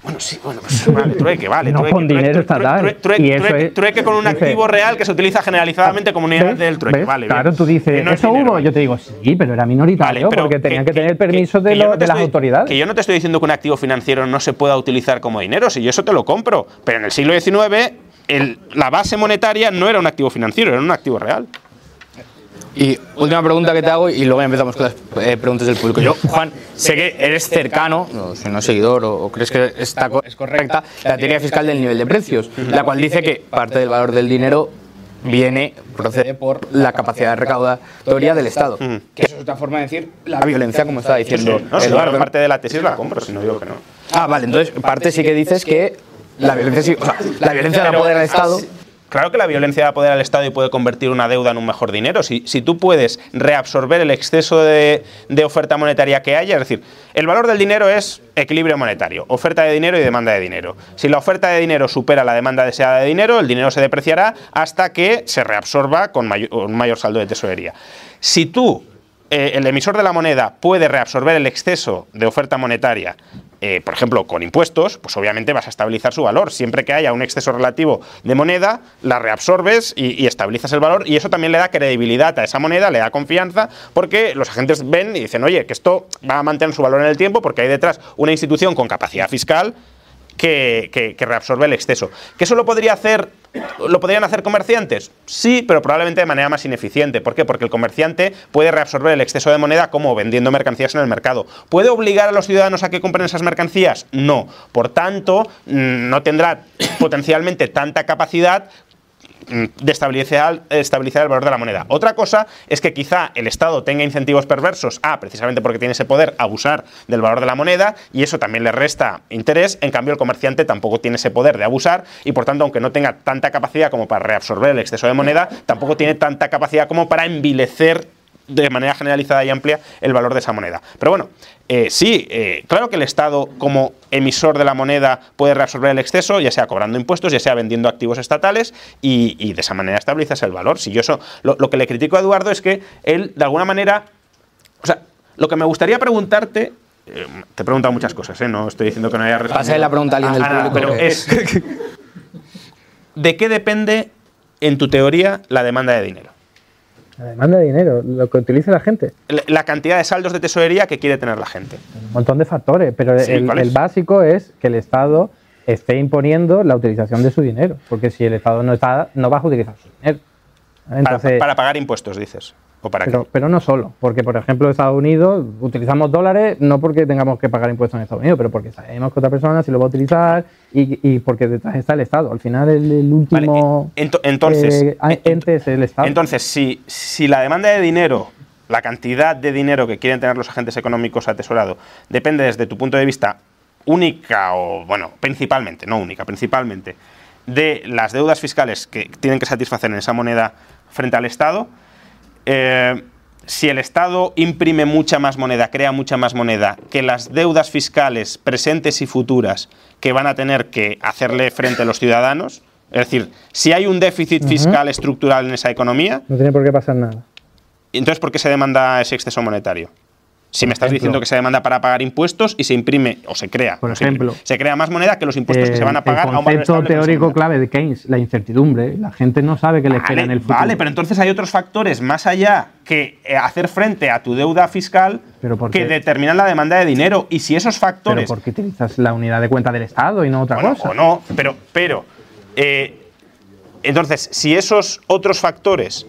Bueno, sí, bueno, pues vale, trueque, vale. No trueque, con trueque, dinero estatal. trueque, trueque, es- con un dice- activo real que se utiliza generalizadamente como unidad ¿Ves? del trueque. ¿Ves? Vale, claro, bien. tú dices, no es ¿eso dinero. hubo? Yo te digo, sí, pero era minoritario Vale, pero porque tenían que, tener el permiso de, que lo- no te de las estoy- autoridades. Que yo no te estoy diciendo que un activo financiero no se pueda utilizar como dinero, si yo eso te lo compro. Pero en el siglo XIX, el- la base monetaria no era un activo financiero, era un activo real. Y última pregunta que te hago y luego ya empezamos con las eh, preguntas del público. Yo, Juan, sé que eres cercano, o si no seguidor, o, o crees que está, co- es correcta, la teoría fiscal del nivel de precios, la cual dice que parte del valor del dinero viene, procede por la capacidad recaudatoria del Estado. Que eso es otra forma de decir la violencia, como estaba diciendo No, si Eduardo. no, parte de la tesis la compro, si no digo que no. Ah, vale, entonces parte sí que dices que la violencia sí, o sea, la violencia da poder al Estado. Claro que la violencia da poder al Estado y puede convertir una deuda en un mejor dinero. Si, si tú puedes reabsorber el exceso de, de oferta monetaria que haya, es decir, el valor del dinero es equilibrio monetario, oferta de dinero y demanda de dinero. Si la oferta de dinero supera la demanda deseada de dinero, el dinero se depreciará hasta que se reabsorba con mayor, un mayor saldo de tesorería. Si tú eh, el emisor de la moneda puede reabsorber el exceso de oferta monetaria, eh, por ejemplo, con impuestos, pues obviamente vas a estabilizar su valor. Siempre que haya un exceso relativo de moneda, la reabsorbes y, y estabilizas el valor y eso también le da credibilidad a esa moneda, le da confianza, porque los agentes ven y dicen, oye, que esto va a mantener su valor en el tiempo porque hay detrás una institución con capacidad fiscal que, que- reabsorbe el exceso. ¿Que eso lo podría hacer, lo podrían hacer comerciantes? Sí, pero probablemente de manera más ineficiente. ¿Por qué? Porque el comerciante puede reabsorber el exceso de moneda como vendiendo mercancías en el mercado. ¿Puede obligar a los ciudadanos a que compren esas mercancías? No. Por tanto, mm, no tendrá potencialmente tanta capacidad de estabilizar, estabilizar el valor de la moneda. Otra cosa es que quizá el Estado tenga incentivos perversos a, precisamente porque tiene ese poder, abusar del valor de la moneda y eso también le resta interés. En cambio, el comerciante tampoco tiene ese poder de abusar y, por tanto, aunque no tenga tanta capacidad como para reabsorber el exceso de moneda, tampoco tiene tanta capacidad como para envilecer de manera generalizada y amplia el valor de esa moneda. Pero bueno, eh, sí, eh, claro que el Estado como emisor de la moneda puede reabsorber el exceso, ya sea cobrando impuestos, ya sea vendiendo activos estatales y, de esa manera estabilizas el valor. Si yo eso, lo, que le critico a Eduardo es que él, de alguna manera, o sea, lo que me gustaría preguntarte eh, te he preguntado muchas cosas, ¿eh? no estoy diciendo que no haya respondido. Pasa la pregunta a alguien del público. Pero es, ¿De qué depende, en tu teoría, la demanda de dinero? La demanda de dinero, lo que utiliza la gente. La cantidad de saldos de tesorería que quiere tener la gente. Un montón de factores, pero el, básico es que el Estado esté imponiendo la utilización de su dinero, porque si el Estado no está, no vas a utilizar su dinero. para pagar impuestos, dices pero, no solo, porque por ejemplo en Estados Unidos utilizamos dólares no porque tengamos que pagar impuestos en Estados Unidos, pero porque sabemos que otra persona sí lo va a utilizar y, porque detrás está el Estado. Al final el, último entonces, eh, ente es el Estado. Entonces, si, si la demanda de dinero, la cantidad de dinero que quieren tener los agentes económicos atesorado, depende desde tu punto de vista única o, bueno, principalmente, no única, principalmente, de las deudas fiscales que tienen que satisfacer en esa moneda frente al Estado, eh, si el Estado imprime mucha más moneda, crea mucha más moneda, que las deudas fiscales presentes y futuras que van a tener que hacerle frente a los ciudadanos, es decir, si hay un déficit fiscal estructural en esa economía... No tiene por qué pasar nada. Entonces, ¿por qué se demanda ese exceso monetario? Si me estás diciendo que se demanda para pagar impuestos y se imprime o se crea, por ejemplo, se, crea más moneda que los impuestos que se van a pagar el concepto a un teórico clave de Keynes, la incertidumbre. La gente no sabe qué le espera en el futuro. Vale, pero entonces hay otros factores más allá que eh, hacer frente a tu deuda fiscal que determinan la demanda de dinero. Y si esos factores. ¿Pero por qué utilizas la unidad de cuenta del Estado y no otra cosa? O no, pero, pero eh, entonces, si esos otros factores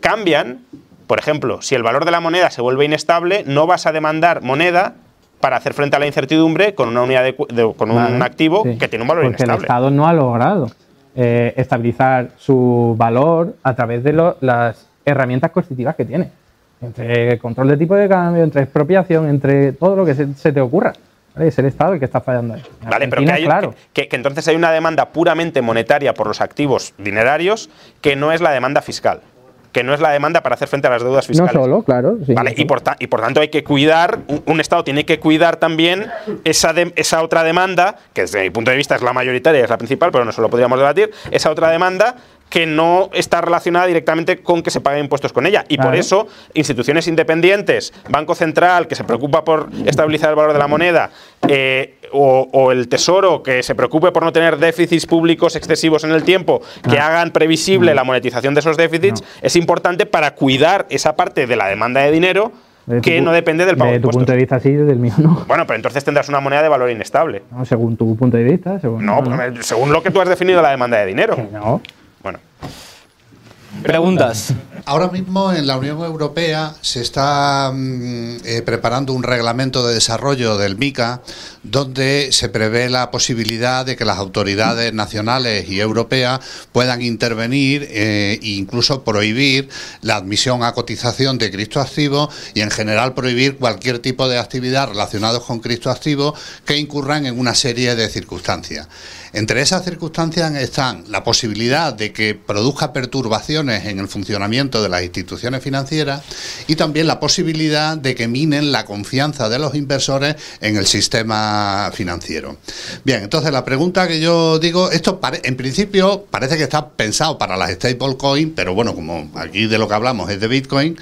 cambian, por ejemplo, si el valor de la moneda se vuelve inestable, no vas a demandar moneda para hacer frente a la incertidumbre con una unidad de, con un activo que tiene un valor Porque inestable. el Estado no ha logrado eh, estabilizar su valor a través de las herramientas constitutivas que tiene. Entre control de tipo de cambio, entre expropiación, entre todo lo que se, te ocurra. Es el Estado el que está fallando ahí. Vale, pero claro. que, entonces hay una demanda puramente monetaria por los activos dinerarios que no es la demanda fiscal que no es la demanda para hacer frente a las deudas fiscales. No solo, claro. ¿Vale? Y, por y por tanto hay que cuidar, un, Estado tiene que cuidar también esa, esa otra demanda, que desde mi punto de vista es la mayoritaria, es la principal, pero no solo podríamos debatir, esa otra demanda que no está relacionada directamente con que se paguen impuestos con ella. Y por eso, instituciones independientes, Banco Central, que se preocupa por estabilizar el valor de la moneda, eh, o, el Tesoro, que se preocupe por no tener déficits públicos excesivos en el tiempo, que hagan previsible la monetización de esos déficits, es importante para cuidar esa parte de la demanda de dinero que no depende del pago de tu punto de vista sí, del mío no. Bueno, pero entonces tendrás una moneda de valor inestable. según tu punto de vista. Según no, según lo que tú has definido la demanda de dinero. no. Bueno. Preguntas. Ahora mismo en la Unión Europea se está mm, eh, preparando un reglamento de desarrollo del MICA donde se prevé la posibilidad de que las autoridades nacionales y europeas puedan intervenir eh, e incluso prohibir la admisión a cotización de criptoactivos y en general prohibir cualquier tipo de actividad relacionada con criptoactivos que incurran en una serie de circunstancias. Entre esas circunstancias están la posibilidad de que produzca perturbaciones en el funcionamiento de las instituciones financieras y también la posibilidad de que minen la confianza de los inversores en el sistema financiero. Bien, entonces la pregunta que yo digo, esto en principio parece que está pensado para las stablecoins, pero bueno, como aquí de lo que hablamos es de Bitcoin,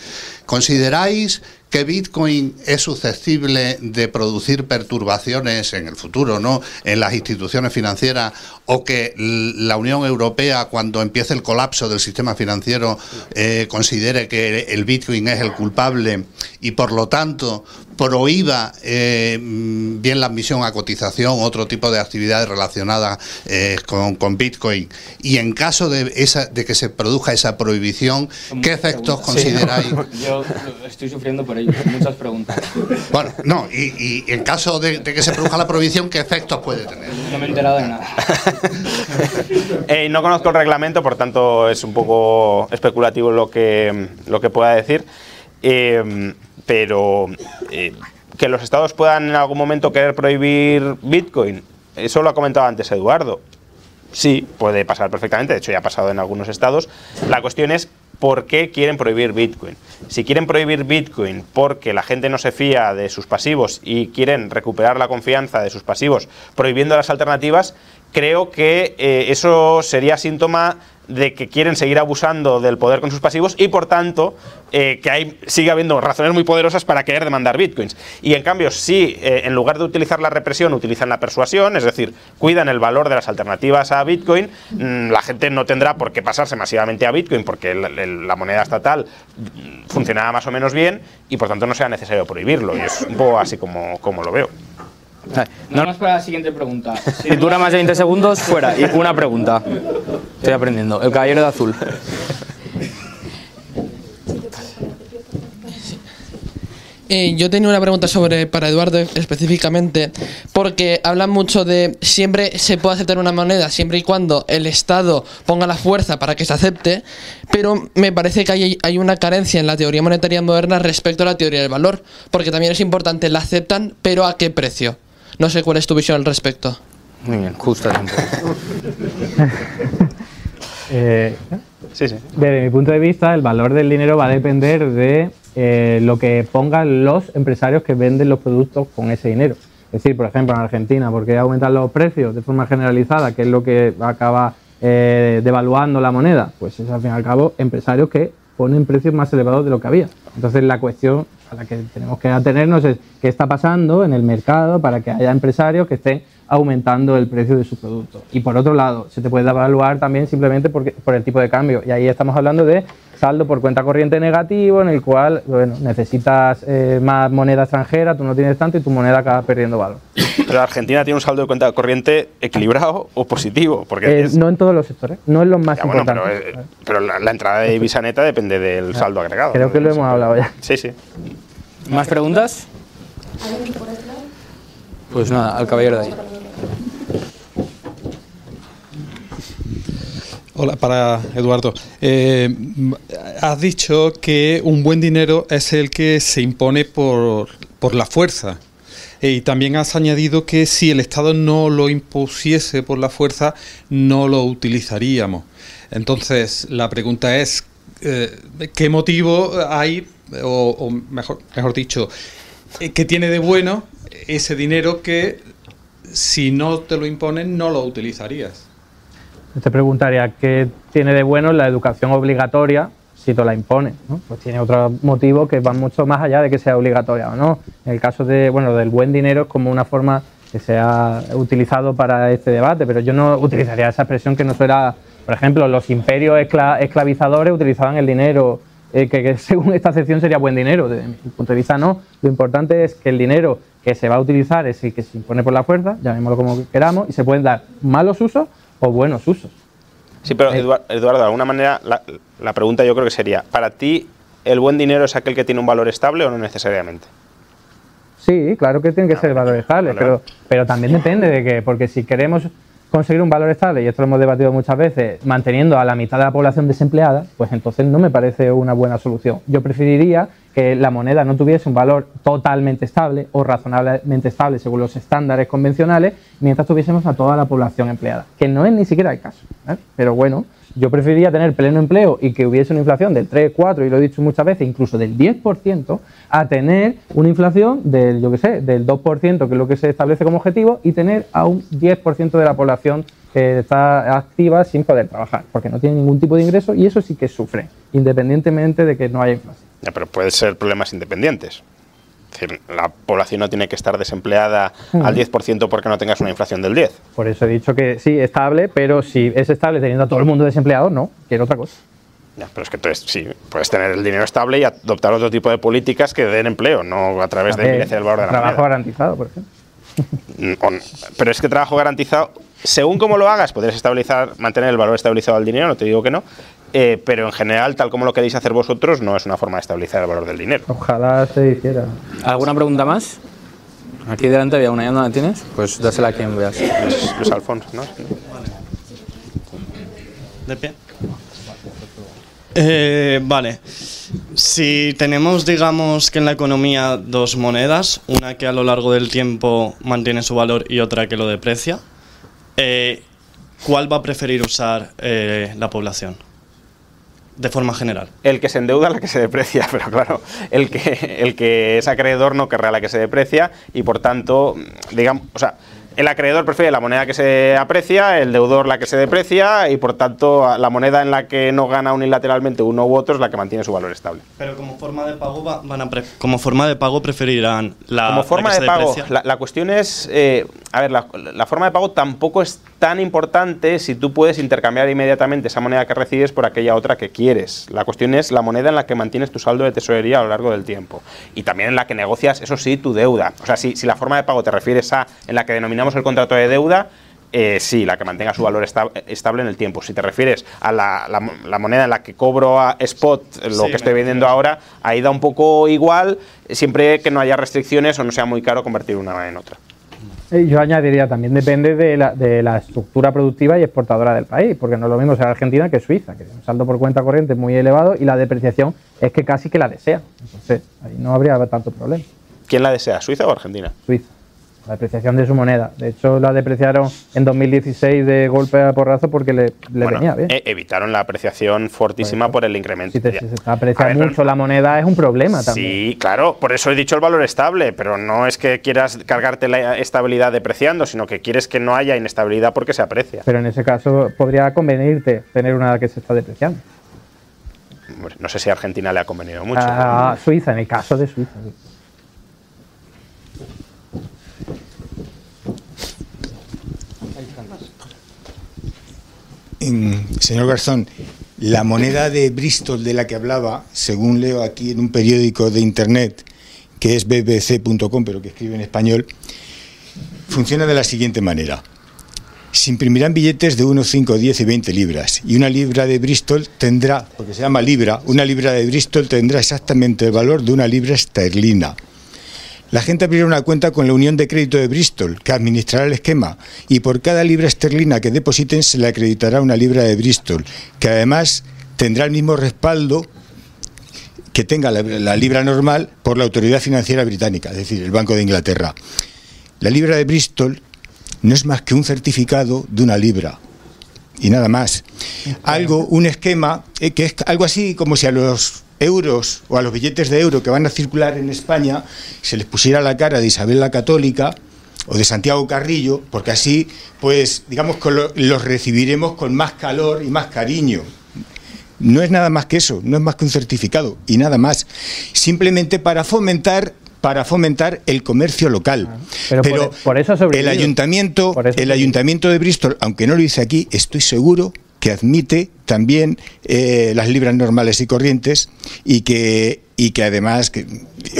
¿consideráis que Bitcoin es susceptible de producir perturbaciones en el futuro, ¿no? En las instituciones financieras o que la Unión Europea cuando empiece el colapso del sistema financiero eh, considere que el Bitcoin es el culpable y por lo tanto prohíba eh, bien la admisión a cotización, otro tipo de actividades relacionadas eh, con, con Bitcoin, y en caso de, esa, de que se produzca esa prohibición, ¿qué efectos consideráis? Yo estoy sufriendo por ello, muchas preguntas. Bueno, no, y, y en caso de, de que se produzca la prohibición, ¿qué efectos puede tener? No me he enterado de nada. Eh, no conozco el reglamento, por tanto es un poco especulativo lo que, lo que pueda decir. Pero eh, que los estados puedan en algún momento querer prohibir Bitcoin, eso lo ha comentado antes Eduardo. Sí, puede pasar perfectamente, de hecho ya ha pasado en algunos estados. La cuestión es por qué quieren prohibir Bitcoin. Si quieren prohibir Bitcoin porque la gente no se fía de sus pasivos y quieren recuperar la confianza de sus pasivos prohibiendo las alternativas, creo que eh, eso sería síntoma de que quieren seguir abusando del poder con sus pasivos y por tanto eh, que hay, sigue habiendo razones muy poderosas para querer demandar bitcoins. Y en cambio, si eh, en lugar de utilizar la represión utilizan la persuasión, es decir, cuidan el valor de las alternativas a bitcoin, mm, la gente no tendrá por qué pasarse masivamente a bitcoin porque el- el- la moneda estatal mm, funcionaba más o menos bien y por tanto no sea necesario prohibirlo. Y es un poco así como, como lo veo. No más para la siguiente pregunta. Si dura más de 20 segundos, fuera. Y una pregunta. Estoy aprendiendo. El caballero de azul. Eh, yo tenía una pregunta sobre para Eduardo específicamente, porque hablan mucho de siempre se puede aceptar una moneda siempre y cuando el Estado ponga la fuerza para que se acepte, pero me parece que hay, hay una carencia en la teoría monetaria moderna respecto a la teoría del valor, porque también es importante, la aceptan, pero ¿a qué precio? No sé cuál es tu visión al respecto. Muy bien, justo. Eh, Sí, sí. Desde mi punto de vista, el valor del dinero va a depender de eh, lo que pongan los empresarios que venden los productos con ese dinero. Es decir, por ejemplo, en Argentina, ¿por qué aumentan los precios de forma generalizada? que es lo que acaba eh, devaluando la moneda? Pues es al fin y al cabo empresarios que ponen precios más elevados de lo que había. Entonces la cuestión a la que tenemos que atenernos es qué está pasando en el mercado para que haya empresarios que estén aumentando el precio de su producto. Y por otro lado, se te puede evaluar también simplemente porque, por el tipo de cambio. Y ahí estamos hablando de saldo por cuenta corriente negativo, en el cual bueno, necesitas eh, más moneda extranjera, tú no tienes tanto y tu moneda acaba perdiendo valor. Pero Argentina tiene un saldo de cuenta corriente equilibrado o positivo. Porque Eh, es- no en todos los sectores, no en los más Ya, bueno, pero, importantes. eh, pero la, la entrada de divisa neta depende del saldo agregado. Creo ¿no? que lo hemos hablado ya. Sí, sí. ¿Más preguntas? Pues nada, al caballero de ahí. Hola, para Eduardo. Eh, has dicho que un buen dinero es el que se impone por, por la fuerza. Eh, y también has añadido que si el Estado no lo impusiese por la fuerza, no lo utilizaríamos. Entonces, la pregunta es, eh, ¿qué motivo hay, o, mejor, mejor dicho, qué tiene de bueno ese dinero que si no te lo imponen, no lo utilizarías? Te preguntaría qué tiene de bueno la educación obligatoria si te la impone. ¿no? Pues tiene otro motivo que va mucho más allá de que sea obligatoria o no. En el caso de, bueno, del buen dinero es como una forma que se ha utilizado para este debate, pero yo no utilizaría esa expresión que no fuera, por ejemplo, los imperios escla- esclavizadores utilizaban el dinero, eh, que, según esta acepción sería buen dinero. Desde mi punto de vista no. Lo importante es que el dinero que se va a utilizar es el que se impone por la fuerza, llamémoslo como queramos, y se pueden dar malos usos o buenos usos. Sí, pero Eduard- Eduardo, de alguna manera la, la pregunta yo creo que sería, ¿para ti el buen dinero es aquel que tiene un valor estable o no necesariamente? Sí, claro que tienen que ser valores estables, vale, pero, pero también depende de que, porque si queremos conseguir un valor estable, y esto lo hemos debatido muchas veces, manteniendo a la mitad de la población desempleada, pues entonces no me parece una buena solución. Yo preferiría que la moneda no tuviese un valor totalmente estable o razonablemente estable según los estándares convencionales, mientras tuviésemos a toda la población empleada, que no es ni siquiera el caso. ¿eh? Pero bueno, yo preferiría tener pleno empleo y que hubiese una inflación del 3, 4, y lo he dicho muchas veces, incluso del 10%, a tener una inflación del, yo qué sé, del 2%, que es lo que se establece como objetivo, y tener a un 10% de la población que está activa sin poder trabajar, porque no tiene ningún tipo de ingreso y eso sí que sufre, independientemente de que no haya inflación. Ya, pero pueden ser problemas independientes. Decir, la población no tiene que estar desempleada al 10% porque no tengas una inflación del 10%. Por eso he dicho que sí, estable, pero si es estable teniendo a todo el mundo desempleado, no, quiero otra cosa. Ya, pero es que entonces sí, puedes tener el dinero estable y adoptar otro tipo de políticas que den empleo, no a través de envilecer el valor de la trabajo garantizado, por ejemplo. Mm, Pero es que trabajo garantizado, según cómo lo hagas, podrías estabilizar, mantener el valor estabilizado del dinero, no te digo que no, eh, pero en general, tal como lo queréis hacer vosotros, no es una forma de estabilizar el valor del dinero. Ojalá se hiciera. ¿Alguna pregunta más? Aquí delante había una, ¿ya no la tienes? Pues dásela a quien veas. Luis, Luis Alfonso, ¿no? De pie. Eh, vale. Si tenemos, digamos, que en la economía dos monedas, una que a lo largo del tiempo mantiene su valor y otra que lo deprecia, eh, ¿cuál va a preferir usar eh, la población? De forma general. El que se endeuda, la que se deprecia, pero claro, el que, el que es acreedor no querrá la que se deprecia y por tanto, digamos, o sea, el acreedor prefiere la moneda que se aprecia, el deudor la que se deprecia y por tanto la moneda en la que no gana unilateralmente uno u otro es la que mantiene su valor estable. Pero como forma de pago va- van a como forma de pago preferirán la Como la forma que de se pago, la, la cuestión es, eh, a ver, la, la forma de pago tampoco es tan importante si tú puedes intercambiar inmediatamente esa moneda que recibes por aquella otra que quieres. La cuestión es la moneda en la que mantienes tu saldo de tesorería a lo largo del tiempo. Y también en la que negocias, eso sí, tu deuda. O sea, si, si la forma de pago te refieres a en la que denominamos el contrato de deuda, eh, sí, la que mantenga su valor esta- estable en el tiempo. Si te refieres a la, la mo- la moneda en la que cobro a spot eh, lo Sí, que estoy vendiendo ahora, ahí da un poco igual, siempre que no haya restricciones o no sea muy caro convertir una en otra. Yo añadiría también depende de la, de la estructura productiva y exportadora del país, porque no es lo mismo ser Argentina que Suiza, que un saldo por cuenta corriente muy elevado y la depreciación es que casi que la desea. Entonces, ahí no habría tanto problema. ¿Quién la desea, Suiza o Argentina? Suiza. La depreciación de su moneda. De hecho, la depreciaron en 2016 de golpe a porrazo porque le, le Bueno, venía bien. e- evitaron la apreciación fortísima por el incremento. si te, si se aprecia ver, mucho la moneda es un problema también. Sí, claro, por eso he dicho el valor estable, pero no es que quieras cargarte la estabilidad depreciando, sino que quieres que no haya inestabilidad porque se aprecia. Pero en ese caso podría convenirte tener una que se está depreciando. No sé si a Argentina le ha convenido mucho. A Suiza, en el caso de Suiza. Mm, Señor Garzón, la moneda de Bristol de la que hablaba, según leo aquí en un periódico de internet, que es bbc.com, pero que escribe en español, funciona de la siguiente manera. Se imprimirán billetes de 1, 5, 10 y 20 libras. Y una libra de Bristol tendrá, porque se llama libra, una libra de Bristol tendrá exactamente el valor de una libra esterlina. La gente abrirá una cuenta con la Unión de Crédito de Bristol, que administrará el esquema, y por cada libra esterlina que depositen se le acreditará una libra de Bristol, que además tendrá el mismo respaldo que tenga la, la libra normal por la Autoridad Financiera Británica, es decir, el Banco de Inglaterra. La libra de Bristol no es más que un certificado de una libra y nada más. Algo, un esquema eh, que es algo así como si a los euros o a los billetes de euro que van a circular en España se les pusiera la cara de Isabel la Católica o de Santiago Carrillo, porque así, pues, digamos los recibiremos con más calor y más cariño. No es nada más que eso, no es más que un certificado y nada más. Simplemente para fomentar para fomentar el comercio local. pero por- por eso el ayuntamiento, el ayuntamiento de Bristol, aunque no lo dice aquí, estoy seguro que admite también eh, las libras normales y corrientes y que y que además que,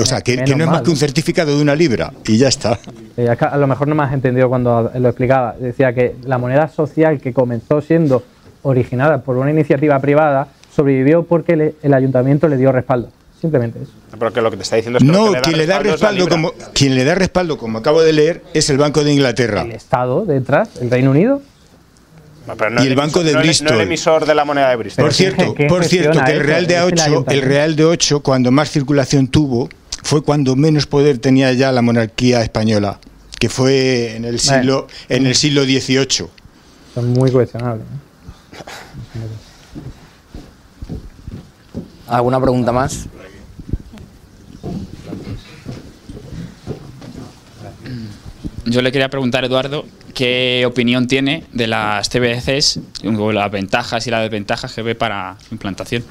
o sea que, que no es más que un certificado de una libra y ya está. Eh, es que a lo mejor no me has entendido cuando lo explicaba. Decía que la moneda social que comenzó siendo originada por una iniciativa privada sobrevivió porque le- el ayuntamiento le dio respaldo. Simplemente eso. Porque lo que te está diciendo es que No, que quien le da respaldo como quien le da respaldo como acabo de leer es el Banco de Inglaterra. El Estado detrás, el Reino Unido. No, pero no y el Banco emisor- de no el- Bristol. No el emisor de la moneda de Bristol. Por cierto, por cierto que el Real de A8, el Real de 8 cuando más circulación tuvo fue cuando menos poder tenía ya la monarquía española, que fue en el siglo en el siglo XVIII. Son muy cuestionables. ¿eh? ¿Alguna pregunta más? Yo le quería preguntar a Eduardo qué opinión tiene de las CBDCs, o las ventajas y las desventajas que ve para su implantación.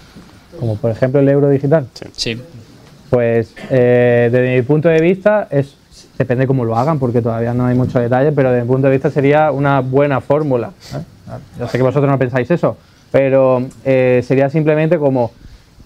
Como por ejemplo el euro digital. Sí. Pues eh, desde mi punto de vista es depende cómo lo hagan porque todavía no hay mucho detalle, pero desde mi punto de vista sería una buena fórmula. ¿eh? Yo sé que vosotros no pensáis eso, pero eh, sería simplemente como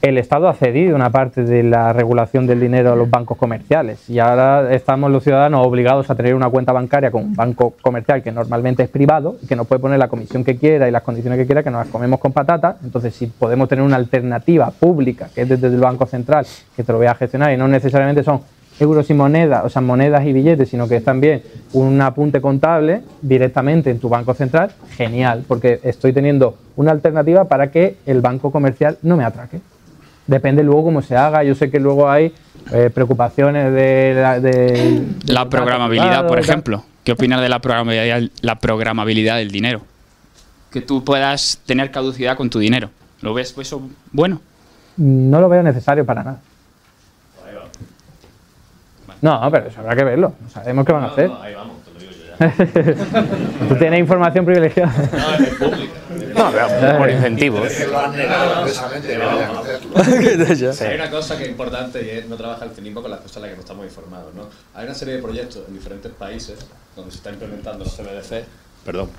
el Estado ha cedido una parte de la regulación del dinero a los bancos comerciales y ahora estamos los ciudadanos obligados a tener una cuenta bancaria con un banco comercial que normalmente es privado y que nos puede poner la comisión que quiera y las condiciones que quiera, que nos las comemos con patatas. Entonces, si podemos tener una alternativa pública, que es desde el Banco Central, que te lo vaya a gestionar y no necesariamente son euros y monedas, o sea, monedas y billetes, sino que es también un apunte contable directamente en tu banco central, genial, porque estoy teniendo una alternativa para que el banco comercial no me atraque. Depende luego cómo se haga. Yo sé que luego hay eh, preocupaciones de la, de- La programabilidad, por ejemplo. ¿Qué opinas de la programabilidad, la programabilidad del dinero? Que tú puedas tener caducidad con tu dinero. ¿Lo ves pues, eso bueno? No lo veo necesario para nada. No, pero eso habrá que verlo. No sabemos qué van a hacer. Tú tienes información privilegiada. No, pero por incentivos. Hay una cosa que es importante y es no trabaja el cinismo con las cosas en las que no estamos informados. ¿no? Hay una serie de proyectos en diferentes países donde se está implementando los CBDC. Perdón.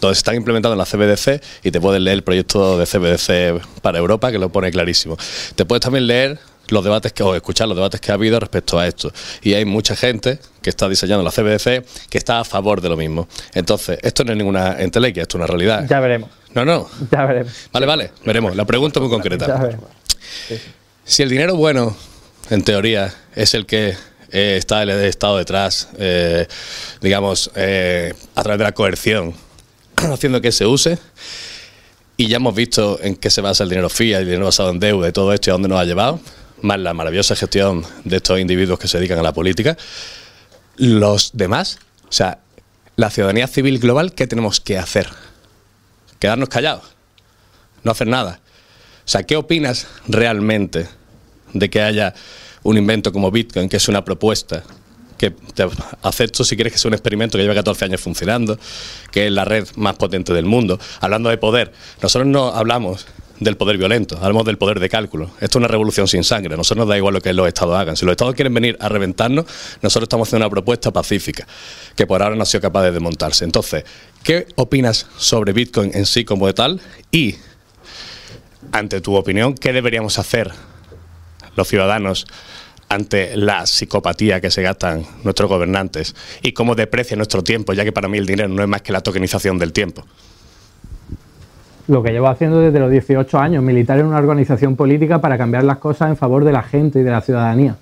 Donde se están implementando las CBDC y te puedes leer el proyecto de CBDC para Europa que lo pone clarísimo. Te puedes también leer los debates que, o escuchar los debates que ha habido respecto a esto. Y hay mucha gente que está diseñando la CBDC que está a favor de lo mismo. Entonces, esto no es ninguna entelequia, esto es una realidad. Ya veremos. No, no. Ya veremos. Vale, vale, veremos. La pregunta es muy Ya concreta. veremos. Si el dinero bueno, en teoría, es el que eh, está el Estado detrás, eh, digamos, eh, a través de la coerción, haciendo que se use, y ya hemos visto en qué se basa el dinero fiat, el dinero basado en deuda y todo esto y a dónde nos ha llevado, más la maravillosa gestión de estos individuos que se dedican a la política, los demás, o sea, la ciudadanía civil global, ¿qué tenemos que hacer? Quedarnos callados, no hacer nada. O sea, ¿qué opinas realmente de que haya un invento como Bitcoin, que es una propuesta que te acepto si quieres que sea un experimento que lleva 14 años funcionando, que es la red más potente del mundo? Hablando de poder, nosotros no hablamos del poder violento, hablamos del poder de cálculo. Esto es una revolución sin sangre, nosotros nos da igual lo que los estados hagan. Si los estados quieren venir a reventarnos, nosotros estamos haciendo una propuesta pacífica, que por ahora no ha sido capaz de desmontarse. Entonces, ¿qué opinas sobre Bitcoin en sí como de tal? Y ante tu opinión, ¿qué deberíamos hacer los ciudadanos ante la psicopatía que se gastan nuestros gobernantes y cómo deprecia nuestro tiempo, ya que para mí el dinero no es más que la tokenización del tiempo? Lo que llevo haciendo desde los 18 años, militar en una organización política para cambiar las cosas en favor de la gente y de la ciudadanía.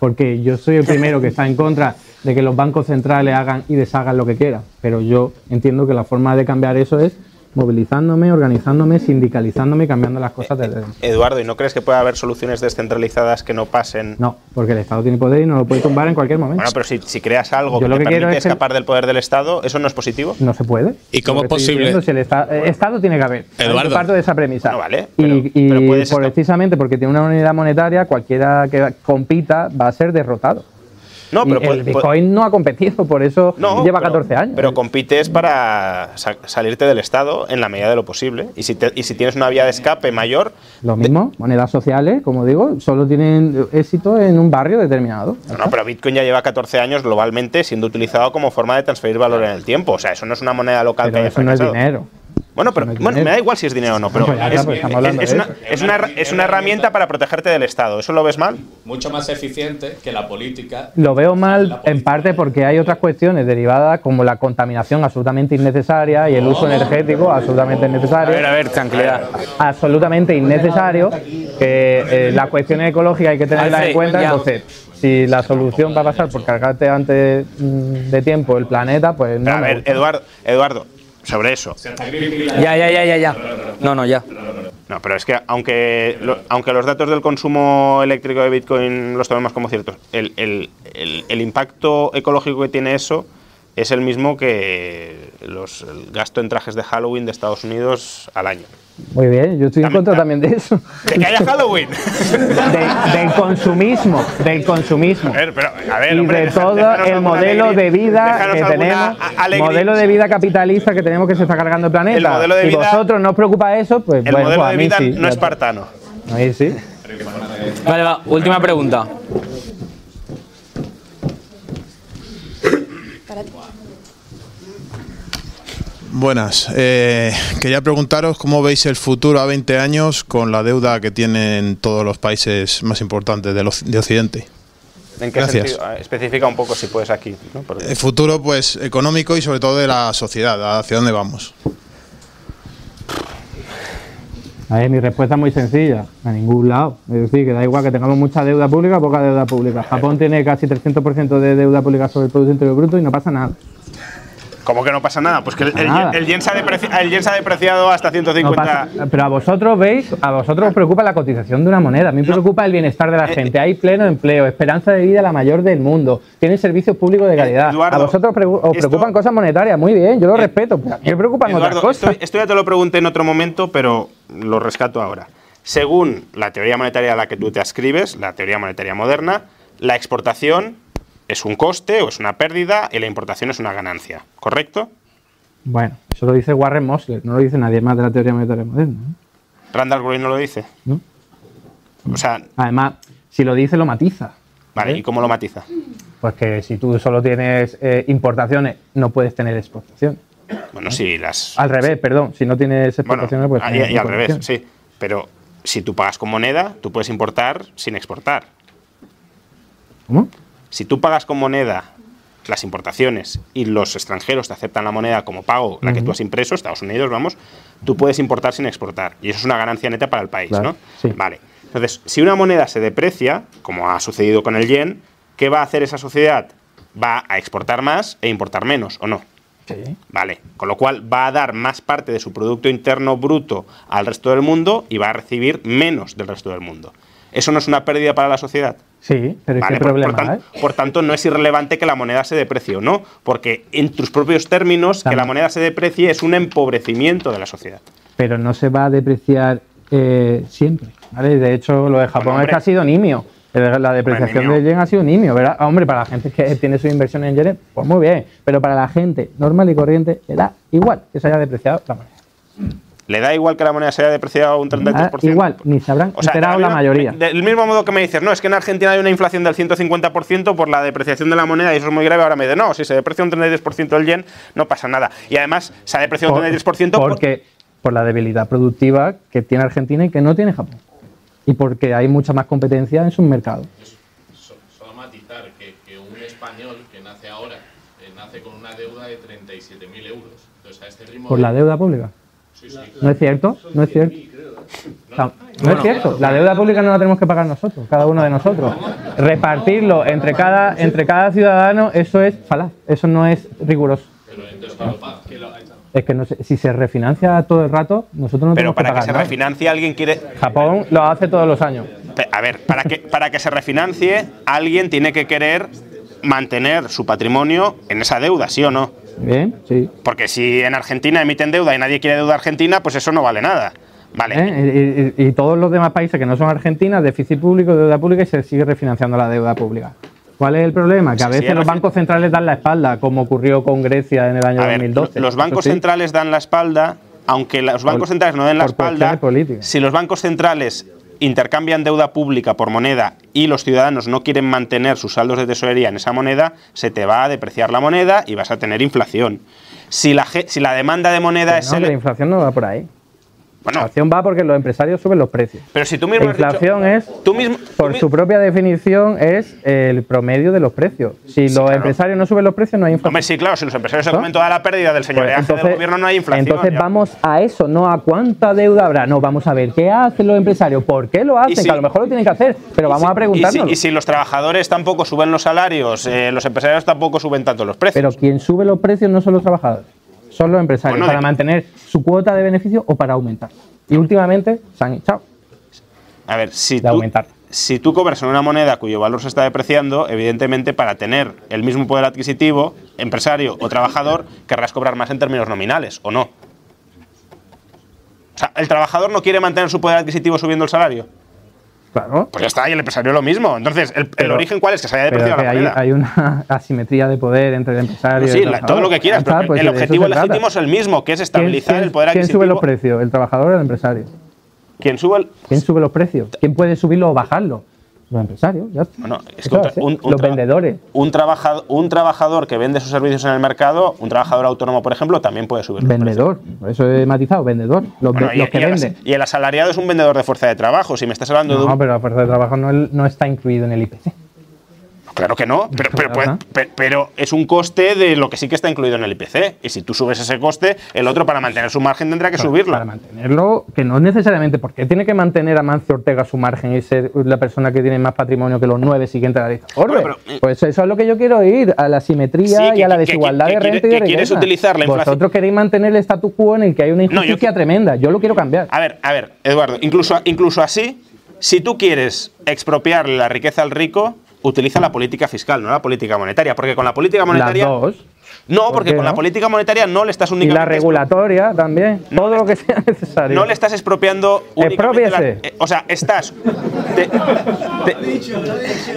Porque yo soy el primero que está en contra de que los bancos centrales hagan y deshagan lo que quieran. Pero yo entiendo que la forma de cambiar eso es movilizándome, organizándome, sindicalizándome y cambiando las cosas desde dentro. Eduardo, ¿y no crees que puede haber soluciones descentralizadas que no pasen? No, porque el Estado tiene poder y no lo puede tumbar en cualquier momento. Bueno, pero si, si creas algo Yo que lo te que permite es que- escapar del poder del Estado, ¿eso no es positivo? No se puede. ¿Y cómo es posible? diciendo, si el Estado, eh, Estado tiene que haber. Eduardo. Yo parto de esa premisa. vale, y y pero precisamente porque tiene una unidad monetaria, cualquiera que compita va a ser derrotado. No, pero puede- Bitcoin no ha competido, por eso No, lleva pero- 14 años. Pero compites para sa- salirte del Estado en la medida de lo posible. Y si, te- y si tienes una vía de escape mayor, Lo mismo, monedas sociales, como digo, solo tienen éxito en un barrio determinado. No, no, pero Bitcoin ya lleva 14 años globalmente siendo utilizado como forma de transferir valor en el tiempo. O sea, eso no es una moneda local que Pero haya eso no es dinero. Bueno, pero bueno, me da igual si es dinero o no, pero es, una, eso. es una herra- es una herramienta para protegerte del Estado. ¿Eso lo ves mal? Mucho más eficiente que la política. Lo veo mal en parte porque hay otras cuestiones derivadas como la contaminación absolutamente innecesaria y el uso energético absolutamente innecesario. A ver, a ver, tranquilidad. Absolutamente innecesario. Que eh, las cuestiones ecológicas hay que tenerlas en cuenta. Entonces, si la solución va a pasar por cargarte antes mm, de tiempo el planeta, pues no. A ver. Eduardo, Eduardo, sobre eso. Ya, ya, ya, ya, ya. No, no, ya. No, pero es que aunque, lo- aunque los datos del consumo eléctrico de Bitcoin los tomemos como ciertos, el, el- el- el impacto ecológico que tiene eso es el mismo que los, el gasto en trajes de Halloween de Estados Unidos al año. Muy bien, yo estoy en contra también de eso. ¡De que haya Halloween! De- del consumismo, del consumismo. A ver, pero, a ver, y hombre, de deja- todo el modelo alegría- de vida que tenemos, alegría. modelo de vida capitalista que tenemos que se está cargando el planeta. El modelo de y vida- vosotros no os preocupa eso, pues El bueno, modelo pues a de mí vida sí. no espartano. Ahí sí. Vale, va, última pregunta. Buenas. Eh, quería preguntaros cómo veis el futuro a 20 años con la deuda que tienen todos los países más importantes del oc- de Occidente. ¿En qué Gracias. sentido? Ah, Especifica un poco si puedes aquí. ¿no? Porque- El futuro, pues, económico y sobre todo de la sociedad, hacia dónde vamos. A mi respuesta es muy sencilla, a ningún lado. Es decir, que da igual que tengamos mucha deuda pública o poca deuda pública. Japón tiene casi 300% de deuda pública sobre el Producto Interior Bruto y no pasa nada. ¿Cómo que no pasa nada? Pues que el, yen- el yen se ha el yen se ha depreciado hasta No 150. pasa- pero a vosotros veis, a vosotros os preocupa la cotización de una moneda, a mí me preocupa el bienestar de la Eh, gente. Hay pleno empleo, esperanza de vida la mayor del mundo, tienen servicios públicos de calidad. Eh, Eduardo, a vosotros os esto- preocupan cosas monetarias, muy bien, yo lo respeto, pero a mí me preocupan otras Eduardo, cosas. esto, esto ya te lo pregunté en otro momento, pero lo rescato ahora. Según la teoría monetaria a la que tú te ascribes, la teoría monetaria moderna, la exportación es un coste o es una pérdida y la importación es una ganancia, ¿correcto? Bueno, eso lo dice Warren Mosler, no lo dice nadie más de la teoría monetaria moderna. ¿eh? Randall Groy no lo dice. No. O sea, Además, si lo dice, lo matiza. vale, ¿y cómo lo matiza? Pues que si tú solo tienes eh, importaciones, no puedes tener exportación. Bueno, sí, las. Al revés, perdón, si no tienes Bueno, exportaciones, pues ah, y, y al revés, sí. Pero si tú pagas con moneda, tú puedes importar sin exportar. ¿Cómo? Si tú pagas con moneda las importaciones y los extranjeros te aceptan la moneda como pago, la que tú has impreso, Estados Unidos, vamos, tú puedes importar sin exportar. Y eso es una ganancia neta para el país, Claro, ¿no? Vale. Entonces, si una moneda se deprecia, como ha sucedido con el yen, ¿qué va a hacer esa sociedad? Va a exportar más e importar menos, ¿o no? Sí. Vale, con lo cual va a dar más parte de su Producto Interno Bruto al resto del mundo y va a recibir menos del resto del mundo. ¿Eso no es una pérdida para la sociedad? Sí, pero Vale, ¿qué por- problema por, tan- hay? por tanto, no es irrelevante que la moneda se deprecie o no, porque en tus propios términos, que la moneda se deprecie es un empobrecimiento de la sociedad. Pero no se va a depreciar eh, siempre. ¿vale? De hecho, lo de Japón Bueno, es que ha sido nimio. Eh, La depreciación nimio. del yen ha sido nimio, ¿verdad? Hombre, para la gente que tiene su inversión en yenes, pues muy bien. Pero para la gente normal y corriente, le da igual que se haya depreciado la moneda. ¿Le da igual que la moneda se haya depreciado un Da 33%? igual, ni se habrán O sea, enterado la misma- mayoría. Del mismo modo que me dices, no, es que en Argentina hay una inflación del 150% por la depreciación de la moneda y eso es muy grave. Ahora me dices, no, si se deprecia un 33% el yen, no pasa nada. Y además, se ha depreciado un 33% por- porque por la debilidad productiva que tiene Argentina y que no tiene Japón. Y porque hay mucha más competencia en sus mercados. Solo matizar que, que un español que nace ahora eh, nace con una deuda de 37.000 euros. Entonces, a este ritmo. Por de- la deuda pública. ¿No es cierto? ¿No es cierto? No, no es cierto. La deuda pública no la tenemos que pagar nosotros, cada uno de nosotros. Repartirlo entre cada, entre cada ciudadano, eso es falaz. Eso no es riguroso. Pero entonces, ¿quién lo paga? ¿Quién lo- Es que no sé, si se refinancia todo el rato, nosotros no Pero tenemos que para que pagar se nada. refinancie alguien quiere... Japón lo hace todos los años. A ver, para que, para que se refinancie, alguien tiene que querer mantener su patrimonio en esa deuda, ¿sí o no? Bien, sí. Porque si en Argentina emiten deuda y nadie quiere deuda argentina, pues eso no vale nada. Vale. ¿Eh? Y, y- y todos los demás países que no son Argentina, déficit público, deuda pública y se sigue refinanciando la deuda pública. ¿Cuál es el problema? Que a veces sí, los bancos centrales dan la espalda, como ocurrió con Grecia en el año A ver, 2012. los bancos sí. centrales dan la espalda, aunque los bancos centrales no den la espalda, si los bancos centrales intercambian deuda pública por moneda y los ciudadanos no quieren mantener sus saldos de tesorería en esa moneda, se te va a depreciar la moneda y vas a tener inflación. Si la, si la demanda de moneda es No, la inflación no va por ahí. La inflación va porque los empresarios suben los precios. Pero si tú mismo La has dicho- inflación es, tú mismo, por su propia definición, es el promedio de los precios. Si los claro. empresarios no suben los precios, no hay inflación. Hombre, sí, claro, si los empresarios se ¿No? comen toda la pérdida del señoreaje Pues del gobierno no hay inflación. entonces ya. vamos a eso, no a cuánta deuda habrá. No, vamos a ver qué hacen los empresarios, por qué lo hacen, si- que a lo mejor lo tienen que hacer, pero vamos a Y preguntarnos. y si los trabajadores tampoco suben los salarios, eh, los empresarios tampoco suben tanto los precios. Pero quien sube los precios no son los trabajadores, son los empresarios, Bueno, para de- mantener su cuota de beneficio o para aumentar. Y últimamente se han echado. A ver, si de tú, aumentar. si tú cobras en una moneda cuyo valor se está depreciando, evidentemente para tener el mismo poder adquisitivo, empresario o trabajador, querrás cobrar más en términos nominales, ¿o no? O sea, ¿el trabajador no quiere mantener su poder adquisitivo subiendo el salario? Claro. Pues ya está, y el empresario lo mismo. Entonces, ¿el, origen cuál es? Que se haya depreciado la hay, moneda. hay una asimetría de poder entre el empresario sí, y el la- todo lo que quieras, pero trabajador. el pues objetivo legítimo es el mismo, que es ¿Quién- estabilizar quién- el poder ¿Quién sube los precios? ¿El trabajador o el empresario? ¿Quién sube el- ¿Quién sube los precios? ¿Quién puede subirlo o bajarlo? Los empresarios, ya está. Bueno, es ¿eh? un, un los vendedores. Un trabajador, un trabajador que vende sus servicios en el mercado, un trabajador autónomo, por ejemplo, también puede subir. Vendedor, por eso he matizado, vendedor. Los, Bueno, ve- y, los que y el venden. y el asalariado es un vendedor de fuerza de trabajo. Si me estás hablando de No, un. pero la fuerza de trabajo no, no está incluido en el IPC. Claro que no, pero, pero, es un coste de lo que sí que está incluido en el IPC. Y si tú subes ese coste, el otro para mantener su margen tendrá que subirlo. Para mantenerlo, que no necesariamente, porque tiene que mantener a Mancio Ortega su margen y ser la persona que tiene más patrimonio que los nueve siguientes a la lista. Orbe, pues eso es lo que yo quiero ir, a la simetría Sí, que- y a la desigualdad que- de renta y de quieres utilizar la inflación- Vosotros queréis mantener el statu quo en el que hay una No, yo- injusticia tremenda. Yo lo quiero cambiar. A ver, a ver, Eduardo, incluso, incluso así, si tú quieres expropiarle la riqueza al rico, utiliza la política fiscal, no la política monetaria. Porque con la política monetaria. Las dos. No, ¿Por porque con la política monetaria no le estás Y únicamente. la regulatoria también. Todo lo que sea necesario. No le estás expropiando únicamente la- eh, O sea, estás. Te, te-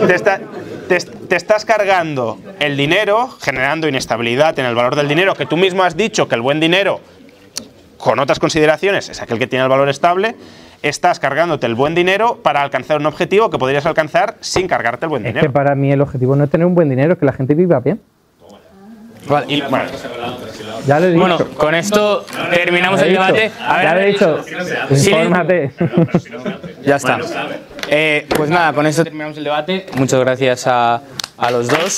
te está- te est- te estás cargando el dinero, generando inestabilidad en el valor del dinero, que tú mismo has dicho que el buen dinero, con otras consideraciones, es aquel que tiene el valor estable. Estás cargándote el buen dinero para alcanzar un objetivo que podrías alcanzar sin cargarte el buen Es dinero. que para mí el objetivo no es tener un buen dinero, es que la gente viva bien. Vale, y- bueno, Ya lo he dicho. bueno, con esto terminamos el debate. A ver, ya lo he dicho. Infórmate. Ya está. Eh, pues nada, con esto terminamos el debate. Muchas gracias a, a los dos.